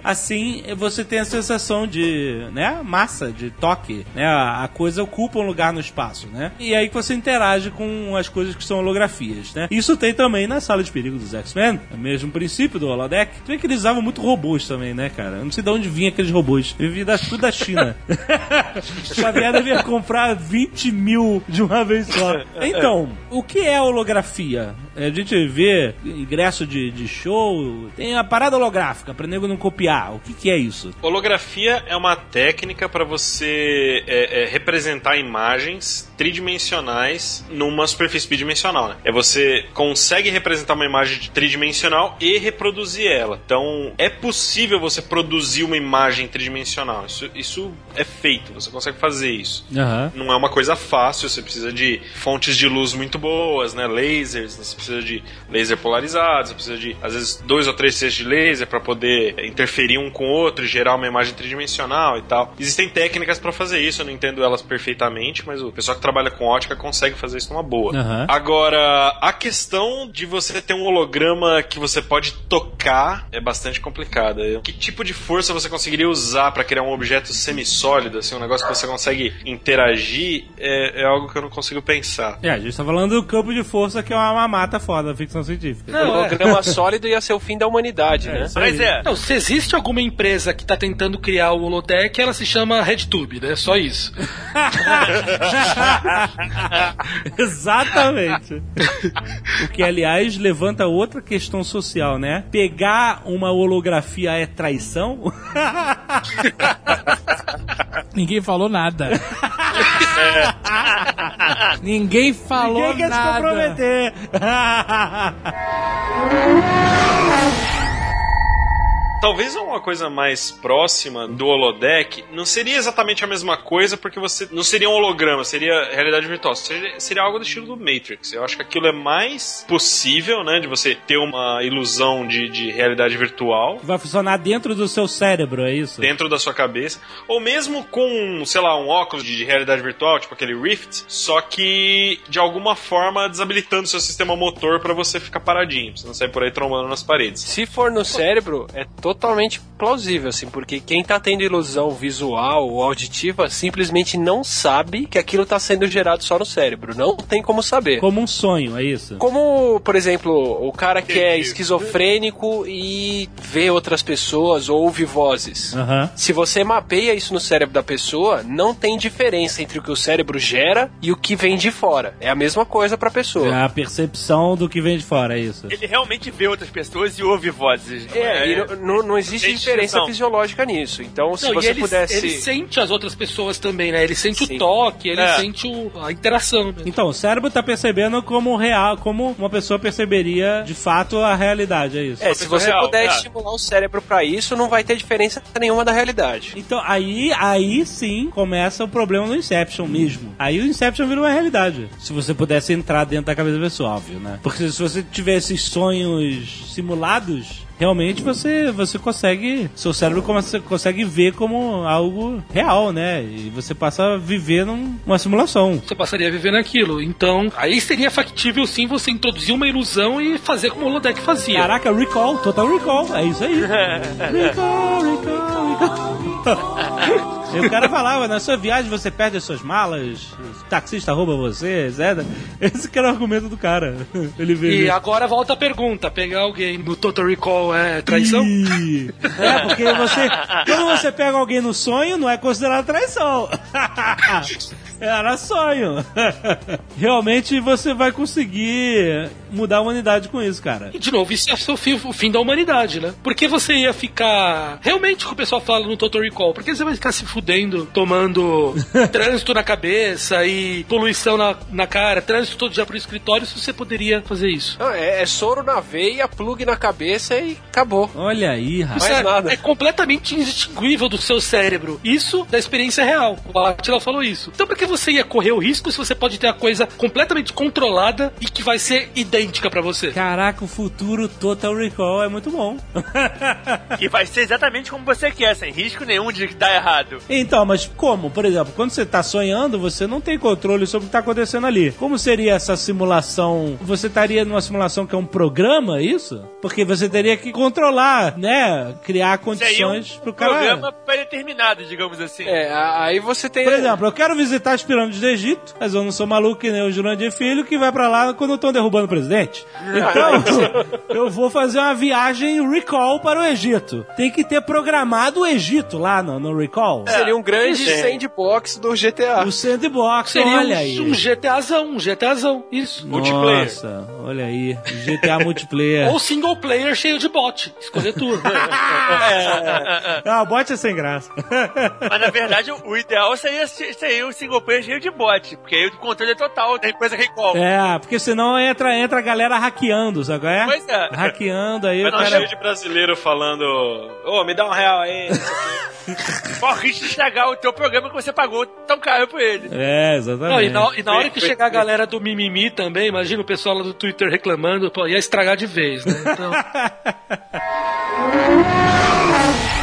[SPEAKER 2] Assim, você tem a sensação de, né, massa, de toque, né? A a coisa ocupa um lugar no espaço, né? E aí que você interage com as coisas que são holografias, né? Isso tem também na sala de perigo dos X-Men, é o mesmo princípio do holodeck. Tu vê que eles usavam muito robôs também, né, cara? Eu não sei de onde vinha aqueles robôs. Eu vi da, tudo da China. Xavier devia comprar 20 mil de uma vez só. Então, o que é holografia? A gente vê ingresso de, de show, tem a parada holográfica, pra nego não copiar. O que, que é isso?
[SPEAKER 9] Holografia é uma técnica para você é, é, representar imagens tridimensionais numa superfície bidimensional. Né? É você consegue representar uma imagem tridimensional e reproduzir ela. Então é possível você produzir uma imagem tridimensional. Isso, isso é feito, você consegue fazer isso.
[SPEAKER 2] Aham.
[SPEAKER 9] Não é uma coisa fácil, você precisa de fontes de luz muito boas, né? Lasers, você precisa de laser polarizado, você precisa de, às vezes, dois ou três feixes de laser para poder interferir um com o outro e gerar uma imagem tridimensional e tal. Existem técnicas para fazer isso, eu não entendo elas perfeitamente, mas o pessoal que trabalha com ótica consegue fazer isso numa boa.
[SPEAKER 2] Aham.
[SPEAKER 9] Agora, a questão de você ter um holograma que você pode tocar é bastante complicada. Que tipo de força você conseguiria usar para criar um objeto semissólido, assim, um negócio que você consegue interagir, é, é algo que eu não consigo pensar.
[SPEAKER 2] É, a gente tá falando do campo de força que é uma mamata foda da ficção científica.
[SPEAKER 8] O
[SPEAKER 5] Não, é.
[SPEAKER 8] holograma sólido ia ser o fim da humanidade, né?
[SPEAKER 2] isso aí.
[SPEAKER 3] Mas é.
[SPEAKER 5] Não, se existe alguma empresa que tá tentando criar o holodeck, ela se chama RedTube, né? Só isso.
[SPEAKER 2] Exatamente. o que, aliás, levanta outra questão social, né? Pegar uma holografia é traição?
[SPEAKER 6] Ninguém falou nada. Ninguém falou
[SPEAKER 2] Ninguém quer se
[SPEAKER 6] nada.
[SPEAKER 2] comprometer.
[SPEAKER 9] Talvez uma coisa mais próxima do holodeck não seria exatamente a mesma coisa, porque você não seria um holograma, seria realidade virtual. Seria, seria algo do estilo do Matrix. Eu acho que aquilo é mais possível, né? De você ter uma ilusão de, de realidade virtual
[SPEAKER 2] Vai funcionar dentro do seu cérebro, é isso?
[SPEAKER 9] dentro da sua cabeça, ou mesmo com, sei lá, um óculos de realidade virtual, tipo aquele Rift, só que de alguma forma desabilitando seu sistema motor pra você ficar paradinho, pra você não sair por aí trombando nas paredes.
[SPEAKER 8] Se for no cérebro, é totalmente plausível, assim, porque quem tá tendo ilusão visual ou auditiva simplesmente não sabe que aquilo tá sendo gerado só no cérebro. Não tem como saber.
[SPEAKER 2] Como um sonho, é isso?
[SPEAKER 8] Como, por exemplo, o cara que é esquizofrênico e vê outras pessoas ou ouve vozes.
[SPEAKER 2] Aham.
[SPEAKER 8] Se você mapeia isso no cérebro da pessoa, não tem diferença entre o que o cérebro gera e o que vem de fora. É a mesma coisa pra pessoa.
[SPEAKER 2] É a percepção do que vem de fora, é isso?
[SPEAKER 3] Ele realmente vê outras pessoas e ouve vozes. não
[SPEAKER 8] É, e não- não, não existe
[SPEAKER 3] tem
[SPEAKER 8] diferença fisiológica nisso. Então, se
[SPEAKER 5] Não, e
[SPEAKER 8] você
[SPEAKER 5] ele,
[SPEAKER 8] pudesse.
[SPEAKER 5] ele sente as outras pessoas também, né? Ele sente
[SPEAKER 8] Sim.
[SPEAKER 5] o toque, ele
[SPEAKER 3] É.
[SPEAKER 5] sente o- a interação. né?
[SPEAKER 2] Então, o cérebro tá percebendo como real, como uma pessoa perceberia de fato a realidade, é isso?
[SPEAKER 8] É, se você
[SPEAKER 3] real,
[SPEAKER 8] puder
[SPEAKER 3] é.
[SPEAKER 8] estimular o cérebro pra isso, não vai ter diferença nenhuma da realidade.
[SPEAKER 2] Então, aí, aí sim começa o problema do Inception mesmo. Aí o Inception vira uma realidade. Se você pudesse entrar dentro da cabeça da pessoa, óbvio, né? Porque se você tiver esses sonhos simulados, realmente você, você consegue. Seu cérebro começa, consegue ver como algo real, né? E você passa a viver num- numa simulação.
[SPEAKER 5] Você passaria a viver naquilo. Então, aí seria factível sim você introduzir uma ilusão e fazer como o holodeck fazia.
[SPEAKER 2] Caraca, recall, total recall, é isso aí. recall, recall, recall. E o cara falava, na sua viagem você perde as suas malas, o taxista rouba você, etc. Esse que era o argumento do cara. Ele veio.
[SPEAKER 5] E agora volta a pergunta: pegar alguém no Total Recall é traição?
[SPEAKER 2] Ih, É, porque você. Quando você pega alguém no sonho, não é considerado traição. Era sonho. Realmente você vai conseguir mudar a humanidade com isso, cara.
[SPEAKER 5] E de novo, isso é o fim, o fim da humanidade, né? Porque você ia ficar. Realmente o que o pessoal fala no Total Recall, porque você vai ficar se fudendo, tomando trânsito na cabeça e poluição na, na cara, trânsito todo dia pro escritório, se você poderia fazer isso.
[SPEAKER 8] Não, é, é soro na veia, plug na cabeça e acabou.
[SPEAKER 2] Olha aí, rapaz.
[SPEAKER 5] Isso
[SPEAKER 8] Mais
[SPEAKER 5] é,
[SPEAKER 8] nada.
[SPEAKER 5] é completamente indistinguível do seu cérebro. Isso da experiência real. O Attila falou isso. Então, por que você ia correr o risco se você pode ter a coisa completamente controlada e que vai ser idêntica pra você?
[SPEAKER 2] Caraca, o futuro Total Recall é muito bom.
[SPEAKER 3] E vai ser exatamente como você quer, sem risco nenhum de dar errado.
[SPEAKER 2] Então, mas como? Por exemplo, quando você tá sonhando, você não tem controle sobre o que tá acontecendo ali. Como seria essa simulação? Você estaria numa simulação que é um programa, é isso? Porque você teria que controlar, né? Criar
[SPEAKER 3] Seria um
[SPEAKER 2] condições pro cara.
[SPEAKER 3] programa pré-determinado, digamos assim.
[SPEAKER 8] É, aí você tem.
[SPEAKER 2] Por exemplo, eu quero visitar as pirâmides do Egito, mas eu não sou maluco que nem o Jurandir Filho que vai pra lá quando estão derrubando o presidente. Então, eu vou fazer uma viagem recall para o Egito. Tem que ter programado o Egito lá no, no recall.
[SPEAKER 8] Seria um grande
[SPEAKER 9] É.
[SPEAKER 8] sandbox do GTA.
[SPEAKER 2] O sandbox,
[SPEAKER 5] Seria
[SPEAKER 2] olha
[SPEAKER 5] um,
[SPEAKER 2] aí.
[SPEAKER 5] um GTAzão, um GTAzão. Isso.
[SPEAKER 9] multiplayer.
[SPEAKER 2] Nossa, olha aí. GTA multiplayer.
[SPEAKER 5] Ou single player cheio de bot. Escolher tudo.
[SPEAKER 2] Ah, bot é sem graça.
[SPEAKER 3] Mas na verdade, o ideal seria, seria um single player cheio de bot, porque aí o controle é total, tem coisa recall.
[SPEAKER 2] É, porque senão entra, entra a galera hackeando, sabe é?
[SPEAKER 3] Pois é.
[SPEAKER 2] Hackeando, aí o
[SPEAKER 9] Não,
[SPEAKER 2] cara...
[SPEAKER 9] cheio de brasileiro falando, ô, me dá um real aí.
[SPEAKER 3] Risco de estragar o teu programa que você pagou tão caro por ele.
[SPEAKER 2] É, exatamente.
[SPEAKER 5] Não, e, na, e na hora que chegar a galera do mimimi também, imagina o pessoal lá do Twitter reclamando, pô, ia estragar de vez, né? Então,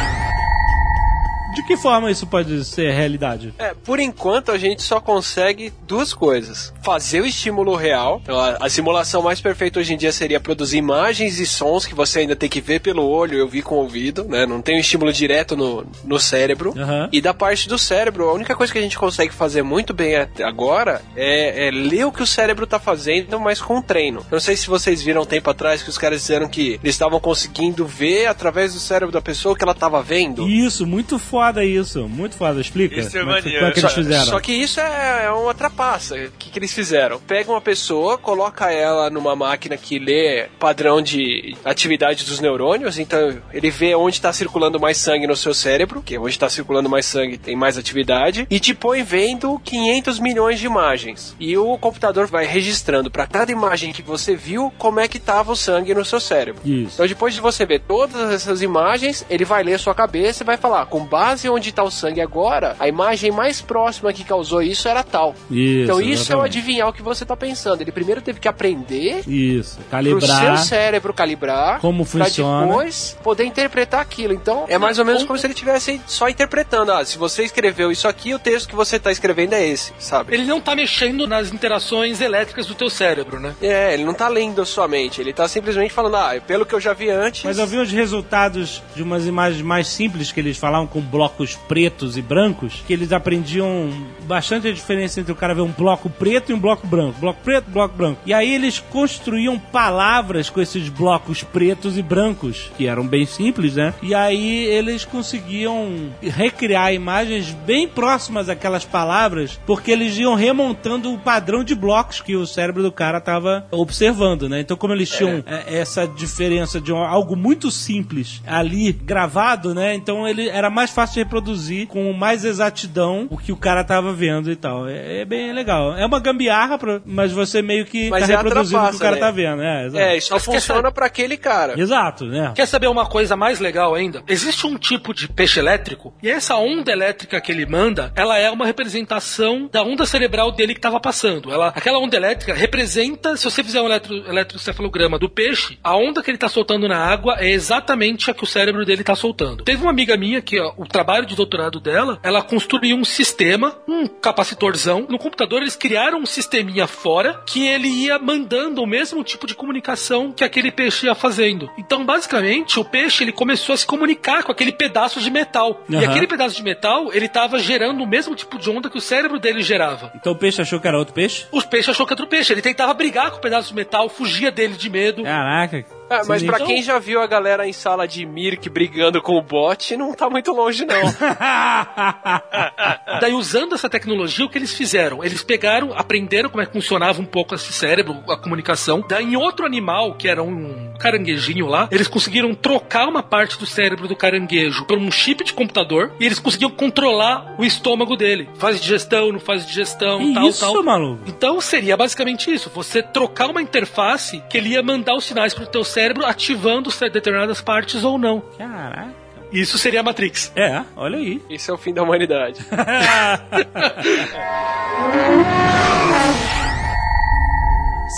[SPEAKER 2] De que forma isso pode ser realidade?
[SPEAKER 8] É, por enquanto a gente só consegue duas coisas: fazer o estímulo real. Então, a, a simulação mais perfeita hoje em dia seria produzir imagens e sons que você ainda tem que ver pelo olho, eu vi com o ouvido, né? Não tem um estímulo direto no, no cérebro.
[SPEAKER 2] Aham.
[SPEAKER 8] E da parte do cérebro, a única coisa que a gente consegue fazer muito bem até agora é, é ler o que o cérebro tá fazendo, mas com treino. Eu não sei se vocês viram um tempo atrás que os caras disseram que eles estavam conseguindo ver através do cérebro da pessoa o que ela tava vendo.
[SPEAKER 2] Isso, muito foda isso. Muito foda. Explica.
[SPEAKER 3] Isso é
[SPEAKER 2] é que,
[SPEAKER 3] maneiro.
[SPEAKER 2] como é que eles
[SPEAKER 8] Só-
[SPEAKER 2] fizeram?
[SPEAKER 8] Só que isso é, é uma trapaça. O que, que eles fizeram? Pega uma pessoa, coloca ela numa máquina que lê padrão de atividade dos neurônios, então ele vê onde está circulando mais sangue no seu cérebro, que onde está circulando mais sangue tem mais atividade, e te põe vendo 500 milhões de imagens. E o computador vai registrando para cada imagem que você viu como é que estava o sangue no seu cérebro.
[SPEAKER 2] Isso.
[SPEAKER 8] Então depois de você ver todas essas imagens, ele vai ler sua cabeça e vai falar, com base onde está o sangue agora, a imagem mais próxima que causou isso era tal.
[SPEAKER 2] Isso,
[SPEAKER 8] então isso é o adivinhar o que você está pensando. Ele primeiro teve que aprender
[SPEAKER 2] Isso.
[SPEAKER 8] pro
[SPEAKER 2] Calibrar.
[SPEAKER 8] seu cérebro calibrar
[SPEAKER 2] Como
[SPEAKER 8] pra
[SPEAKER 2] funciona.
[SPEAKER 8] depois poder interpretar aquilo. Então é mais ou menos como se ele estivesse só interpretando. Ah, se você escreveu isso aqui, o texto que você está escrevendo é esse, sabe?
[SPEAKER 5] ele não tá mexendo nas interações elétricas do teu cérebro, né?
[SPEAKER 8] É, ele não tá lendo a sua mente, ele tá simplesmente falando, ah, pelo que eu já vi antes.
[SPEAKER 2] Mas eu vi os resultados de umas imagens mais simples que eles falavam com blocos pretos e brancos, que eles aprendiam bastante a diferença entre o cara ver um bloco preto e um bloco branco. Bloco preto, bloco branco. E aí eles construíam palavras com esses blocos pretos e brancos, que eram bem simples, né? E aí eles conseguiam recriar imagens bem próximas àquelas palavras, porque eles iam remontando o padrão de blocos que o cérebro do cara estava observando, né? Então, como eles tinham é, essa diferença de algo muito simples ali gravado, né? Então ele era mais fácil de reproduzir com mais exatidão o que o cara tava vendo e tal. É, é bem legal. É uma gambiarra, pra- mas você meio que
[SPEAKER 8] Mas
[SPEAKER 2] tá
[SPEAKER 8] é
[SPEAKER 2] reproduzindo o que o cara
[SPEAKER 8] né?
[SPEAKER 2] tá vendo. É, exato.
[SPEAKER 8] É, isso só funciona pra aquele cara.
[SPEAKER 2] Exato, né?
[SPEAKER 5] Quer saber uma coisa mais legal ainda? Existe um tipo de peixe elétrico e essa onda elétrica que ele manda, ela é uma representação da onda cerebral dele que estava passando. Ela, aquela onda elétrica representa, se você fizer um eletro, eletrocefalograma do peixe, a onda que ele está soltando na água é exatamente a que o cérebro dele está soltando. Teve uma amiga minha que ó, o trabalho de doutorado dela, ela construiu um sistema, um capacitorzão. No computador eles criaram um sisteminha fora que ele ia mandando o mesmo tipo de comunicação que aquele peixe ia fazendo. Então, basicamente, o peixe ele começou a se comunicar com aquele pedaço de metal. E
[SPEAKER 2] Aham.
[SPEAKER 5] aquele pedaço de metal, ele estava gerando o mesmo tipo de onda que o cérebro dele gerava.
[SPEAKER 2] Então o peixe achou que era outro peixe?
[SPEAKER 5] Os peixes achou que era outro peixe. Ele tentava brigar com o pedaço de metal, fugia dele de medo.
[SPEAKER 2] Caraca.
[SPEAKER 8] Ah, mas
[SPEAKER 2] Então-
[SPEAKER 8] quem já viu a galera em sala de Mirk brigando com o bot, não tá muito longe, não.
[SPEAKER 5] Daí, usando essa tecnologia, o que eles fizeram? Eles pegaram, aprenderam como é que funcionava um pouco esse cérebro, a comunicação. Daí, em outro animal, que era um caranguejinho lá, eles conseguiram trocar uma parte do cérebro do caranguejo por um chip de computador e eles conseguiam controlar o estômago dele. Faz digestão, não faz digestão,
[SPEAKER 2] Que
[SPEAKER 5] tal,
[SPEAKER 2] isso,
[SPEAKER 5] tal.
[SPEAKER 2] maluco?
[SPEAKER 5] Então seria basicamente isso: você trocar uma interface que ele ia mandar os sinais pro teu cérebro ativando cer- determinadas partes ou não.
[SPEAKER 2] Caraca.
[SPEAKER 5] Isso seria a Matrix.
[SPEAKER 2] É, olha aí.
[SPEAKER 8] Isso é o fim da humanidade.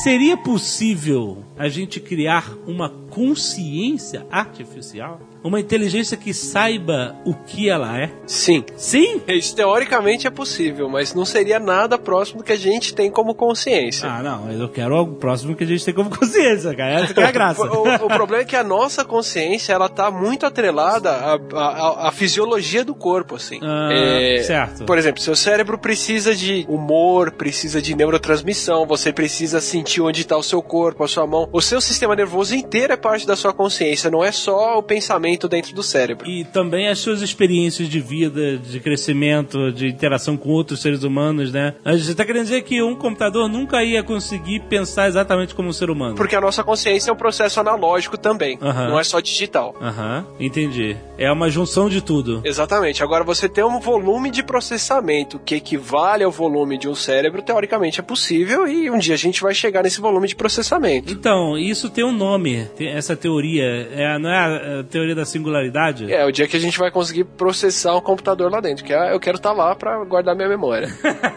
[SPEAKER 2] Seria possível a gente criar uma consciência artificial? Uma inteligência que saiba o que ela é?
[SPEAKER 8] Sim.
[SPEAKER 2] Sim?
[SPEAKER 8] Isso teoricamente é possível, mas não seria nada próximo do que a gente tem como consciência.
[SPEAKER 2] Ah, não, eu quero algo próximo que a gente tem como consciência, cara. Essa que é a graça.
[SPEAKER 8] O, o- o problema é que a nossa consciência, ela tá muito atrelada à, à- à fisiologia do corpo, assim.
[SPEAKER 2] Ah,
[SPEAKER 8] É,
[SPEAKER 2] certo.
[SPEAKER 8] Por exemplo, seu cérebro precisa de humor, precisa de neurotransmissão, você precisa sentir onde está o seu corpo, a sua mão. O seu sistema nervoso inteiro é parte da sua consciência, não é só o pensamento dentro do cérebro.
[SPEAKER 2] E também as suas experiências de vida, de crescimento, de interação com outros seres humanos, né? A gente tá querendo dizer que um computador nunca ia conseguir pensar exatamente como um ser humano.
[SPEAKER 8] Porque a nossa consciência é um processo analógico também, não é só digital.
[SPEAKER 2] Aham, entendi. É uma junção de tudo.
[SPEAKER 8] Exatamente. Agora, você ter um volume de processamento que equivale ao volume de um cérebro, teoricamente é possível e um dia a gente vai chegar nesse volume de processamento.
[SPEAKER 2] Então, isso tem um nome, essa teoria. É, não é a, teoria da singularidade?
[SPEAKER 8] É, o dia que a gente vai conseguir processar um computador lá dentro, que é, eu quero estar lá pra guardar minha memória.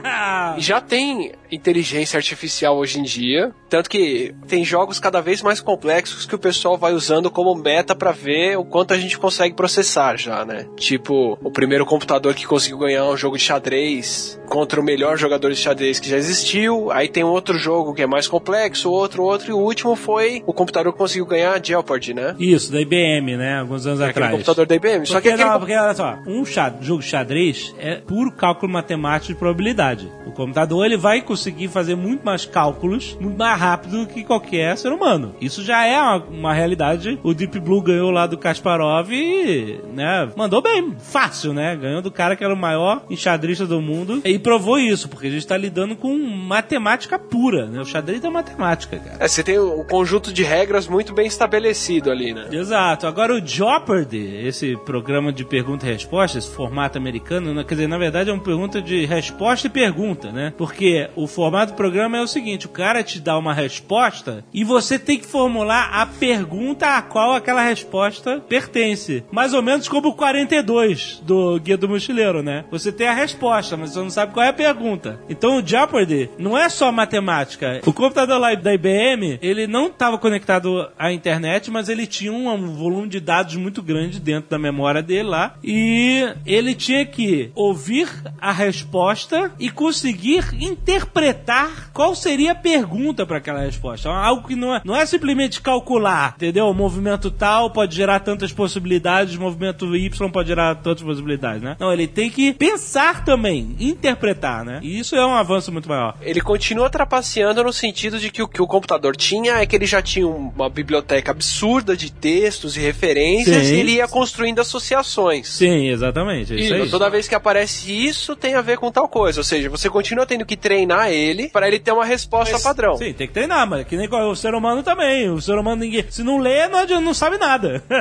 [SPEAKER 8] Já tem inteligência artificial hoje em dia, tanto que tem jogos cada vez mais complexos que o pessoal vai usando como meta pra ver o quanto a gente consegue processar já, né? Tipo, o primeiro computador que conseguiu ganhar um jogo de xadrez contra o melhor jogador de xadrez que já existiu. Aí tem outro jogo que é mais complexo, outro, outro, e o último foi o computador que conseguiu ganhar Jeopardy, né?
[SPEAKER 2] Isso, da IBM, né? Alguns anos
[SPEAKER 8] Aquele
[SPEAKER 2] atrás.
[SPEAKER 8] computador da IBM. Só que
[SPEAKER 2] Porque,
[SPEAKER 8] aquele
[SPEAKER 2] não, porque olha só, um xa- jogo de xadrez é puro cálculo matemático de probabilidade. O computador ele vai conseguir fazer muito mais cálculos, muito mais rápido que qualquer ser humano. Isso já é uma, uma realidade. O Deep Blue ganhou lá do Kasparov e, né, mandou bem, fácil, né? Ganhou do cara que era o maior enxadrista do mundo e provou isso, porque a gente tá lidando com matemática pura, né? O xadrez é matemática, cara.
[SPEAKER 8] É, você tem um conjunto de regras muito bem estabelecido ali, né?
[SPEAKER 2] Exato. Agora o Jeopardy, esse programa de pergunta e resposta, esse formato americano, né? quer dizer, na verdade é uma pergunta de resposta e pergunta, né? Porque o formato do programa é o seguinte, o cara te dá uma resposta e você tem que formular a pergunta a qual aquela resposta pertence. Mais ou menos como o 42 do Guia do Mochileiro, né? Você tem a resposta, mas você não sabe qual é a pergunta. Então o Jeopardy não é só matemática. O computador lá da IBM, ele não estava conectado à internet, mas ele tinha um, um volume de dados muito grande dentro da memória dele lá. E ele tinha que ouvir a resposta e conseguir interpretar qual seria a pergunta para aquela resposta. É Algo que não é, não é simplesmente calcular, entendeu? O movimento tal pode gerar tantas possibilidades, o movimento Y pode gerar tantas possibilidades, né? Não, ele tem que pensar também, interpretar, né? E isso é um avanço muito maior.
[SPEAKER 8] Ele continua trapaceando no sentido de que o que o computador tinha é que ele já tinha uma biblioteca absurda de textos e referências
[SPEAKER 2] Sim.
[SPEAKER 8] e ele ia construindo associações.
[SPEAKER 2] Sim, exatamente. É isso
[SPEAKER 8] E
[SPEAKER 2] aí.
[SPEAKER 8] toda vez que aparece isso, tem a ver com tal coisa. Ou seja, você continua tendo que treinar ele para ele ter uma resposta padrão.
[SPEAKER 2] Sim, tem que treinar, mas que nem o ser humano também. O ser humano, ninguém. Se não lê, não, adianta, não sabe nada.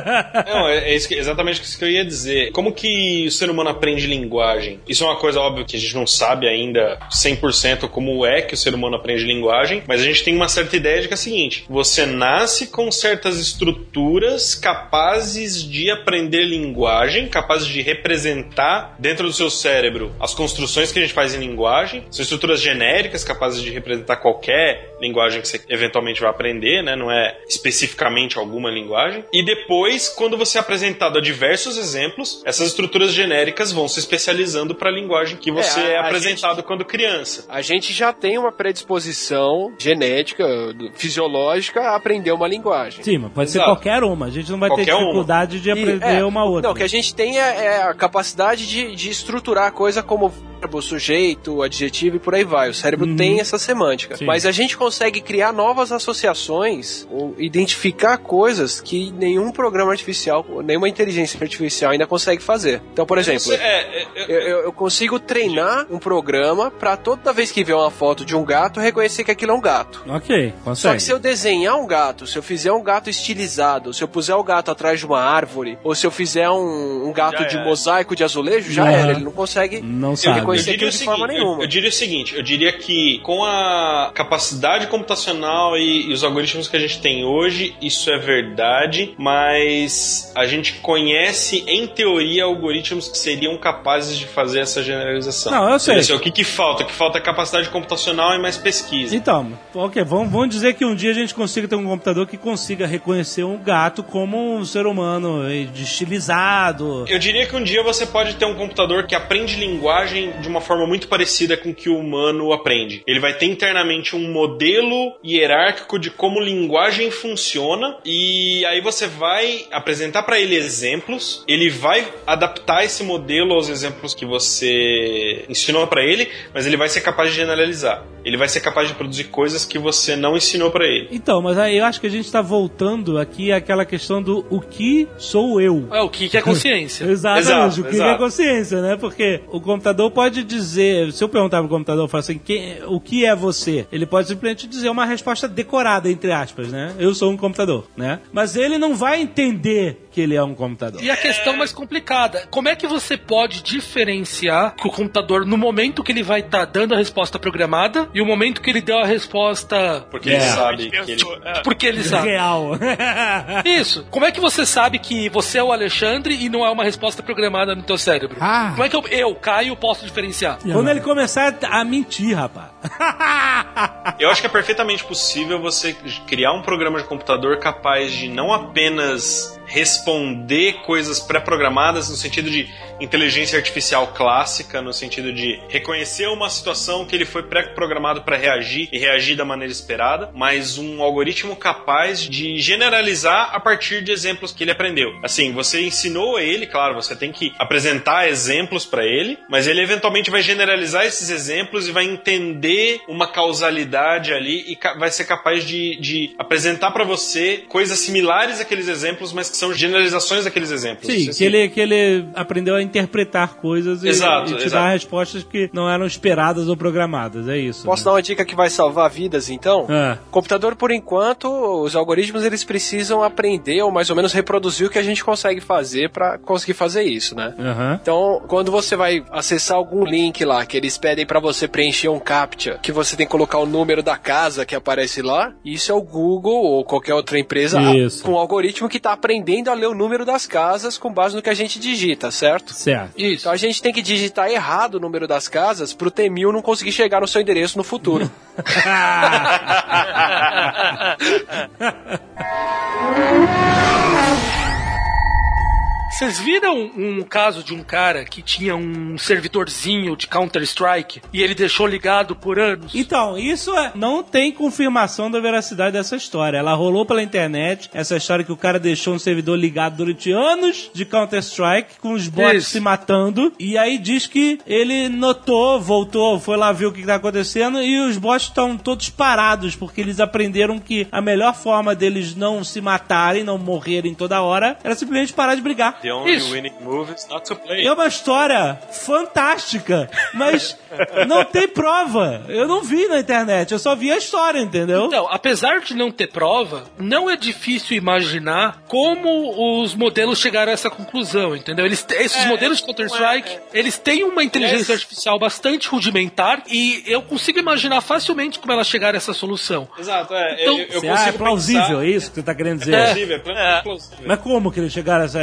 [SPEAKER 9] Não, é, é isso que- exatamente isso que eu ia dizer. Como que o ser humano aprende linguagem? Isso é uma coisa óbvia que a gente não sabe ainda 100% como é que o ser humano aprende linguagem, mas a gente tem uma certa ideia de que é a seguinte: você nasce com certas estruturas capazes de aprender linguagem, capazes de representar dentro do seu cérebro as construções que a gente faz em linguagem, são estruturas genéricas capazes de representar qualquer linguagem que você eventualmente vai aprender, né? Não é especificamente alguma linguagem. E depois, quando você é apresentado a diversos exemplos, essas estruturas genéricas vão se especializando para a linguagem que você
[SPEAKER 8] É,
[SPEAKER 9] é,
[SPEAKER 8] a- a
[SPEAKER 9] apresentado quando criança.
[SPEAKER 8] A gente já tem uma predisposição genética, fisiológica a aprender uma linguagem.
[SPEAKER 2] Sim, mas pode ser
[SPEAKER 9] Exato.
[SPEAKER 2] qualquer uma. A gente não vai ter
[SPEAKER 9] Qualquer uma.
[SPEAKER 2] dificuldade de
[SPEAKER 8] E,
[SPEAKER 2] aprender
[SPEAKER 8] é,
[SPEAKER 2] uma outra.
[SPEAKER 8] Não, o que a gente tem é, é a capacidade de, de estruturar a coisa como verbo, sujeito, adjetivo e por aí vai. O cérebro
[SPEAKER 2] Uhum.
[SPEAKER 8] tem essa semântica.
[SPEAKER 2] Sim.
[SPEAKER 8] Mas a gente consegue criar novas associações ou identificar coisas que nenhum programa artificial, nenhuma inteligência artificial ainda consegue fazer. Então, por exemplo,
[SPEAKER 9] é, é, é,
[SPEAKER 8] eu, eu- eu consigo treinar um programa pra toda vez que ver uma foto de um gato, reconhecer que aquilo é um gato.
[SPEAKER 2] Ok,
[SPEAKER 8] Só
[SPEAKER 2] consegue.
[SPEAKER 8] que se eu desenhar um gato, se eu fizer um gato estilizado, se eu puser o gato atrás de uma árvore, ou se eu fizer um, um gato
[SPEAKER 9] Já
[SPEAKER 8] de
[SPEAKER 9] era.
[SPEAKER 8] mosaico de azulejo, já era. Ele não consegue.
[SPEAKER 2] Não
[SPEAKER 8] reconhecer aquilo de
[SPEAKER 9] seguinte,
[SPEAKER 8] forma
[SPEAKER 9] eu-
[SPEAKER 8] nenhuma.
[SPEAKER 9] Eu, diria o seguinte, eu diria que com a capacidade computacional e, e os algoritmos que a gente tem hoje, isso é verdade, mas a gente conhece, em teoria, algoritmos que seriam capazes de fazer essa generalização.
[SPEAKER 2] Não, eu sei.
[SPEAKER 9] Assim, o que, que falta? Que falta é capacidade computacional e mais pesquisa.
[SPEAKER 2] Então, ok, vamos, vamos dizer que um dia a gente consiga ter um computador que consiga reconhecer um gato como um ser humano estilizado.
[SPEAKER 9] Eu diria que um dia você pode ter um computador que aprende linguagem de uma forma muito parecida com que o humano aprende. Ele vai ter internamente um modelo hierárquico de como linguagem funciona e aí você vai apresentar para ele exemplos, ele vai adaptar esse modelo aos exemplos que você ensinou para ele, mas ele vai ser capaz de generalizar. Ele vai ser capaz de produzir coisas que você não ensinou para ele.
[SPEAKER 2] Então, mas aí eu acho que a gente está voltando aqui àquela questão do o que sou eu.
[SPEAKER 5] É o que, que é consciência.
[SPEAKER 2] Exatamente,
[SPEAKER 9] Exato,
[SPEAKER 2] o que
[SPEAKER 9] exato.
[SPEAKER 2] é consciência, né? Porque o computador pode dizer, se eu perguntar pro computador, eu falo assim, "Quem- o que é você? Ele pode simplesmente dizer uma resposta decorada, entre aspas, né? Eu sou um computador, né? Mas ele não vai entender que ele é um computador.
[SPEAKER 5] E a questão mais complicada, como é que você pode diferenciar que o computador, no momento que ele vai estar dando a resposta programada e o momento que ele deu a resposta
[SPEAKER 9] Porque
[SPEAKER 2] É.
[SPEAKER 9] ele sabe que ele...
[SPEAKER 3] É.
[SPEAKER 5] porque ele sabe?
[SPEAKER 2] Real.
[SPEAKER 5] Isso. Como é que você sabe que você é o Alexandre e não é uma resposta programada no teu cérebro?
[SPEAKER 6] Ah.
[SPEAKER 5] Como é que eu, eu, Caio, posso diferenciar?
[SPEAKER 2] Quando ele começar a mentir, rapaz.
[SPEAKER 9] Eu acho que é perfeitamente possível você criar um programa de computador capaz de não apenas responder coisas pré-programadas no sentido de inteligência artificial clássica, no sentido de reconhecer uma situação que ele foi pré-programado para reagir e reagir da maneira esperada, mas um algoritmo capaz de generalizar a partir de exemplos que ele aprendeu. Assim, você ensinou ele, claro, você tem que apresentar exemplos para ele, mas ele eventualmente vai generalizar esses exemplos e vai entender uma causalidade ali e vai ser capaz de, de apresentar para você coisas similares àqueles exemplos, mas que são generalizações daqueles exemplos.
[SPEAKER 2] Sim,
[SPEAKER 9] Assim,
[SPEAKER 2] que ele, que ele aprendeu a interpretar coisas e,
[SPEAKER 9] Exato,
[SPEAKER 2] e te
[SPEAKER 9] exato.
[SPEAKER 2] dar respostas que não eram esperadas ou programadas. É isso.
[SPEAKER 8] Posso
[SPEAKER 2] né?
[SPEAKER 8] dar uma dica que vai salvar vidas, então?
[SPEAKER 2] Ah.
[SPEAKER 8] Computador, por enquanto, os algoritmos eles precisam aprender ou mais ou menos reproduzir o que a gente consegue fazer para conseguir fazer isso, né?
[SPEAKER 2] Aham.
[SPEAKER 8] Então, quando você vai acessar algum link lá que eles pedem para você preencher um captcha, que você tem que colocar o número da casa que aparece lá, isso é o Google ou qualquer outra empresa
[SPEAKER 2] Isso.
[SPEAKER 8] com um algoritmo que tá aprendendo a ler o número das casas com base no que a gente digita, certo?
[SPEAKER 2] Certo.
[SPEAKER 5] Isso.
[SPEAKER 8] Então a gente tem que digitar errado o número das casas pro T-1000 não conseguir chegar no seu endereço no futuro.
[SPEAKER 5] Vocês viram um caso de um cara que tinha um servidorzinho de Counter-Strike e ele deixou ligado por anos?
[SPEAKER 2] Então, isso é- não tem confirmação da veracidade dessa história. Ela rolou pela internet, essa história que o cara deixou um servidor ligado durante anos de Counter-Strike, com os bots
[SPEAKER 5] Isso.
[SPEAKER 2] se matando, e aí diz que ele notou, voltou, foi lá ver o que está acontecendo, e os bots estão todos parados, porque eles aprenderam que a melhor forma deles não se matarem, não morrerem toda hora, era simplesmente parar de brigar.
[SPEAKER 9] The only
[SPEAKER 5] Isso.
[SPEAKER 9] winning move is not to play.
[SPEAKER 2] É uma história fantástica, mas não tem prova. Eu não vi na internet, eu só vi a história, entendeu?
[SPEAKER 5] Então, apesar de não ter prova, não é difícil imaginar como os modelos chegaram a essa conclusão, entendeu? Eles, esses
[SPEAKER 3] É,
[SPEAKER 5] modelos de Counter-Strike, eles têm uma inteligência artificial bastante rudimentar e eu consigo imaginar facilmente como elas chegaram a essa solução.
[SPEAKER 9] Exato, é.
[SPEAKER 5] Então,
[SPEAKER 9] eu, eu
[SPEAKER 2] ah, é plausível,
[SPEAKER 9] pensar-
[SPEAKER 2] é isso que você tá querendo dizer?
[SPEAKER 9] É plausível, é plausível.
[SPEAKER 2] Mas como que eles chegaram a essa...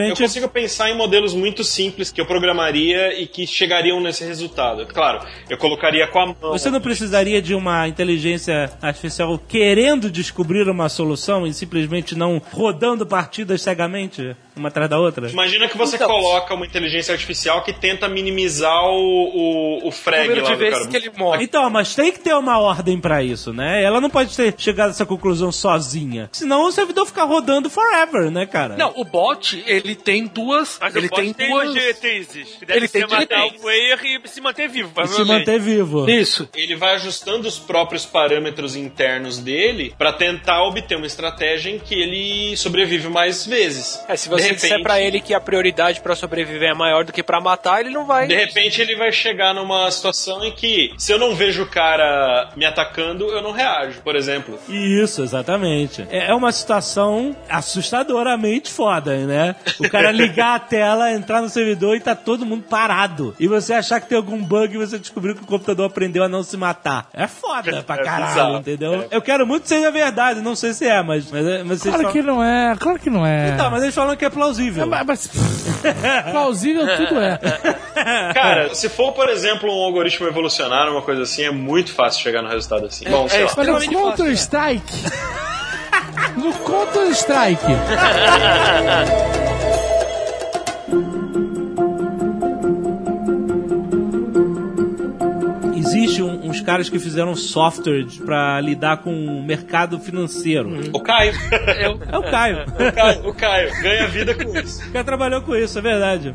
[SPEAKER 2] é,
[SPEAKER 9] Eu
[SPEAKER 2] Simplesmente...
[SPEAKER 9] consigo pensar em modelos muito simples que eu programaria e que chegariam nesse resultado. Claro, eu colocaria com a mão.
[SPEAKER 2] Você não precisaria de uma inteligência artificial querendo descobrir uma solução e simplesmente não rodando partidas cegamente, uma atrás da outra?
[SPEAKER 9] Imagina que você
[SPEAKER 5] Então.
[SPEAKER 9] coloca uma inteligência artificial que tenta minimizar o, o, o frag
[SPEAKER 5] número
[SPEAKER 9] lá
[SPEAKER 5] de
[SPEAKER 9] do
[SPEAKER 5] vezes
[SPEAKER 9] cara.
[SPEAKER 5] que ele morre.
[SPEAKER 2] Então, mas tem que ter uma ordem pra isso, né? Ela não pode ter chegado a essa conclusão sozinha. Senão o servidor fica rodando forever, né, cara?
[SPEAKER 5] Não, o bot, ele tem duas.
[SPEAKER 3] Mas
[SPEAKER 5] ele tem
[SPEAKER 3] tem
[SPEAKER 5] duas.
[SPEAKER 3] diretrizes. Que
[SPEAKER 5] Ele
[SPEAKER 3] ser
[SPEAKER 5] tem
[SPEAKER 3] matar o player e se manter vivo,
[SPEAKER 2] E se manter vivo.
[SPEAKER 5] Isso.
[SPEAKER 9] Ele vai ajustando os próprios parâmetros internos dele pra tentar obter uma estratégia em que ele sobrevive mais vezes.
[SPEAKER 8] É, se você
[SPEAKER 9] de
[SPEAKER 8] disser
[SPEAKER 9] repente-
[SPEAKER 8] pra ele que a prioridade pra sobreviver é maior do que pra matar, ele não vai.
[SPEAKER 9] De repente ele vai chegar numa situação em que, se eu não vejo o cara me atacando, eu não reajo, por exemplo.
[SPEAKER 2] Isso, exatamente. É é uma situação assustadoramente foda, né? O cara ligar a tela, entrar no servidor e tá todo mundo parado. E você achar que tem algum bug e você descobriu que o computador aprendeu a não se matar. É foda pra
[SPEAKER 9] É
[SPEAKER 2] caralho,
[SPEAKER 9] bizarro.
[SPEAKER 2] entendeu? Eu quero muito que seja verdade, não sei se é, mas, mas, mas vocês
[SPEAKER 6] Claro
[SPEAKER 2] falam-
[SPEAKER 6] que não é, claro que não é.
[SPEAKER 2] Então, mas eles falam que é plausível.
[SPEAKER 6] Mas, mas- plausível tudo é.
[SPEAKER 9] Cara, se for, por exemplo, um algoritmo evolucionário, uma coisa assim, é muito fácil chegar no resultado assim. Bom, sei
[SPEAKER 8] é
[SPEAKER 9] lá.
[SPEAKER 6] Mas no
[SPEAKER 8] Extremamente fácil,
[SPEAKER 6] Counter Strike. No Counter
[SPEAKER 2] Existe um- uns caras que fizeram software pra lidar com o mercado financeiro.
[SPEAKER 9] O Caio.
[SPEAKER 2] É o Caio.
[SPEAKER 9] O Caio, o Caio ganha vida com isso.
[SPEAKER 2] O cara trabalhou com isso, é verdade.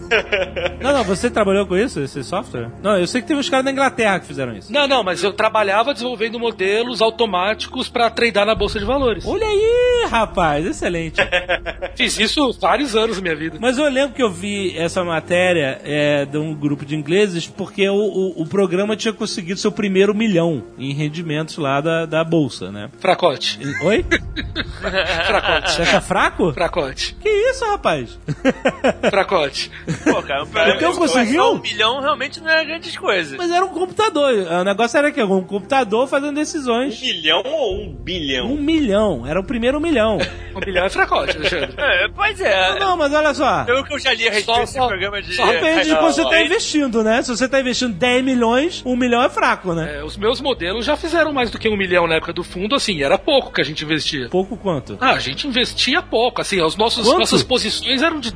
[SPEAKER 2] Não, não, você trabalhou com isso, esse software? Não, eu sei que teve uns caras da Inglaterra que fizeram isso.
[SPEAKER 5] Não, não, mas eu trabalhava desenvolvendo modelos automáticos pra tradar na bolsa de valores.
[SPEAKER 2] Olha aí, rapaz, excelente.
[SPEAKER 5] Fiz isso vários anos na minha vida.
[SPEAKER 2] Mas eu lembro que eu vi essa matéria é, de um grupo de ingleses porque o, o, o programa tinha conseguido seu primeiro milhão em rendimentos lá da, da bolsa, né?
[SPEAKER 5] Fracote.
[SPEAKER 2] Oi?
[SPEAKER 5] Fracote.
[SPEAKER 2] Você acha fraco?
[SPEAKER 5] Fracote.
[SPEAKER 2] Que isso, rapaz?
[SPEAKER 5] Fracote.
[SPEAKER 3] Pô, cara, um pra-
[SPEAKER 2] Então conseguiu?
[SPEAKER 3] Um milhão realmente não é grandes coisas.
[SPEAKER 2] Mas era um computador. O negócio era que um computador fazendo
[SPEAKER 9] Um
[SPEAKER 2] decisões.
[SPEAKER 9] milhão ou um bilhão?
[SPEAKER 2] Um milhão. Era o primeiro milhão.
[SPEAKER 5] Um bilhão é fracote, Alexandre.
[SPEAKER 3] É, pois é.
[SPEAKER 2] Não, mas olha só.
[SPEAKER 3] Pelo que eu já li a respeito
[SPEAKER 5] Só-
[SPEAKER 3] desse
[SPEAKER 5] só-
[SPEAKER 3] programa de.
[SPEAKER 5] só
[SPEAKER 2] Depende de
[SPEAKER 3] Não,
[SPEAKER 2] quanto você tá investindo, né? Se você tá investindo 10 milhões, um milhão é fraco, né?
[SPEAKER 5] É, os meus modelos já fizeram mais do que um milhão na época do fundo, assim, era pouco que a gente investia.
[SPEAKER 2] Pouco quanto?
[SPEAKER 5] Ah, a gente investia pouco, assim, os nossos,
[SPEAKER 2] Quanto?
[SPEAKER 5] nossas posições eram de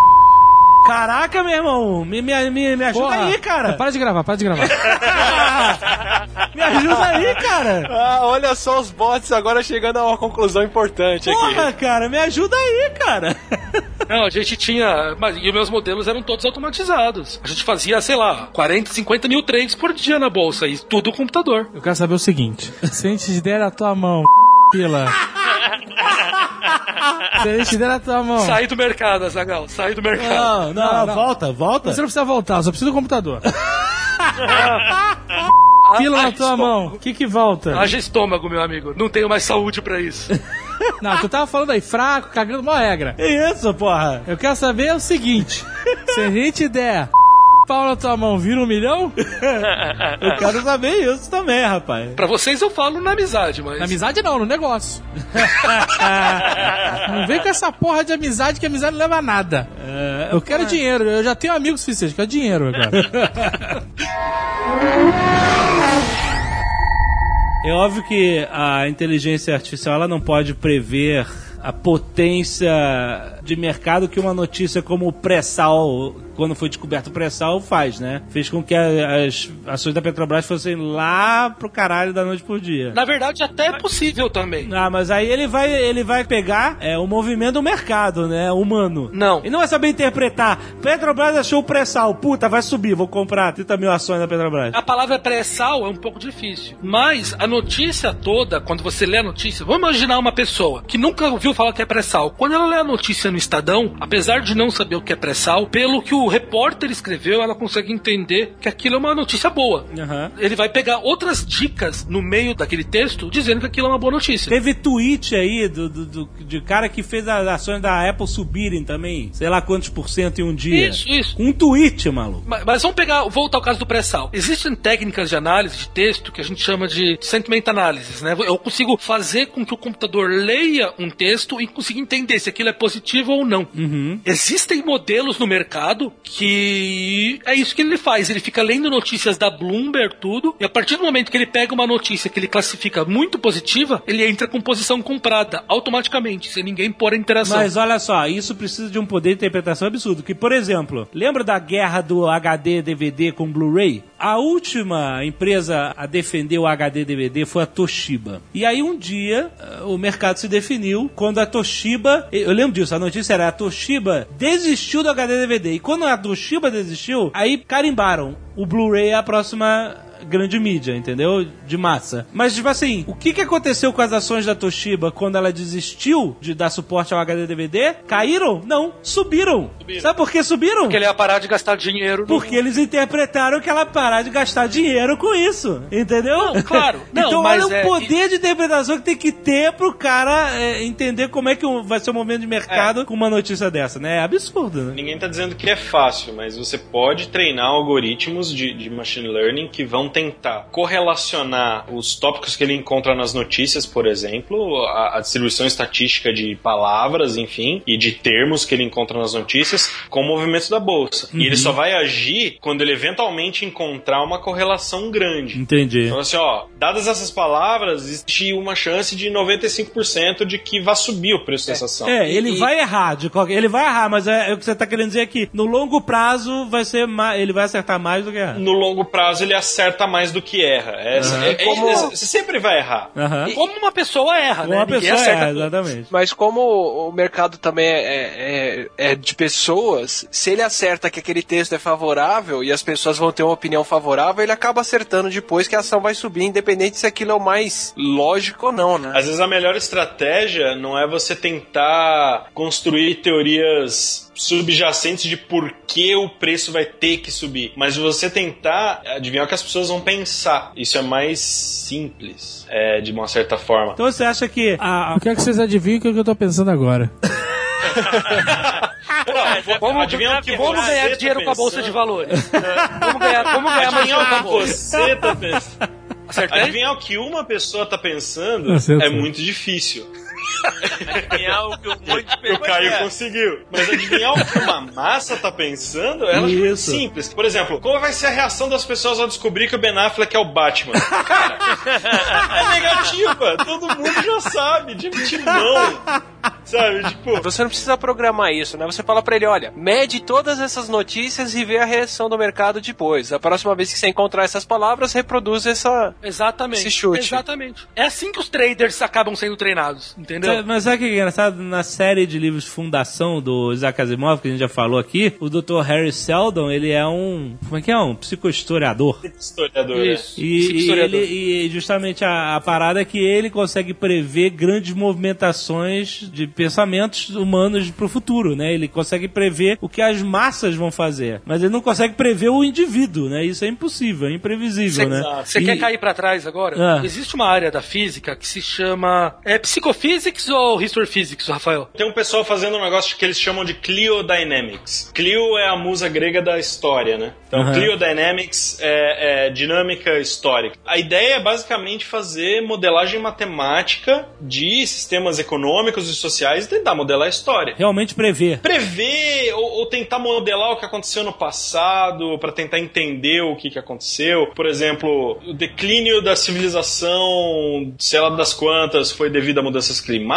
[SPEAKER 2] Caraca, meu irmão, me, me, me, me ajuda
[SPEAKER 6] Porra.
[SPEAKER 2] aí, cara.
[SPEAKER 6] Para de gravar, para de gravar.
[SPEAKER 2] me ajuda aí, cara.
[SPEAKER 8] Ah, olha só os bots agora chegando a uma conclusão importante aqui.
[SPEAKER 2] Porra, cara, me ajuda aí, cara.
[SPEAKER 5] Não, a gente tinha. Mas, e os meus modelos eram todos automatizados. A gente fazia, sei lá, 40, 50 mil trades por dia na bolsa. E tudo computador.
[SPEAKER 6] Eu quero saber o seguinte: se a gente der a tua mão, pila. Se a gente der a tua mão.
[SPEAKER 5] Saí do mercado, Azagal. Saí do mercado.
[SPEAKER 2] Não, não,
[SPEAKER 6] Não, não.
[SPEAKER 2] volta, volta.
[SPEAKER 6] Você não precisa voltar, só precisa do computador. Pila na tua mão. O que que volta?
[SPEAKER 5] Haja estômago, meu amigo. Não tenho mais saúde pra isso.
[SPEAKER 6] Não, tu tava falando aí, fraco, cagando uma regra.
[SPEAKER 2] É isso, porra.
[SPEAKER 6] Eu quero saber o seguinte: se a gente der pau na tua mão, vira um milhão?
[SPEAKER 2] Eu quero saber isso também, rapaz.
[SPEAKER 5] pra vocês eu falo na amizade, mas.
[SPEAKER 6] Na amizade não, no negócio. não vem com essa porra de amizade que amizade não leva a nada. eu quero dinheiro, eu já tenho amigos suficientes, quero dinheiro agora.
[SPEAKER 2] É óbvio que a inteligência artificial ela não pode prever a potência de mercado que uma notícia como o pré-sal, quando foi descoberto o pré-sal, faz, né? Fez com que as ações da Petrobras fossem lá pro caralho da noite por dia.
[SPEAKER 5] Na verdade, até é possível também.
[SPEAKER 2] Ah, mas aí ele vai, ele vai pegar é, o movimento do mercado, né? Humano.
[SPEAKER 5] Não.
[SPEAKER 2] E não vai saber interpretar. Petrobras achou o pré-sal. Puta, vai subir, vou comprar 30 mil ações da Petrobras.
[SPEAKER 5] A palavra pré-sal é um pouco difícil. Mas a notícia toda, quando você lê a notícia, vamos imaginar uma pessoa que nunca ouviu falar que é pré-sal. Quando ela lê a notícia no Estadão, apesar de não saber o que é pré-sal, pelo que o repórter escreveu, ela consegue entender que aquilo é uma notícia boa.
[SPEAKER 2] Aham.
[SPEAKER 5] Ele vai pegar outras dicas no meio daquele texto dizendo que aquilo é uma boa notícia.
[SPEAKER 2] Teve tweet aí do, do, do- de cara que fez as ações da Apple subirem também. Sei lá quantos por cento em um dia.
[SPEAKER 5] Isso, isso.
[SPEAKER 2] Um tweet, maluco.
[SPEAKER 5] Mas, mas vamos pegar, voltar ao caso do pré-sal. Existem técnicas de análise de texto que a gente chama de sentiment analysis, né? Eu consigo fazer com que o computador leia um texto e consiga entender se aquilo é positivo ou não. Existem modelos no mercado que é isso que ele faz. Ele fica lendo notícias da Bloomberg, tudo, e a partir do momento que ele pega uma notícia que ele classifica muito positiva, ele entra com posição comprada automaticamente, sem ninguém pôr a interação.
[SPEAKER 2] Mas olha só, isso precisa de um poder de interpretação absurdo. Que, por exemplo, lembra da guerra do HD DVD com Blu-ray? A última empresa a defender o HD DVD foi a Toshiba. E aí um dia eh, o mercado se definiu quando a Toshiba, eu lembro disso, a notícia era a Toshiba desistiu do HD DVD. E quando a Toshiba desistiu, aí carimbaram o Blu-ray é a próxima grande mídia, entendeu? De massa. Mas, tipo assim, o que, que aconteceu com as ações da Toshiba quando ela desistiu de dar suporte ao HD DVD? Caíram? Não, subiram. Sabe por que subiram?
[SPEAKER 5] Porque ele ia parar de gastar dinheiro. no-
[SPEAKER 2] Porque eles interpretaram que ela parar de gastar dinheiro com isso. Entendeu?
[SPEAKER 5] Não, claro. Não,
[SPEAKER 2] então
[SPEAKER 5] mas
[SPEAKER 2] olha
[SPEAKER 5] é-
[SPEAKER 2] o poder de interpretação que tem que ter pro cara é, entender como é que vai ser o momento de mercado com uma notícia dessa, né? É absurdo, né?
[SPEAKER 9] Ninguém tá dizendo que é fácil, mas você pode treinar algoritmos de, de machine learning que vão tentar correlacionar os tópicos que ele encontra nas notícias, por exemplo, a, a distribuição estatística de palavras, enfim, e de termos que ele encontra nas notícias com o movimento da bolsa. E ele só vai agir quando ele eventualmente encontrar uma correlação grande.
[SPEAKER 2] Entendi.
[SPEAKER 9] Então, assim, ó, dadas essas palavras, existe uma chance de 95% de que vá subir o preço dessa ação.
[SPEAKER 2] É, ele
[SPEAKER 8] E-
[SPEAKER 2] vai errar, de qualquer, ele vai errar, mas é, é o que você tá querendo dizer que no longo prazo vai ser mais, ele vai acertar mais do que errar.
[SPEAKER 9] no longo prazo ele acerta mais do que erra. Essa-
[SPEAKER 2] Aham.
[SPEAKER 9] é- é-
[SPEAKER 8] Como-
[SPEAKER 9] é- você sempre vai errar.
[SPEAKER 2] Aham.
[SPEAKER 5] Como uma pessoa erra, né?
[SPEAKER 2] Uma
[SPEAKER 5] Ninguém
[SPEAKER 2] pessoa
[SPEAKER 5] acerta
[SPEAKER 2] erra, exatamente.
[SPEAKER 8] Mas como o mercado também é, é- é de pessoas, se ele acerta que aquele texto é favorável e as pessoas vão ter uma opinião favorável, ele acaba acertando depois que a ação vai subir, independente se aquilo é o mais lógico ou não, né?
[SPEAKER 9] Às vezes a melhor estratégia não é você tentar construir teorias subjacentes de por que o preço vai ter que subir, mas você tentar adivinhar o que as pessoas vão pensar. Isso é mais simples, é, de uma certa forma.
[SPEAKER 2] Então você acha que a,
[SPEAKER 6] Eu quero que vocês adivinhem o que eu tô pensando agora.
[SPEAKER 5] Vamos,
[SPEAKER 9] Adivinha o que
[SPEAKER 5] vamos ganhar
[SPEAKER 9] tá
[SPEAKER 5] dinheiro com a bolsa de valores. vamos ganhar, vamos ganhar mais dinheiro com a
[SPEAKER 9] que
[SPEAKER 5] bolsa.
[SPEAKER 9] você tá pensando.
[SPEAKER 5] Acertei?
[SPEAKER 9] Adivinhar o que uma pessoa tá pensando é muito difícil.
[SPEAKER 3] Adivinhar o que um monte de
[SPEAKER 9] O Caio
[SPEAKER 3] é.
[SPEAKER 9] conseguiu. Mas adivinhar o que uma massa tá pensando é
[SPEAKER 2] Isso.
[SPEAKER 9] simples. Por exemplo, qual vai ser a reação das pessoas ao descobrir que o Ben Affleck é o Batman? Cara, é negativa. Todo mundo já sabe, de antemão. Sabe? Tipo,
[SPEAKER 8] Você não precisa programar isso, né? Você fala pra ele, olha, mede todas essas notícias e vê a reação do mercado depois. A próxima vez que você encontrar essas palavras, reproduz essa...
[SPEAKER 5] Exatamente.
[SPEAKER 8] Esse chute.
[SPEAKER 5] Exatamente. É assim que os traders acabam sendo treinados, entendeu?
[SPEAKER 2] Sabe- Mas sabe o que é engraçado? Na série de livros Fundação do Isaac Asimov, que a gente já falou aqui, o Dr. Harry Seldon, ele é um. Como é que é? Um psicohistoriador.
[SPEAKER 9] historiador, né?
[SPEAKER 5] Isso.
[SPEAKER 2] E, e
[SPEAKER 5] Historiador.
[SPEAKER 2] ele, e justamente a, a parada é que ele consegue prever grandes movimentações de pensamentos humanos pro futuro, né? Ele consegue prever o que as massas vão fazer, mas ele não consegue prever o indivíduo, né? Isso é impossível, é imprevisível,
[SPEAKER 5] Cê-
[SPEAKER 2] né?
[SPEAKER 5] Você
[SPEAKER 2] E-
[SPEAKER 5] quer cair pra trás agora?
[SPEAKER 2] Ah.
[SPEAKER 5] Existe uma área da física que se chama. É Psychophysics ou History Physics, Rafael?
[SPEAKER 9] Tem um pessoal fazendo um negócio que eles chamam de Clio Dynamics. Clio é a musa grega da história, né? Então,
[SPEAKER 2] Aham.
[SPEAKER 9] Clio Dynamics é, é dinâmica histórica. A ideia é basicamente fazer modelagem matemática de sistemas econômicos e sociais e tentar modelar a história.
[SPEAKER 2] Realmente prever.
[SPEAKER 9] Prever ou, ou tentar modelar o que aconteceu no passado para tentar entender o que, que aconteceu. Por exemplo, o declínio da civilização, sei lá das quantas, foi devido a mudanças climáticas,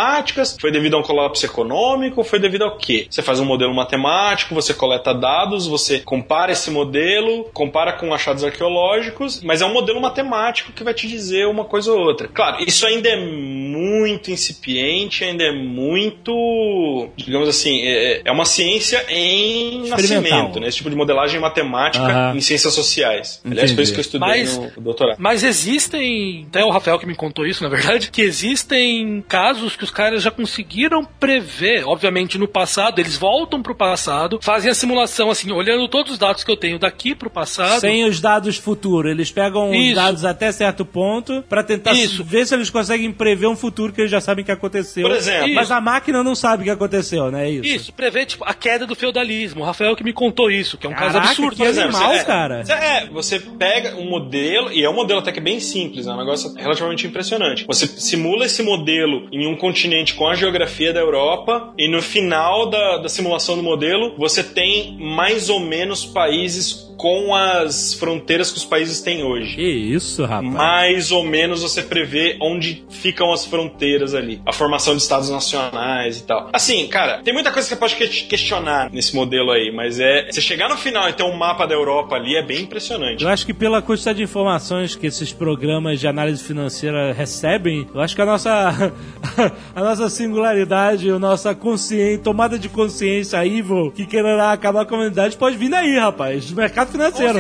[SPEAKER 9] foi devido a um colapso econômico, foi devido ao quê? Você faz um modelo matemático, você coleta dados, você compara esse modelo, compara com achados arqueológicos, mas é um modelo matemático que vai te dizer uma coisa ou outra. Claro, isso ainda é muito incipiente, ainda é muito, digamos assim, é, é uma ciência em nascimento, né? Esse tipo de modelagem matemática
[SPEAKER 2] Aham.
[SPEAKER 9] em ciências sociais. Aliás,
[SPEAKER 2] Entendi.
[SPEAKER 9] foi isso que eu estudei
[SPEAKER 5] Mas-
[SPEAKER 9] no doutorado.
[SPEAKER 5] Mas existem, até o Rafael que me contou isso, na verdade, que existem casos que os caras já conseguiram prever, obviamente no passado, eles voltam pro passado, fazem a simulação assim, olhando todos os dados que eu tenho daqui pro passado.
[SPEAKER 2] Sem os dados futuros. Eles pegam os
[SPEAKER 5] Isso.
[SPEAKER 2] dados até certo ponto pra tentar
[SPEAKER 5] Isso.
[SPEAKER 2] ver se eles conseguem prever um futuro que eles já sabem que aconteceu.
[SPEAKER 9] Por exemplo.
[SPEAKER 2] Mas a máquina não sabe o que aconteceu, né? É isso.
[SPEAKER 5] Isso, prevê tipo, a queda do feudalismo. O Rafael que me contou isso, que é um caso
[SPEAKER 2] Caraca,
[SPEAKER 5] absurdo.
[SPEAKER 2] que
[SPEAKER 5] exemplo.
[SPEAKER 2] animal,
[SPEAKER 9] é,
[SPEAKER 2] cara.
[SPEAKER 9] você- É, você pega um modelo, e é um modelo até que bem simples, é um negócio relativamente impressionante. Você simula esse modelo em um continente com a geografia da Europa, e no final da, da simulação do modelo, você tem mais ou menos países com as fronteiras que os países têm hoje.
[SPEAKER 2] Que isso, rapaz.
[SPEAKER 9] Mais ou menos você prevê onde ficam as fronteiras ali. A formação de estados nacionais e tal. Assim, cara, tem muita coisa que você pode que- questionar nesse modelo aí, mas é. Você chegar no final e ter um mapa da Europa ali é bem impressionante.
[SPEAKER 2] Eu acho que pela quantidade de informações que esses programas de análise financeira recebem, eu acho que a nossa a nossa singularidade, a nossa consciência, tomada de consciência evil que quererá acabar com a humanidade pode vir daí, rapaz. O mercado financeiro.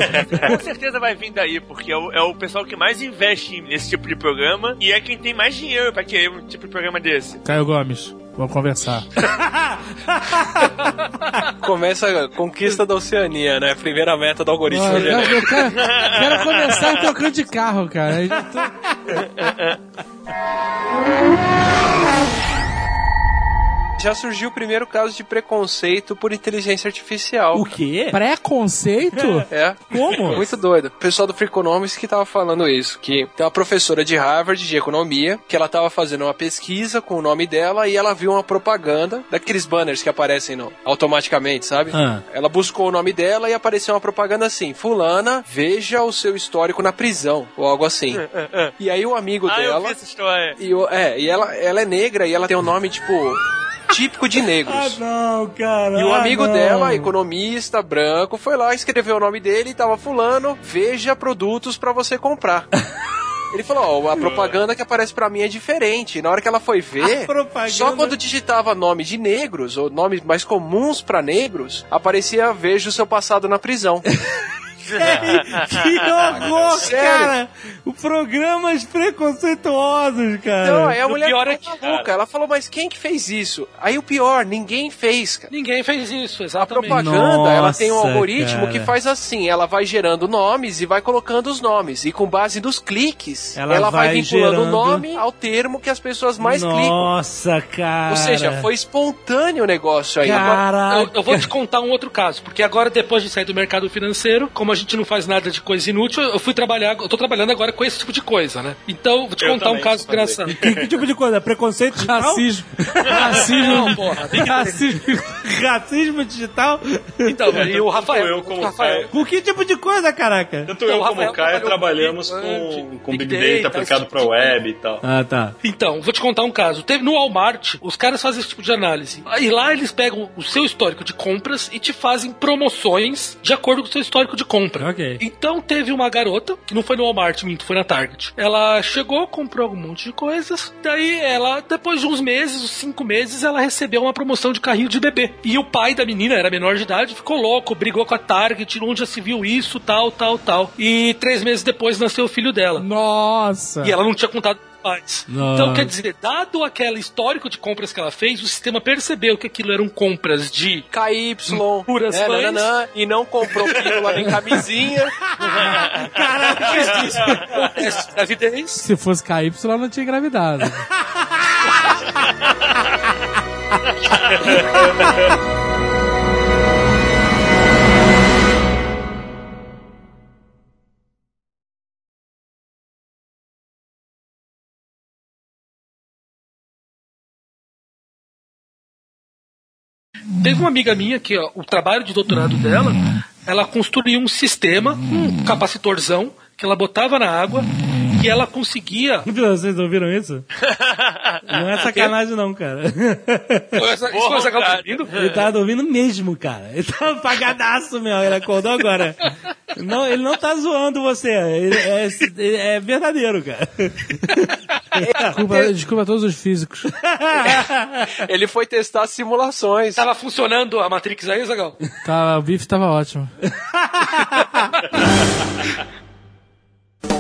[SPEAKER 3] Com certeza vai vir daí, porque é o, é o pessoal que mais investe nesse tipo de programa e é quem tem mais dinheiro pra querer um tipo de programa desse.
[SPEAKER 6] Caio Gomes, vamos conversar.
[SPEAKER 8] Começa a conquista da Oceania, né? Primeira meta do algoritmo.
[SPEAKER 6] Ó, eu, quero, quero começar trocando de carro, cara. Eu já tô-
[SPEAKER 8] Já surgiu o primeiro caso de preconceito por inteligência artificial.
[SPEAKER 2] O quê?
[SPEAKER 6] Preconceito?
[SPEAKER 8] É.
[SPEAKER 6] Como?
[SPEAKER 8] Muito doido. O pessoal do Freakonomics que tava falando isso, que tem uma professora de Harvard de economia, que ela tava fazendo uma pesquisa com o nome dela e ela viu uma propaganda daqueles banners que aparecem no, automaticamente, sabe?
[SPEAKER 2] Ah.
[SPEAKER 8] Ela buscou o nome dela e apareceu uma propaganda assim: Fulana, veja o seu histórico na prisão, ou algo assim. E aí o amigo
[SPEAKER 3] Ah, eu vi
[SPEAKER 8] dela.
[SPEAKER 3] essa história.
[SPEAKER 8] E é, e ela, ela é negra e ela tem um nome, tipo, típico de negros.
[SPEAKER 2] não, cara.
[SPEAKER 8] E o
[SPEAKER 2] ah,
[SPEAKER 8] amigo
[SPEAKER 2] não.
[SPEAKER 8] dela, economista, branco, foi lá, escreveu o nome dele e tava fulano, veja produtos pra você comprar. Ele falou, ó, a propaganda que aparece pra mim é diferente. E na hora que ela foi ver,
[SPEAKER 2] propaganda-
[SPEAKER 8] só quando digitava nome de negros, ou nomes mais comuns pra negros, aparecia veja o seu passado na prisão.
[SPEAKER 2] Que horror, cara! O programas preconceituosos, cara.
[SPEAKER 8] Então, aí a
[SPEAKER 3] o
[SPEAKER 8] mulher
[SPEAKER 3] pior é que,
[SPEAKER 8] maluca.
[SPEAKER 3] cara-
[SPEAKER 8] Ela falou, mas quem que fez isso? Aí o pior, ninguém fez, cara.
[SPEAKER 5] Ninguém fez isso,
[SPEAKER 8] A
[SPEAKER 5] exatamente.
[SPEAKER 8] propaganda, ela tem um
[SPEAKER 2] Nossa,
[SPEAKER 8] algoritmo
[SPEAKER 2] cara.
[SPEAKER 8] que faz assim, ela vai gerando nomes e vai colocando os nomes. E com base nos cliques,
[SPEAKER 2] Ela
[SPEAKER 8] ela, vai,
[SPEAKER 2] vai
[SPEAKER 8] vinculando
[SPEAKER 2] gerando-
[SPEAKER 8] o nome ao termo que as pessoas mais clicam.
[SPEAKER 2] Nossa, cara.
[SPEAKER 8] Ou seja, foi espontâneo o negócio aí. Agora,
[SPEAKER 2] Caraca.
[SPEAKER 5] Eu, eu vou te contar um outro caso, porque agora, depois de sair do mercado financeiro, como a gente não faz nada de coisa inútil, eu fui trabalhar, eu tô trabalhando agora com esse tipo de coisa, né? Então, vou te
[SPEAKER 9] Eu
[SPEAKER 5] contar um caso
[SPEAKER 9] pra
[SPEAKER 5] engraçado.
[SPEAKER 2] Que, que tipo de coisa? Preconceito digital?
[SPEAKER 6] Racismo. Racismo.
[SPEAKER 5] Não, porra.
[SPEAKER 2] Racismo, racismo digital?
[SPEAKER 5] Então, e o Rafael.
[SPEAKER 9] eu como
[SPEAKER 5] o Rafael.
[SPEAKER 9] Caio.
[SPEAKER 2] Com que tipo de coisa, caraca?
[SPEAKER 9] Tanto
[SPEAKER 5] Então,
[SPEAKER 9] eu
[SPEAKER 5] o
[SPEAKER 9] como
[SPEAKER 5] Rafael
[SPEAKER 9] o Caio trabalhamos
[SPEAKER 5] com
[SPEAKER 9] com,
[SPEAKER 5] Big
[SPEAKER 9] com Big
[SPEAKER 5] Data,
[SPEAKER 9] Data aplicado pra
[SPEAKER 5] tipo de-
[SPEAKER 9] web e tal.
[SPEAKER 2] Ah, tá.
[SPEAKER 5] Então, vou te contar um caso. Teve no Walmart, os caras fazem esse tipo de análise. E lá eles pegam o seu histórico de compras e te fazem promoções de acordo com o seu histórico de compra.
[SPEAKER 2] Ok.
[SPEAKER 5] Então teve uma garota, que não foi no Walmart, minto, foi na Target. Ela chegou, comprou um monte de coisas. Daí ela, depois de uns meses, uns cinco meses, ela recebeu uma promoção de carrinho de bebê. E o pai da menina, era menor de idade, ficou louco, brigou com a Target, onde já se viu isso, tal, tal, tal. E três meses depois nasceu o filho dela.
[SPEAKER 6] Nossa.
[SPEAKER 5] E ela não tinha contado pais.
[SPEAKER 2] Nossa.
[SPEAKER 5] Então, quer dizer, dado aquele histórico de compras que ela fez, o sistema percebeu que aquilo eram compras de
[SPEAKER 8] KY,
[SPEAKER 5] Puras
[SPEAKER 8] né,
[SPEAKER 5] mães.
[SPEAKER 8] nananã, e não comprou pílula nem camisinha.
[SPEAKER 5] de gravidez.
[SPEAKER 6] Se fosse KY, ela não tinha engravidado.
[SPEAKER 5] Teve uma amiga minha que ó, o trabalho de doutorado dela, ela construiu um sistema, um capacitorzão, que ela botava na água e ela conseguia.
[SPEAKER 2] Vocês ouviram isso? Não é sacanagem, não, cara.
[SPEAKER 5] Isso foi essa que ela tá ouvindo?
[SPEAKER 2] Ele tava ouvindo mesmo, cara. Ele tava apagadaço, meu. Ele acordou agora. Não, ele não tá zoando você. Ele é, é verdadeiro, cara.
[SPEAKER 6] Desculpa, desculpa a todos os físicos.
[SPEAKER 8] Ele foi testar simulações.
[SPEAKER 5] Tava funcionando a Matrix aí, Zagal?
[SPEAKER 6] Tá, o bife tava ótimo.